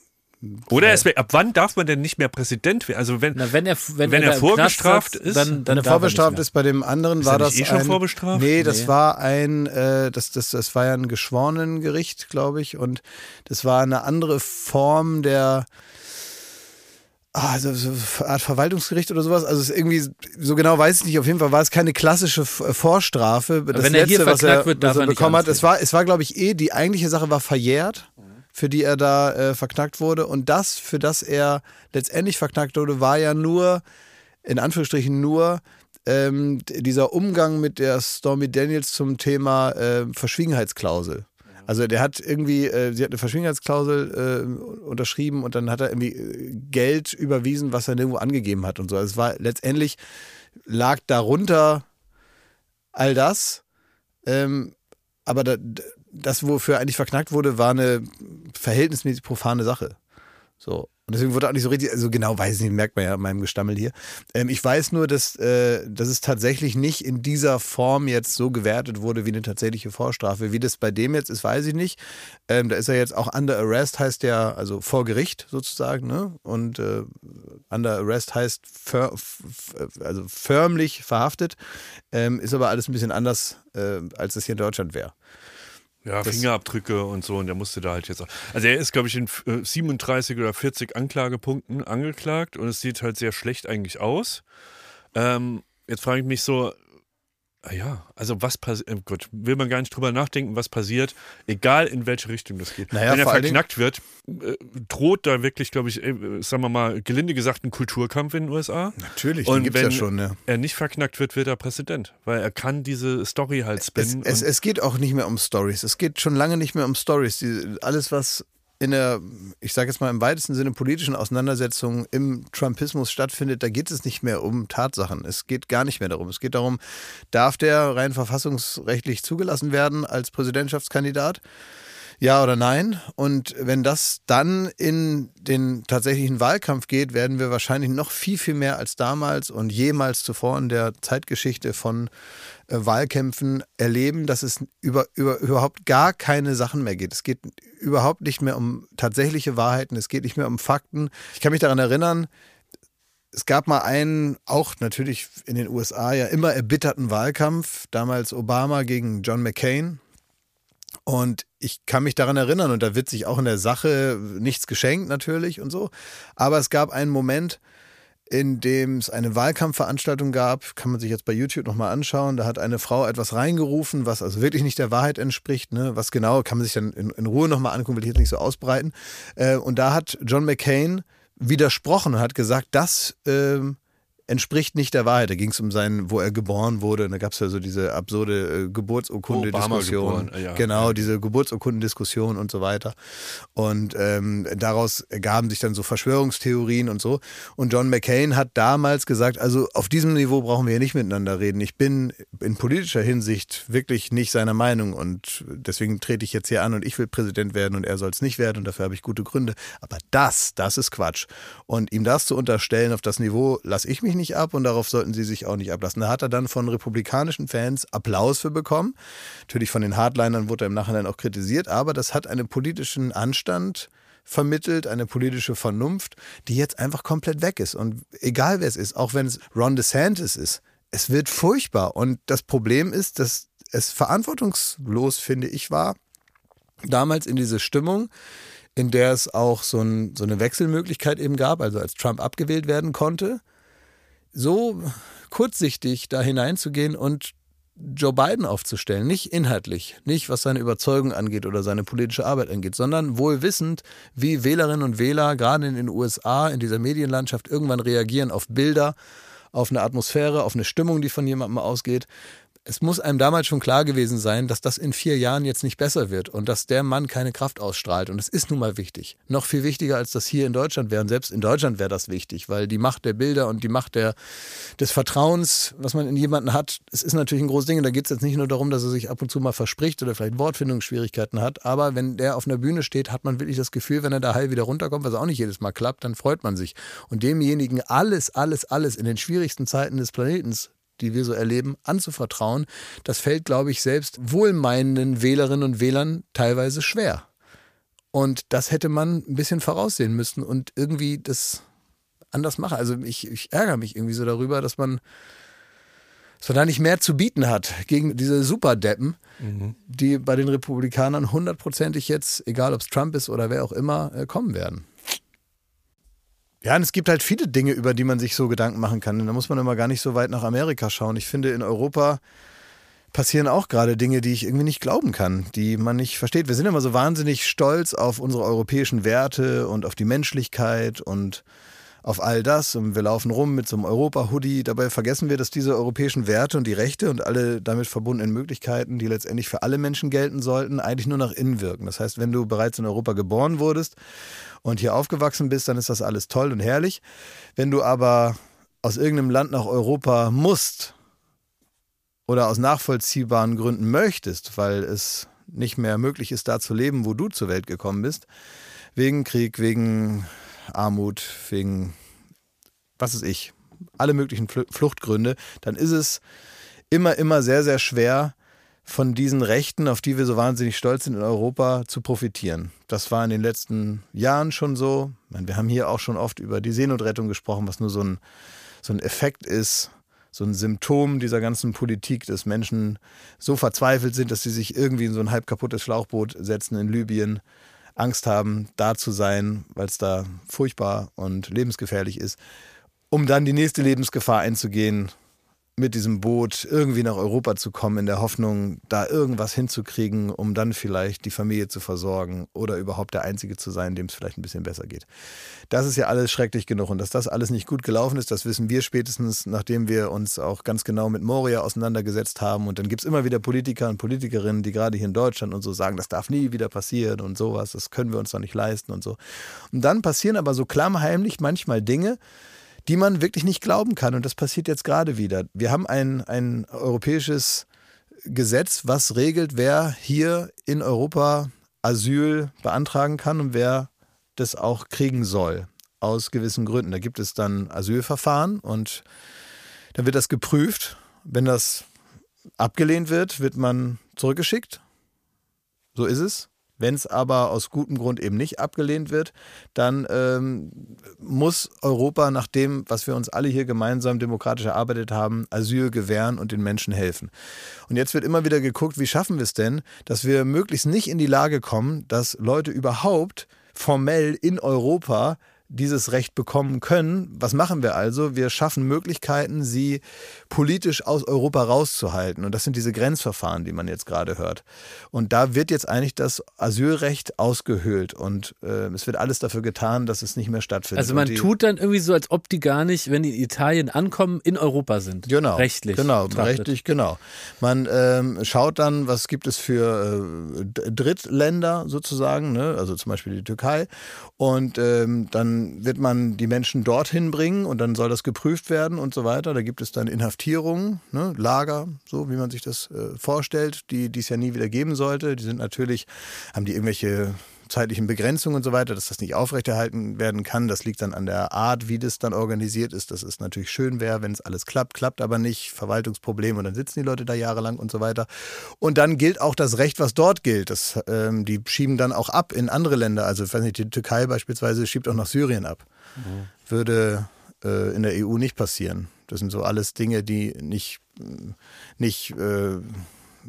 Oder es ab wann darf man denn nicht mehr Präsident werden? Also wenn, Na, wenn er, wenn, Wenn er im vorbestraft ist, dann, dann Wenn er er vorbestraft nicht ist, bei dem anderen Ist war er das nicht eh schon ein, vorbestraft? Nee, das Nee. war ein, äh, das, das, das war ja ein Geschworenengericht, glaube ich, und das war eine andere Form der also so eine Art Verwaltungsgericht oder sowas. Also es ist irgendwie, so genau weiß ich nicht, auf jeden Fall war es keine klassische äh, Vorstrafe. Das wenn er hier was er, verknackt wird, was er nicht bekommen hat, es war, es war, glaube ich, eh, die eigentliche Sache war verjährt, für die er da äh, verknackt wurde. Und das, für das er letztendlich verknackt wurde, war ja nur, in Anführungsstrichen nur, ähm, dieser Umgang mit der Stormy Daniels zum Thema äh, Verschwiegenheitsklausel. Also der hat irgendwie, äh, sie hat eine Verschwiegenheitsklausel äh, unterschrieben und dann hat er irgendwie äh, Geld überwiesen, was er nirgendwo angegeben hat und so. Also es war letztendlich lag darunter all das, ähm, aber da, das, wofür eigentlich verknackt wurde, war eine verhältnismäßig profane Sache. So. Und deswegen wurde auch nicht so richtig, also genau weiß ich nicht, merkt man ja an meinem Gestammel hier. Ähm, ich weiß nur, dass, äh, dass es tatsächlich nicht in dieser Form jetzt so gewertet wurde wie eine tatsächliche Vorstrafe. Wie das bei dem jetzt ist, weiß ich nicht. Ähm, da ist er jetzt auch under arrest, heißt ja, also vor Gericht sozusagen, ne? Und äh, under arrest heißt fir f- also förmlich verhaftet. Ähm, ist aber alles ein bisschen anders, äh, als es hier in Deutschland wäre. Ja, Fingerabdrücke und so. Und der musste da halt jetzt auch. Also er ist, glaube ich, in äh, 37 oder 40 Anklagepunkten angeklagt und es sieht halt sehr schlecht eigentlich aus. Ähm, jetzt frage ich mich so, ja, also was passiert, äh, Gott, will man gar nicht drüber nachdenken, was passiert, egal in welche Richtung das geht. Naja, Wenn er verknackt wird, äh, droht da wirklich, glaube ich, äh, sagen wir mal, gelinde gesagt, ein Kulturkampf in den USA. Natürlich, Und den gibt's wenn ja schon, ja. er nicht verknackt wird, wird er Präsident, weil er kann diese Story halt Es, spinnen. es, und- es geht auch nicht mehr um Stories. Es geht schon lange nicht mehr um Stories. Die, alles, was in der, ich sage jetzt mal im weitesten Sinne politischen Auseinandersetzung im Trumpismus stattfindet, da geht es nicht mehr um Tatsachen. Es geht gar nicht mehr darum. Es geht darum, darf der rein verfassungsrechtlich zugelassen werden als Präsidentschaftskandidat? Ja oder nein? Und wenn das dann in den tatsächlichen Wahlkampf geht, werden wir wahrscheinlich noch viel, viel mehr als damals und jemals zuvor in der Zeitgeschichte von äh, Wahlkämpfen erleben, dass es über, über, überhaupt gar keine Sachen mehr geht. Es geht überhaupt nicht mehr um tatsächliche Wahrheiten, es geht nicht mehr um Fakten. Ich kann mich daran erinnern, es gab mal einen, auch natürlich in den USA ja immer erbitterten Wahlkampf, damals Obama gegen John McCain. Und ich kann mich daran erinnern, und da wird sich auch in der Sache nichts geschenkt natürlich und so. Aber es gab einen Moment, in dem es eine Wahlkampfveranstaltung gab, kann man sich jetzt bei YouTube nochmal anschauen. Da hat eine Frau etwas reingerufen, was also wirklich nicht der Wahrheit entspricht. Ne? Was genau, kann man sich dann in, in Ruhe nochmal angucken, will ich jetzt nicht so ausbreiten. Äh, und da hat John McCain widersprochen und hat gesagt, das ähm, entspricht nicht der Wahrheit. Da ging es um sein, wo er geboren wurde. Und da gab es ja so diese absurde äh, Geburtsurkunde-Diskussion. Geboren, ja. Genau, diese Geburtsurkundendiskussion und so weiter. Und ähm, daraus ergaben sich dann so Verschwörungstheorien und so. Und John McCain hat damals gesagt, also auf diesem Niveau brauchen wir hier nicht miteinander reden. Ich bin in politischer Hinsicht wirklich nicht seiner Meinung und deswegen trete ich jetzt hier an und ich will Präsident werden und er soll es nicht werden und dafür habe ich gute Gründe. Aber das, das ist Quatsch. Und ihm das zu unterstellen auf das Niveau lasse ich mich nicht ab und darauf sollten sie sich auch nicht ablassen. Da hat er dann von republikanischen Fans Applaus für bekommen. Natürlich von den Hardlinern wurde er im Nachhinein auch kritisiert, aber das hat einen politischen Anstand vermittelt, eine politische Vernunft, die jetzt einfach komplett weg ist. Und egal wer es ist, auch wenn es Ron DeSantis ist, es wird furchtbar. Und das Problem ist, dass es verantwortungslos, finde ich, war, damals in diese Stimmung, in der es auch so, ein, so eine Wechselmöglichkeit eben gab, also als Trump abgewählt werden konnte, so kurzsichtig da hineinzugehen und Joe Biden aufzustellen. Nicht inhaltlich, nicht was seine Überzeugung angeht oder seine politische Arbeit angeht, sondern wohl wissend, wie Wählerinnen und Wähler gerade in den USA, in dieser Medienlandschaft irgendwann reagieren auf Bilder, auf eine Atmosphäre, auf eine Stimmung, die von jemandem ausgeht. Es muss einem damals schon klar gewesen sein, dass das in vier Jahren jetzt nicht besser wird und dass der Mann keine Kraft ausstrahlt. Und es ist nun mal wichtig. Noch viel wichtiger, als das hier in Deutschland wäre. Und selbst in Deutschland wäre das wichtig, weil die Macht der Bilder und die Macht der, des Vertrauens, was man in jemanden hat, es ist natürlich ein großes Ding. Und da geht es jetzt nicht nur darum, dass er sich ab und zu mal verspricht oder vielleicht Wortfindungsschwierigkeiten hat. Aber wenn der auf einer Bühne steht, hat man wirklich das Gefühl, wenn er da heil wieder runterkommt, was auch nicht jedes Mal klappt, dann freut man sich. Und demjenigen alles, alles, alles in den schwierigsten Zeiten des Planetens die wir so erleben, anzuvertrauen, das fällt, glaube ich, selbst wohlmeinenden Wählerinnen und Wählern teilweise schwer. Und das hätte man ein bisschen voraussehen müssen und irgendwie das anders machen. Also ich, ich ärgere mich irgendwie so darüber, dass man, man da nicht mehr zu bieten hat gegen diese Superdeppen, die bei den Republikanern hundertprozentig jetzt, egal ob es Trump ist oder wer auch immer, äh, kommen werden. Ja, und es gibt halt viele Dinge, über die man sich so Gedanken machen kann. Und da muss man immer gar nicht so weit nach Amerika schauen. Ich finde, in Europa passieren auch gerade Dinge, die ich irgendwie nicht glauben kann, die man nicht versteht. Wir sind immer so wahnsinnig stolz auf unsere europäischen Werte und auf die Menschlichkeit und auf all das. Und wir laufen rum mit so einem Europa-Hoodie. Dabei vergessen wir, dass diese europäischen Werte und die Rechte und alle damit verbundenen Möglichkeiten, die letztendlich für alle Menschen gelten sollten, eigentlich nur nach innen wirken. Das heißt, wenn du bereits in Europa geboren wurdest und hier aufgewachsen bist, dann ist das alles toll und herrlich. Wenn du aber aus irgendeinem Land nach Europa musst oder aus nachvollziehbaren Gründen möchtest, weil es nicht mehr möglich ist, da zu leben, wo du zur Welt gekommen bist, wegen Krieg, wegen Armut, wegen was ist ich, alle möglichen Fl- Fluchtgründe, dann ist es immer, immer sehr, sehr schwer, von diesen Rechten, auf die wir so wahnsinnig stolz sind in Europa, zu profitieren. Das war in den letzten Jahren schon so. Meine, wir haben hier auch schon oft über die Seenotrettung gesprochen, was nur so ein, so ein Effekt ist, so ein Symptom dieser ganzen Politik, dass Menschen so verzweifelt sind, dass sie sich irgendwie in so ein halb kaputtes Schlauchboot setzen in Libyen, Angst haben, da zu sein, weil es da furchtbar und lebensgefährlich ist, um dann die nächste Lebensgefahr einzugehen, mit diesem Boot irgendwie nach Europa zu kommen, in der Hoffnung, da irgendwas hinzukriegen, um dann vielleicht die Familie zu versorgen oder überhaupt der Einzige zu sein, dem es vielleicht ein bisschen besser geht. Das ist ja alles schrecklich genug und dass das alles nicht gut gelaufen ist, das wissen wir spätestens, nachdem wir uns auch ganz genau mit Moria auseinandergesetzt haben. Und dann gibt es immer wieder Politiker und Politikerinnen, die gerade hier in Deutschland und so sagen, das darf nie wieder passieren und sowas, das können wir uns doch nicht leisten und so. Und dann passieren aber so klammheimlich manchmal Dinge, die man wirklich nicht glauben kann. Und das passiert jetzt gerade wieder. Wir haben ein, ein europäisches Gesetz, was regelt, wer hier in Europa Asyl beantragen kann und wer das auch kriegen soll. Aus gewissen Gründen. Da gibt es dann Asylverfahren und dann wird das geprüft. Wenn das abgelehnt wird, wird man zurückgeschickt. So ist es. Wenn es aber aus gutem Grund eben nicht abgelehnt wird, dann ähm, muss Europa nach dem, was wir uns alle hier gemeinsam demokratisch erarbeitet haben, Asyl gewähren und den Menschen helfen. Und jetzt wird immer wieder geguckt, wie schaffen wir es denn, dass wir möglichst nicht in die Lage kommen, dass Leute überhaupt formell in Europa dieses Recht bekommen können. Was machen wir also? Wir schaffen Möglichkeiten, sie politisch aus Europa rauszuhalten. Und das sind diese Grenzverfahren, die man jetzt gerade hört. Und da wird jetzt eigentlich das Asylrecht ausgehöhlt. Und äh, es wird alles dafür getan, dass es nicht mehr stattfindet. Also man tut dann irgendwie so, als ob die gar nicht, wenn die in Italien ankommen, in Europa sind. Genau. Rechtlich. Genau, betrachtet. rechtlich, genau. Man ähm, schaut dann, was gibt es für äh, Drittländer sozusagen, ne? also zum Beispiel die Türkei. Und ähm, dann wird man die Menschen dorthin bringen und dann soll das geprüft werden und so weiter. Da gibt es dann Inhaftierungen, ne? Lager, so wie man sich das äh, vorstellt, die die es ja nie wieder geben sollte. Die sind natürlich, haben die irgendwelche zeitlichen Begrenzungen und so weiter, dass das nicht aufrechterhalten werden kann. Das liegt dann an der Art, wie das dann organisiert ist. Das ist natürlich schön wäre, wenn es alles klappt, klappt aber nicht. Verwaltungsproblem und dann sitzen die Leute da jahrelang und so weiter. Und dann gilt auch das Recht, was dort gilt. Das, ähm, die schieben dann auch ab in andere Länder. Also ich weiß nicht, die Türkei beispielsweise schiebt auch nach Syrien ab. Würde äh, in der EU nicht passieren. Das sind so alles Dinge, die nicht, nicht äh,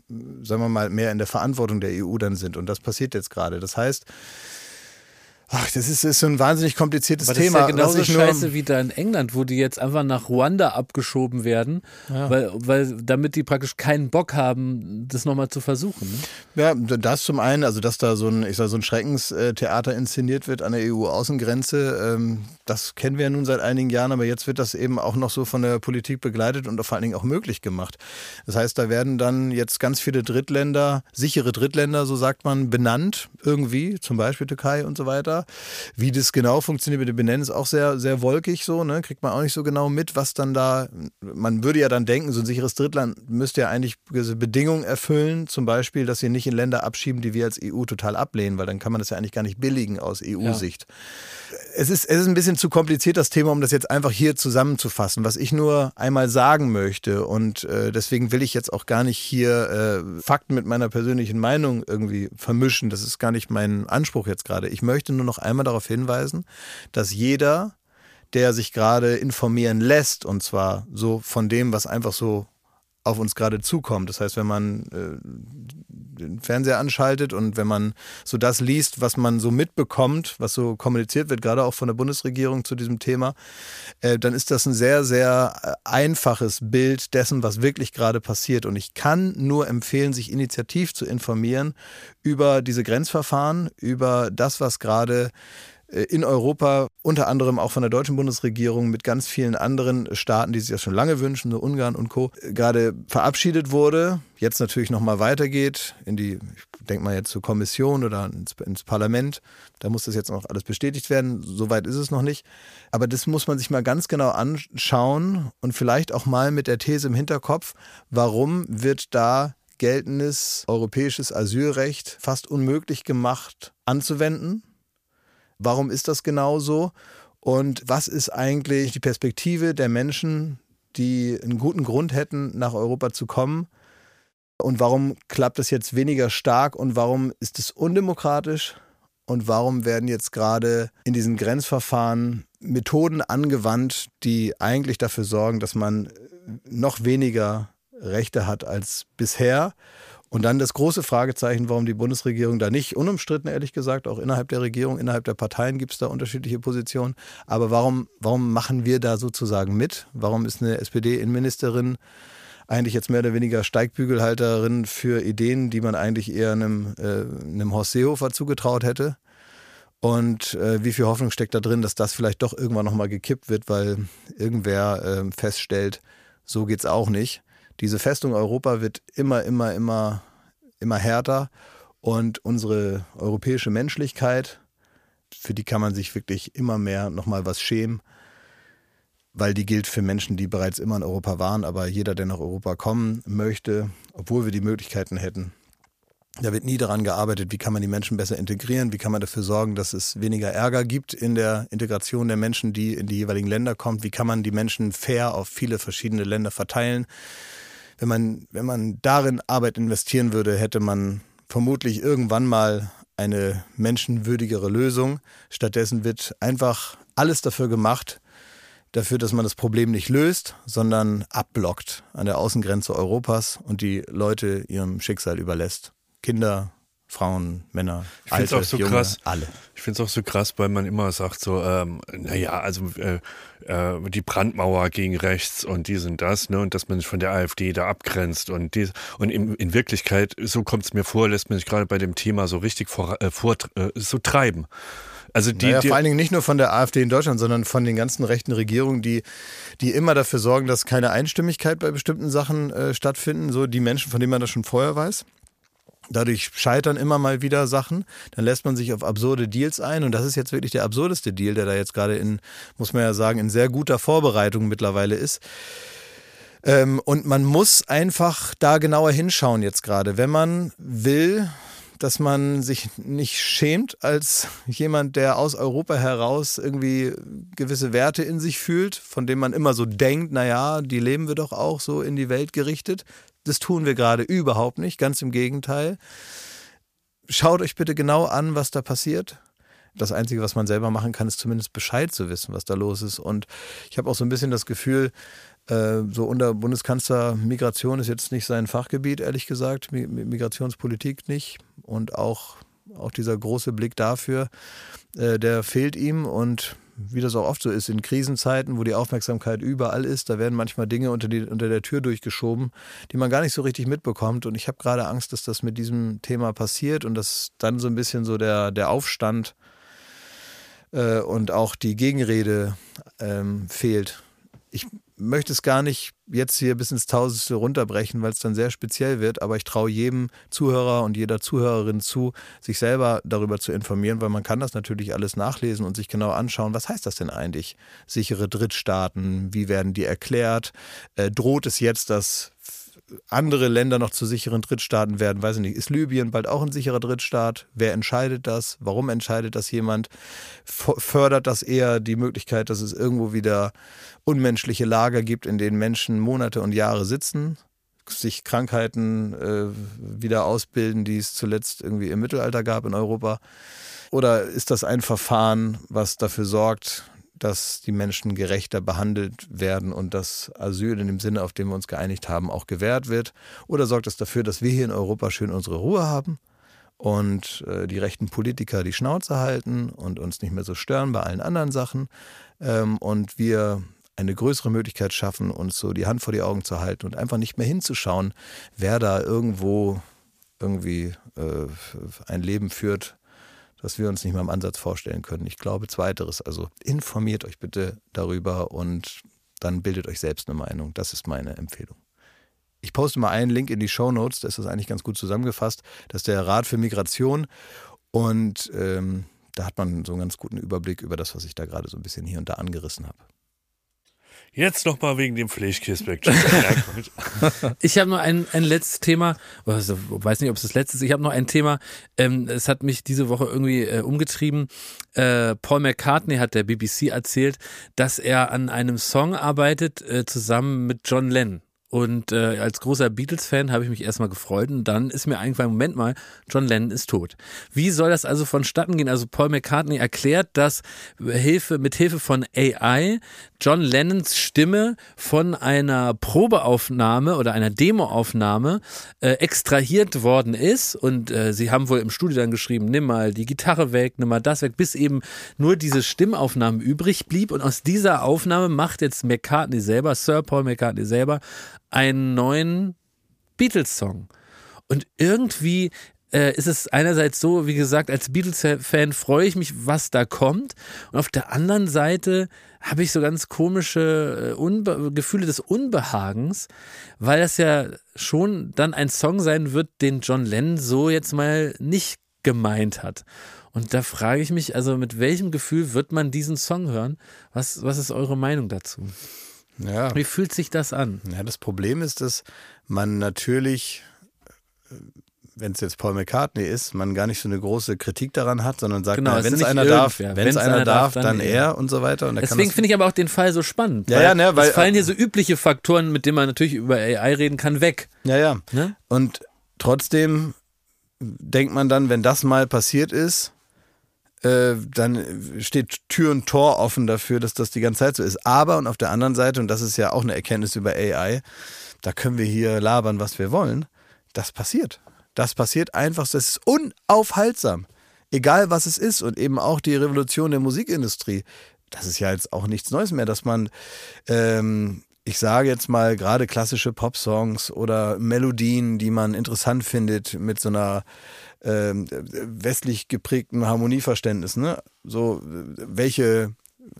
sagen wir mal, mehr in der Verantwortung der EU dann sind. Und das passiert jetzt gerade. Das heißt, ach, das ist, ist so ein wahnsinnig kompliziertes Aber das Thema. ist ja genauso scheiße wie da in England, wo die jetzt einfach nach Ruanda abgeschoben werden, weil, weil damit die praktisch keinen Bock haben, das nochmal zu versuchen. Ne? Ja, das zum einen, also dass da so ein, ich sag, so ein Schreckenstheater inszeniert wird an der EU-Außengrenze, ähm, das kennen wir ja nun seit einigen Jahren, aber jetzt wird das eben auch noch so von der Politik begleitet und vor allen Dingen auch möglich gemacht. Das heißt, da werden dann jetzt ganz viele Drittländer, sichere Drittländer, so sagt man, benannt, irgendwie, zum Beispiel Türkei und so weiter. Wie das genau funktioniert mit dem Benennen ist auch sehr, sehr wolkig so, ne? Kriegt man auch nicht so genau mit, was dann da, man würde ja dann denken, so ein sicheres Drittland müsste ja eigentlich gewisse Bedingungen erfüllen, zum Beispiel, dass sie nicht in Länder abschieben, die wir als EU total ablehnen, weil dann kann man das ja eigentlich gar nicht billigen aus EU-Sicht. es ist, es ist ein bisschen zu kompliziert, das Thema, um das jetzt einfach hier zusammenzufassen. Was ich nur einmal sagen möchte und äh, deswegen will ich jetzt auch gar nicht hier äh, Fakten mit meiner persönlichen Meinung irgendwie vermischen. Das ist gar nicht mein Anspruch jetzt gerade. Ich möchte nur noch einmal darauf hinweisen, dass jeder, der sich gerade informieren lässt, und zwar so von dem, was einfach so auf uns gerade zukommt. Das heißt, wenn man äh, den Fernseher anschaltet und wenn man so das liest, was man so mitbekommt, was so kommuniziert wird, gerade auch von der Bundesregierung zu diesem Thema, äh, dann ist das ein sehr, sehr äh, einfaches Bild dessen, was wirklich gerade passiert. Und ich kann nur empfehlen, sich initiativ zu informieren über diese Grenzverfahren, über das, was gerade in Europa, unter anderem auch von der deutschen Bundesregierung mit ganz vielen anderen Staaten, die sich das schon lange wünschen, so Ungarn und Co., äh, gerade verabschiedet wurde. Jetzt natürlich nochmal weitergeht in die, ich denke mal jetzt zur Kommission oder ins, ins, Parlament. Da muss das jetzt noch alles bestätigt werden. Soweit ist es noch nicht. Aber das muss man sich mal ganz genau anschauen und vielleicht auch mal mit der These im Hinterkopf, warum wird da geltendes europäisches Asylrecht fast unmöglich gemacht anzuwenden? Warum ist das genau so? Und was ist eigentlich die Perspektive der Menschen, die einen guten Grund hätten, nach Europa zu kommen? Und warum klappt das jetzt weniger stark und warum ist es undemokratisch? Und warum werden jetzt gerade in diesen Grenzverfahren Methoden angewandt, die eigentlich dafür sorgen, dass man noch weniger Rechte hat als bisher? Und dann das große Fragezeichen, warum die Bundesregierung da nicht, unumstritten ehrlich gesagt, auch innerhalb der Regierung, innerhalb der Parteien gibt es da unterschiedliche Positionen. Aber warum, warum machen wir da sozusagen mit? Warum ist eine SPD-Innenministerin eigentlich jetzt mehr oder weniger Steigbügelhalterin für Ideen, die man eigentlich eher einem, äh, einem Horst Seehofer zugetraut hätte? Und äh, wie viel Hoffnung steckt da drin, dass das vielleicht doch irgendwann nochmal gekippt wird, weil irgendwer äh, feststellt, so geht's auch nicht diese Festung Europa wird immer, immer, immer, immer härter. Und unsere europäische Menschlichkeit, für die kann man sich wirklich immer mehr nochmal was schämen, weil die gilt für Menschen, die bereits immer in Europa waren, aber jeder, der nach Europa kommen möchte, obwohl wir die Möglichkeiten hätten, da wird nie daran gearbeitet, wie kann man die Menschen besser integrieren, wie kann man dafür sorgen, dass es weniger Ärger gibt in der Integration der Menschen, die in die jeweiligen Länder kommen, wie kann man die Menschen fair auf viele verschiedene Länder verteilen, wenn man, wenn man darin Arbeit investieren würde, hätte man vermutlich irgendwann mal eine menschenwürdigere Lösung. Stattdessen wird einfach alles dafür gemacht, dafür, dass man das Problem nicht löst, sondern abblockt an der Außengrenze Europas und die Leute ihrem Schicksal überlässt. Kinder, Frauen, Männer, ich Alte, auch so Junge, krass. alle. Ich finde es auch so krass, weil man immer sagt so, ähm, naja, also äh, äh, die Brandmauer gegen rechts und dies und das, ne, und dass man sich von der AfD da abgrenzt und dies, und in, in Wirklichkeit, so kommt es mir vor, lässt man sich gerade bei dem Thema so richtig vor, äh, vor äh, so treiben. Also die, naja, die, vor allen Dingen nicht nur von der AfD in Deutschland, sondern von den ganzen rechten Regierungen, die, die immer dafür sorgen, dass keine Einstimmigkeit bei bestimmten Sachen äh, stattfinden. So die Menschen, von denen man das schon vorher weiß. Dadurch scheitern immer mal wieder Sachen. Dann lässt man sich auf absurde Deals ein. Und das ist jetzt wirklich der absurdeste Deal, der da jetzt gerade in, muss man ja sagen, in sehr guter Vorbereitung mittlerweile ist. Ähm, und man muss einfach da genauer hinschauen jetzt gerade. Wenn man will, dass man sich nicht schämt als jemand, der aus Europa heraus irgendwie gewisse Werte in sich fühlt, von denen man immer so denkt, naja, die leben wir doch auch so in die Welt gerichtet. Das tun wir gerade überhaupt nicht, ganz im Gegenteil. Schaut euch bitte genau an, was da passiert. Das Einzige, was man selber machen kann, ist zumindest Bescheid zu wissen, was da los ist. Und ich habe auch so ein bisschen das Gefühl, äh, so unter Bundeskanzler Migration ist jetzt nicht sein Fachgebiet, ehrlich gesagt, Migrationspolitik nicht. Und auch, auch dieser große Blick dafür, äh, der fehlt ihm. Und wie das auch oft so ist, in Krisenzeiten, wo die Aufmerksamkeit überall ist, da werden manchmal Dinge unter, die, unter der Tür durchgeschoben, die man gar nicht so richtig mitbekommt. Und ich habe gerade Angst, dass das mit diesem Thema passiert und dass dann so ein bisschen so der, der Aufstand äh, und auch die Gegenrede ähm, fehlt. Ich möchte es gar nicht jetzt hier bis ins Tausendste runterbrechen, weil es dann sehr speziell wird, aber ich traue jedem Zuhörer und jeder Zuhörerin zu, sich selber darüber zu informieren, weil man kann das natürlich alles nachlesen und sich genau anschauen, was heißt das denn eigentlich? Sichere Drittstaaten, wie werden die erklärt? Äh, droht es jetzt, dass andere Länder noch zu sicheren Drittstaaten werden. Weiß ich nicht, ist Libyen bald auch ein sicherer Drittstaat? Wer entscheidet das? Warum entscheidet das jemand? Fördert das eher die Möglichkeit, dass es irgendwo wieder unmenschliche Lager gibt, in denen Menschen Monate und Jahre sitzen? sich Krankheiten äh, wieder ausbilden, die es zuletzt irgendwie im Mittelalter gab in Europa? Oder ist das ein Verfahren, was dafür sorgt, dass die Menschen gerechter behandelt werden und dass Asyl in dem Sinne, auf den wir uns geeinigt haben, auch gewährt wird? Oder sorgt es dafür, dass wir hier in Europa schön unsere Ruhe haben und äh, die rechten Politiker die Schnauze halten und uns nicht mehr so stören bei allen anderen Sachen ähm, und wir eine größere Möglichkeit schaffen, uns so die Hand vor die Augen zu halten und einfach nicht mehr hinzuschauen, wer da irgendwo irgendwie äh, ein Leben führt, das wir uns nicht mal im Ansatz vorstellen können. Ich glaube, zweiteres. Also informiert euch bitte darüber und dann bildet euch selbst eine Meinung. Das ist meine Empfehlung. Ich poste mal einen Link in die Show Notes, da ist das eigentlich ganz gut zusammengefasst. Das ist der Rat für Migration und ähm, da hat man so einen ganz guten Überblick über das, was ich da gerade so ein bisschen hier und da angerissen habe. Jetzt noch mal wegen dem Fleischkäseback. [laughs] Ich habe noch ein, ein letztes Thema, also, weiß nicht, ob es das letzte ist. Ich habe noch ein Thema, ähm, es hat mich diese Woche irgendwie äh, umgetrieben. Äh, Paul McCartney hat der BBC erzählt, dass er an einem Song arbeitet, äh, zusammen mit John Lennon. Und äh, als großer Beatles-Fan habe ich mich erstmal gefreut und dann ist mir eingefallen, Moment mal, John Lennon ist tot. Wie soll das also vonstatten gehen? Also Paul McCartney erklärt, dass Hilfe, mit Hilfe von AI John Lennons Stimme von einer Probeaufnahme oder einer Demoaufnahme äh, extrahiert worden ist und äh, sie haben wohl im Studio dann geschrieben, nimm mal die Gitarre weg, nimm mal das weg, bis eben nur diese Stimmaufnahme übrig blieb und aus dieser Aufnahme macht jetzt McCartney selber, Sir Paul McCartney selber, einen neuen Beatles-Song. Und irgendwie äh, ist es einerseits so, wie gesagt, als Beatles-Fan freue ich mich, was da kommt. Und auf der anderen Seite habe ich so ganz komische äh, Unbe Gefühle des Unbehagens, weil das ja schon dann ein Song sein wird, den John Lennon so jetzt mal nicht gemeint hat. Und da frage ich mich, also mit welchem Gefühl wird man diesen Song hören? Was, was ist eure Meinung dazu? Ja. Wie fühlt sich das an? Ja, das Problem ist, dass man natürlich, wenn es jetzt Paul McCartney ist, man gar nicht so eine große Kritik daran hat, sondern sagt, Genau, na, wenn es einer darf, wenn es einer darf, dann, dann er und so weiter. Und Deswegen finde ich aber auch den Fall so spannend. Ja, ja, ne, weil- es fallen hier so übliche Faktoren, mit denen man natürlich über AI reden kann, weg. Ja, ja. Ne? Und trotzdem denkt man dann, wenn das mal passiert ist, äh, dann steht Tür und Tor offen dafür, dass das die ganze Zeit so ist. Aber und auf der anderen Seite, und das ist ja auch eine Erkenntnis über AI, da können wir hier labern, was wir wollen. Das passiert. Das passiert einfach, das ist unaufhaltsam. Egal was es ist und eben auch die Revolution der Musikindustrie. Das ist ja jetzt auch nichts Neues mehr, dass man ähm, ich sage jetzt mal gerade klassische Popsongs oder Melodien, die man interessant findet mit so einer ähm, westlich geprägten Harmonieverständnis, ne? So welche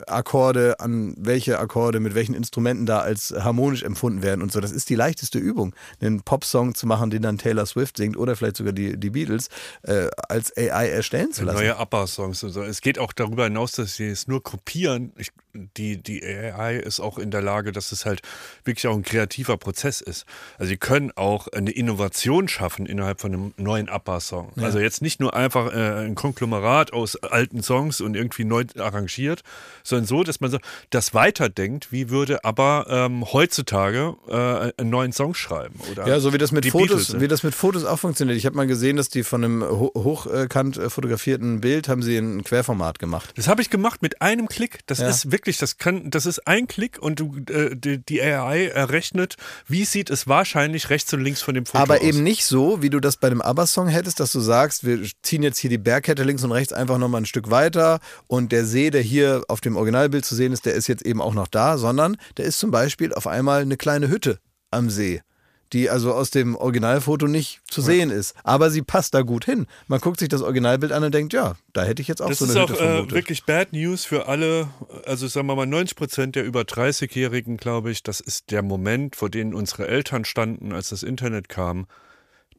Akkorde an welche Akkorde mit welchen Instrumenten da als harmonisch empfunden werden und so. Das ist die leichteste Übung, einen Popsong zu machen, den dann Taylor Swift singt oder vielleicht sogar die, die Beatles äh, als AI erstellen zu lassen. Neue ABBA-Songs und so. Es geht auch darüber hinaus, dass sie es nur kopieren. Ich, die, die AI ist auch in der Lage, dass es halt wirklich auch ein kreativer Prozess ist. Also sie können auch eine Innovation schaffen innerhalb von einem neuen ABBA-Song. Also jetzt nicht nur einfach äh, ein Konglomerat aus alten Songs und irgendwie neu arrangiert, sondern so, dass man so das weiterdenkt, wie würde ABBA ähm, heutzutage äh, einen neuen Song schreiben. Oder Ja, so wie das mit Fotos, Beatles, wie das mit Fotos auch funktioniert. Ich habe mal gesehen, dass die von einem ho hochkant äh, fotografierten Bild haben sie ein Querformat gemacht. Das habe ich gemacht mit einem Klick. Das Ja. ist wirklich, das kann, das ist ein Klick und du, äh, die, die AI errechnet, wie sieht es wahrscheinlich rechts und links von dem Foto Aber aus. eben nicht so, wie du das bei einem ABBA-Song hättest, dass du sagst, wir ziehen jetzt hier die Bergkette links und rechts einfach nochmal ein Stück weiter und der See, der hier auf dem Originalbild zu sehen ist, der ist jetzt eben auch noch da, sondern der ist zum Beispiel auf einmal eine kleine Hütte am See. Die also aus dem Originalfoto nicht zu sehen ist. Aber sie passt da gut hin. Man guckt sich das Originalbild an und denkt, ja, da hätte ich jetzt auch Das so ist eine auch Hütte äh, vermutet. wirklich Bad News für alle, also sagen wir mal 90 Prozent der über 30-Jährigen, glaube ich, das ist der Moment, vor dem unsere Eltern standen, als das Internet kam.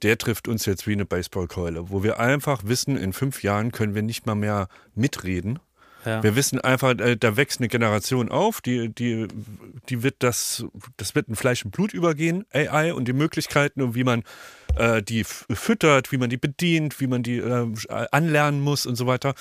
Der trifft uns jetzt wie eine Baseballkeule, wo wir einfach wissen, in fünf Jahren können wir nicht mal mehr mitreden. Ja. Wir wissen einfach, äh, da wächst eine Generation auf, die, die, die wird das, das wird in Fleisch und Blut übergehen, AI und die Möglichkeiten und wie man äh, die füttert, wie man die bedient, wie man die äh, anlernen muss und so weiter.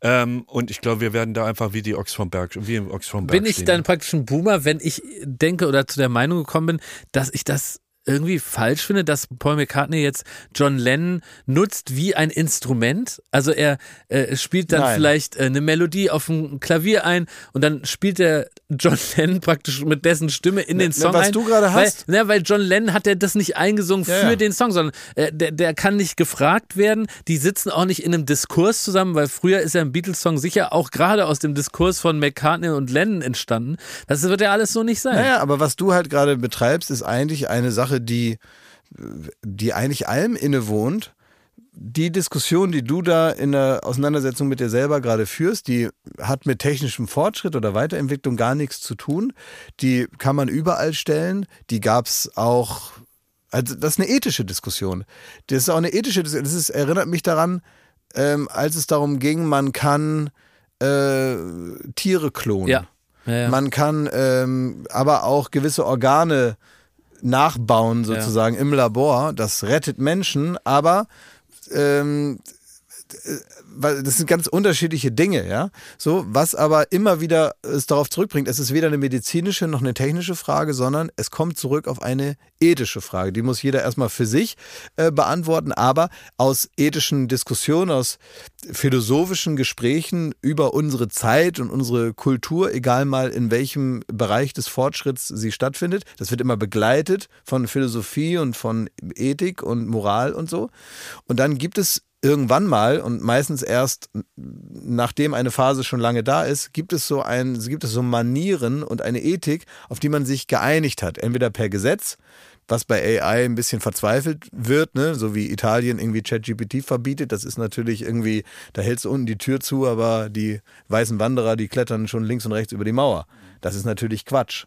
Ähm, und ich glaube, wir werden da einfach wie die Ochs vom Berg, wie im Ochs vom Berg Bin ich stehen. dann praktisch ein Boomer, wenn ich denke oder zu der Meinung gekommen bin, dass ich das irgendwie falsch finde, dass Paul McCartney jetzt John Lennon nutzt wie ein Instrument. Also er äh, spielt dann Nein. vielleicht äh, eine Melodie auf dem Klavier ein und dann spielt er John Lennon praktisch mit dessen Stimme in den Song was ein. du gerade hast? Weil, ne, weil John Lennon hat ja das nicht eingesungen Ja, für ja. den Song, sondern äh, der, der kann nicht gefragt werden. Die sitzen auch nicht in einem Diskurs zusammen, weil früher ist ja ein Beatles-Song sicher auch gerade aus dem Diskurs von McCartney und Lennon entstanden. Das wird ja alles so nicht sein. Naja, aber was du halt gerade betreibst, ist eigentlich eine Sache, die, die eigentlich allem innewohnt. Die Diskussion, die du da in der Auseinandersetzung mit dir selber gerade führst, die hat mit technischem Fortschritt oder Weiterentwicklung gar nichts zu tun. Die kann man überall stellen. Die gab es auch. Also das ist eine ethische Diskussion. Das ist auch eine ethische Diskussion. Das ist, erinnert mich daran, ähm, als es darum ging, man kann äh, Tiere klonen. Ja. Ja, ja. Man kann ähm, aber auch gewisse Organe nachbauen, sozusagen im Labor. Das rettet Menschen, aber ähm, äh, das sind ganz unterschiedliche Dinge, ja. So, was aber immer wieder es darauf zurückbringt, es ist weder eine medizinische noch eine technische Frage, sondern es kommt zurück auf eine ethische Frage. Die muss jeder erstmal für sich äh, beantworten, aber aus ethischen Diskussionen, aus philosophischen Gesprächen über unsere Zeit und unsere Kultur, egal mal in welchem Bereich des Fortschritts sie stattfindet, das wird immer begleitet von Philosophie und von Ethik und Moral und so. Und dann gibt es irgendwann mal und meistens erst nachdem eine Phase schon lange da ist, gibt es so ein, gibt es so Manieren und eine Ethik, auf die man sich geeinigt hat. Entweder per Gesetz, was bei AI ein bisschen verzweifelt wird, ne? so wie Italien irgendwie ChatGPT verbietet. Das ist natürlich irgendwie, da hältst du unten die Tür zu, aber die weißen Wanderer, die klettern schon links und rechts über die Mauer. Das ist natürlich Quatsch.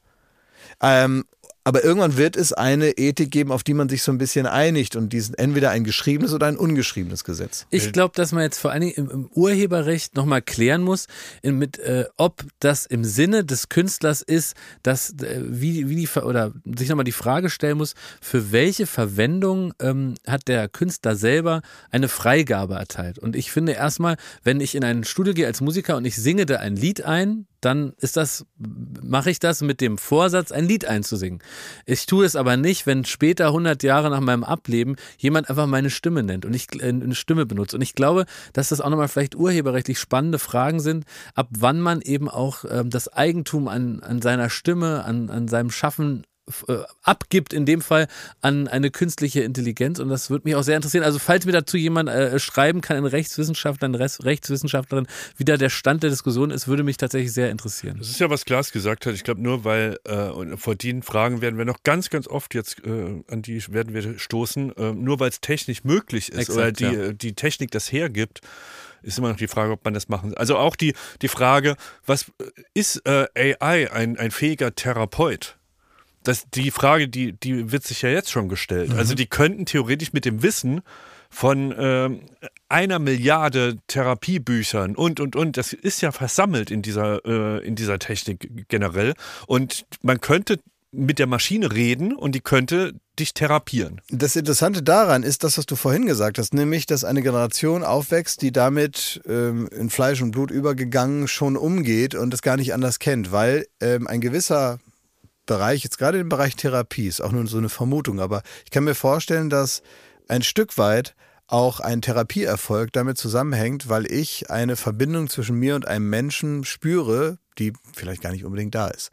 Ähm, aber irgendwann wird es eine Ethik geben, auf die man sich so ein bisschen einigt. Und die ist entweder ein geschriebenes oder ein ungeschriebenes Gesetz. Ich glaube, dass man jetzt vor allen Dingen im, im Urheberrecht nochmal klären muss, in, mit, äh, ob das im Sinne des Künstlers ist, dass äh, wie, wie die oder sich nochmal die Frage stellen muss, für welche Verwendung ähm, hat der Künstler selber eine Freigabe erteilt. Und ich finde erstmal, wenn ich in ein Studio gehe als Musiker und ich singe da ein Lied ein, dann ist das, mache ich das mit dem Vorsatz, ein Lied einzusingen. Ich tue es aber nicht, wenn später 100 Jahre nach meinem Ableben jemand einfach meine Stimme nennt und ich äh, eine Stimme benutze. Und ich glaube, dass das auch nochmal vielleicht urheberrechtlich spannende Fragen sind, ab wann man eben auch ähm, das Eigentum an, an seiner Stimme, an, an seinem Schaffen abgibt, in dem Fall an eine künstliche Intelligenz. Und das würde mich auch sehr interessieren. Also falls mir dazu jemand äh, schreiben kann, ein Rechtswissenschaftler, eine Rechtswissenschaftlerin, wie da der Stand der Diskussion ist, würde mich tatsächlich sehr interessieren. Das ist ja, was Klaas gesagt hat. Ich glaube, nur weil äh, und vor den Fragen werden wir noch ganz, ganz oft jetzt äh, an die werden wir stoßen, äh, nur weil es technisch möglich ist Exakt, oder die, ja. die Technik das hergibt, ist immer noch die Frage, ob man das machen. Also auch die, die Frage, was äh, ist äh, AI ein, ein fähiger Therapeut? Das, die Frage, die, die wird sich ja jetzt schon gestellt. Also die könnten theoretisch mit dem Wissen von ähm, einer Milliarde Therapiebüchern und und und das ist ja versammelt in dieser äh, in dieser Technik generell und man könnte mit der Maschine reden und die könnte dich therapieren. Das Interessante daran ist das, was du vorhin gesagt hast, nämlich, dass eine Generation aufwächst, die damit ähm, in Fleisch und Blut übergegangen schon umgeht und es gar nicht anders kennt, weil ähm, ein gewisser Bereich, jetzt gerade im Bereich Therapie, ist auch nur so eine Vermutung, aber ich kann mir vorstellen, dass ein Stück weit auch ein Therapieerfolg damit zusammenhängt, weil ich eine Verbindung zwischen mir und einem Menschen spüre, die vielleicht gar nicht unbedingt da ist,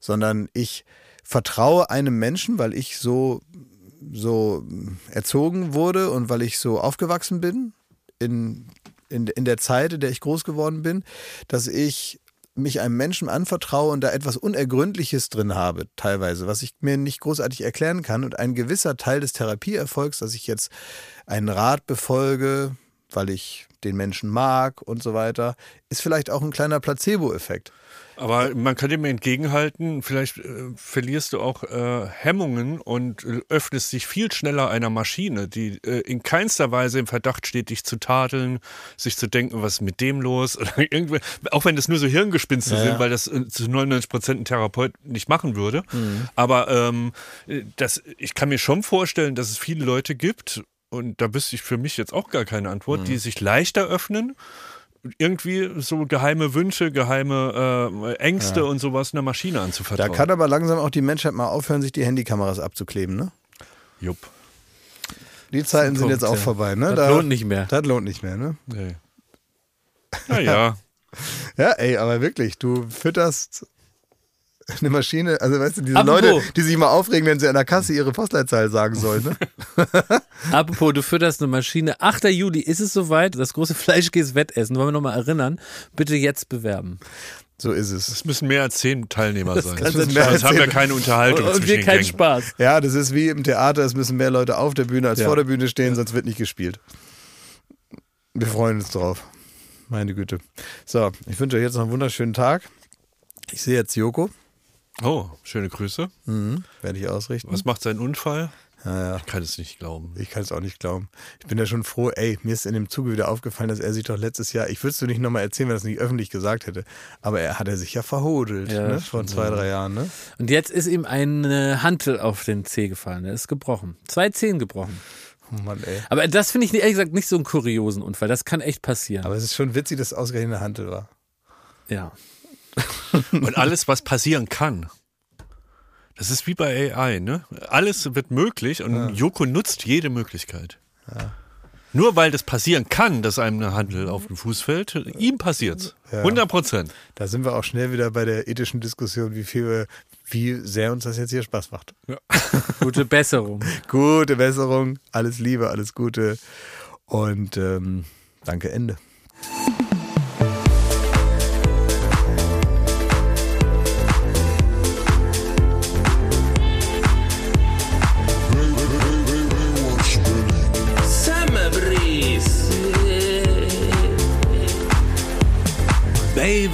sondern ich vertraue einem Menschen, weil ich so so erzogen wurde und weil ich so aufgewachsen bin in, in, in der Zeit, in der ich groß geworden bin, dass ich mich einem Menschen anvertraue und da etwas Unergründliches drin habe, teilweise, was ich mir nicht großartig erklären kann. Und ein gewisser Teil des Therapieerfolgs, dass ich jetzt einen Rat befolge, weil ich den Menschen mag und so weiter, ist vielleicht auch ein kleiner Placebo-Effekt. Aber man kann dem entgegenhalten, vielleicht äh, verlierst du auch äh, Hemmungen und öffnest dich viel schneller einer Maschine, die äh, in keinster Weise im Verdacht steht, dich zu tadeln, sich zu denken, was ist mit dem los? [laughs] Oder auch wenn das nur so Hirngespinste sind, weil das äh, zu 99 Prozent ein Therapeut nicht machen würde. Aber ähm, äh, das, ich kann mir schon vorstellen, dass es viele Leute gibt, und da wüsste ich für mich jetzt auch gar keine Antwort, die sich leichter öffnen irgendwie so geheime Wünsche, geheime äh, Ängste und sowas einer Maschine Da anzuvertrauen. kann aber langsam auch die Menschheit mal aufhören, sich die Handykameras abzukleben, ne? Jupp. Die Zeiten sind Punkt, jetzt auch ja. vorbei, ne? Das lohnt nicht mehr. Das lohnt nicht mehr, ne? Nee. Naja. [laughs] Ja, ey, aber wirklich, du fütterst [laughs] eine Maschine, also weißt du, diese Apropos. Leute, die sich mal aufregen, wenn sie an der Kasse ihre Postleitzahl sagen sollen, ne? [laughs] Apropos, du fütterst eine Maschine. 8. Juli ist es soweit. Das große Fleischkäse-Wettessen. Wollen wir nochmal erinnern? Bitte jetzt bewerben. So ist es. Es müssen mehr als zehn Teilnehmer sein. kann müssen mehr als Sonst haben wir keine Unterhaltung Und, wir den keinen Gängen. Spaß. Ja, das ist wie im Theater, es müssen mehr Leute auf der Bühne als Ja. vor der Bühne stehen, sonst wird nicht gespielt. Wir freuen uns drauf. Meine Güte. So, ich wünsche euch jetzt noch einen wunderschönen Tag. Ich sehe jetzt Joko, Oh, schöne Grüße. werde ich ausrichten. Was macht sein Unfall? Ja, ja. Ich kann es nicht glauben. Ich kann es auch nicht glauben. Ich bin ja schon froh, ey, mir ist in dem Zuge wieder aufgefallen, dass er sich doch letztes Jahr, ich würde es dir nicht nochmal erzählen, wenn er es nicht öffentlich gesagt hätte, aber er hat er sich ja verhodelt, Ja, ne? Vor zwei, drei Jahren, ne? Und jetzt ist ihm eine Hantel auf den Zeh gefallen. Er ist gebrochen. Zwei Zehen gebrochen. Oh Mann, ey. Aber das finde ich ehrlich gesagt nicht so einen kuriosen Unfall. Das kann echt passieren. Aber es ist schon witzig, dass es ausgerechnet eine Hantel war. ja. [laughs] Und alles, was passieren kann. Das ist wie bei AI, ne? Alles wird möglich und Joko nutzt jede Möglichkeit. Nur weil das passieren kann, dass einem eine Handel auf den Fuß fällt, ihm passiert's. 100 Prozent. Da sind wir auch schnell wieder bei der ethischen Diskussion, wie viel, wir- wie sehr uns das jetzt hier Spaß macht. [laughs] Gute Besserung. Gute Besserung, alles Liebe, alles Gute und ähm, danke, Ende.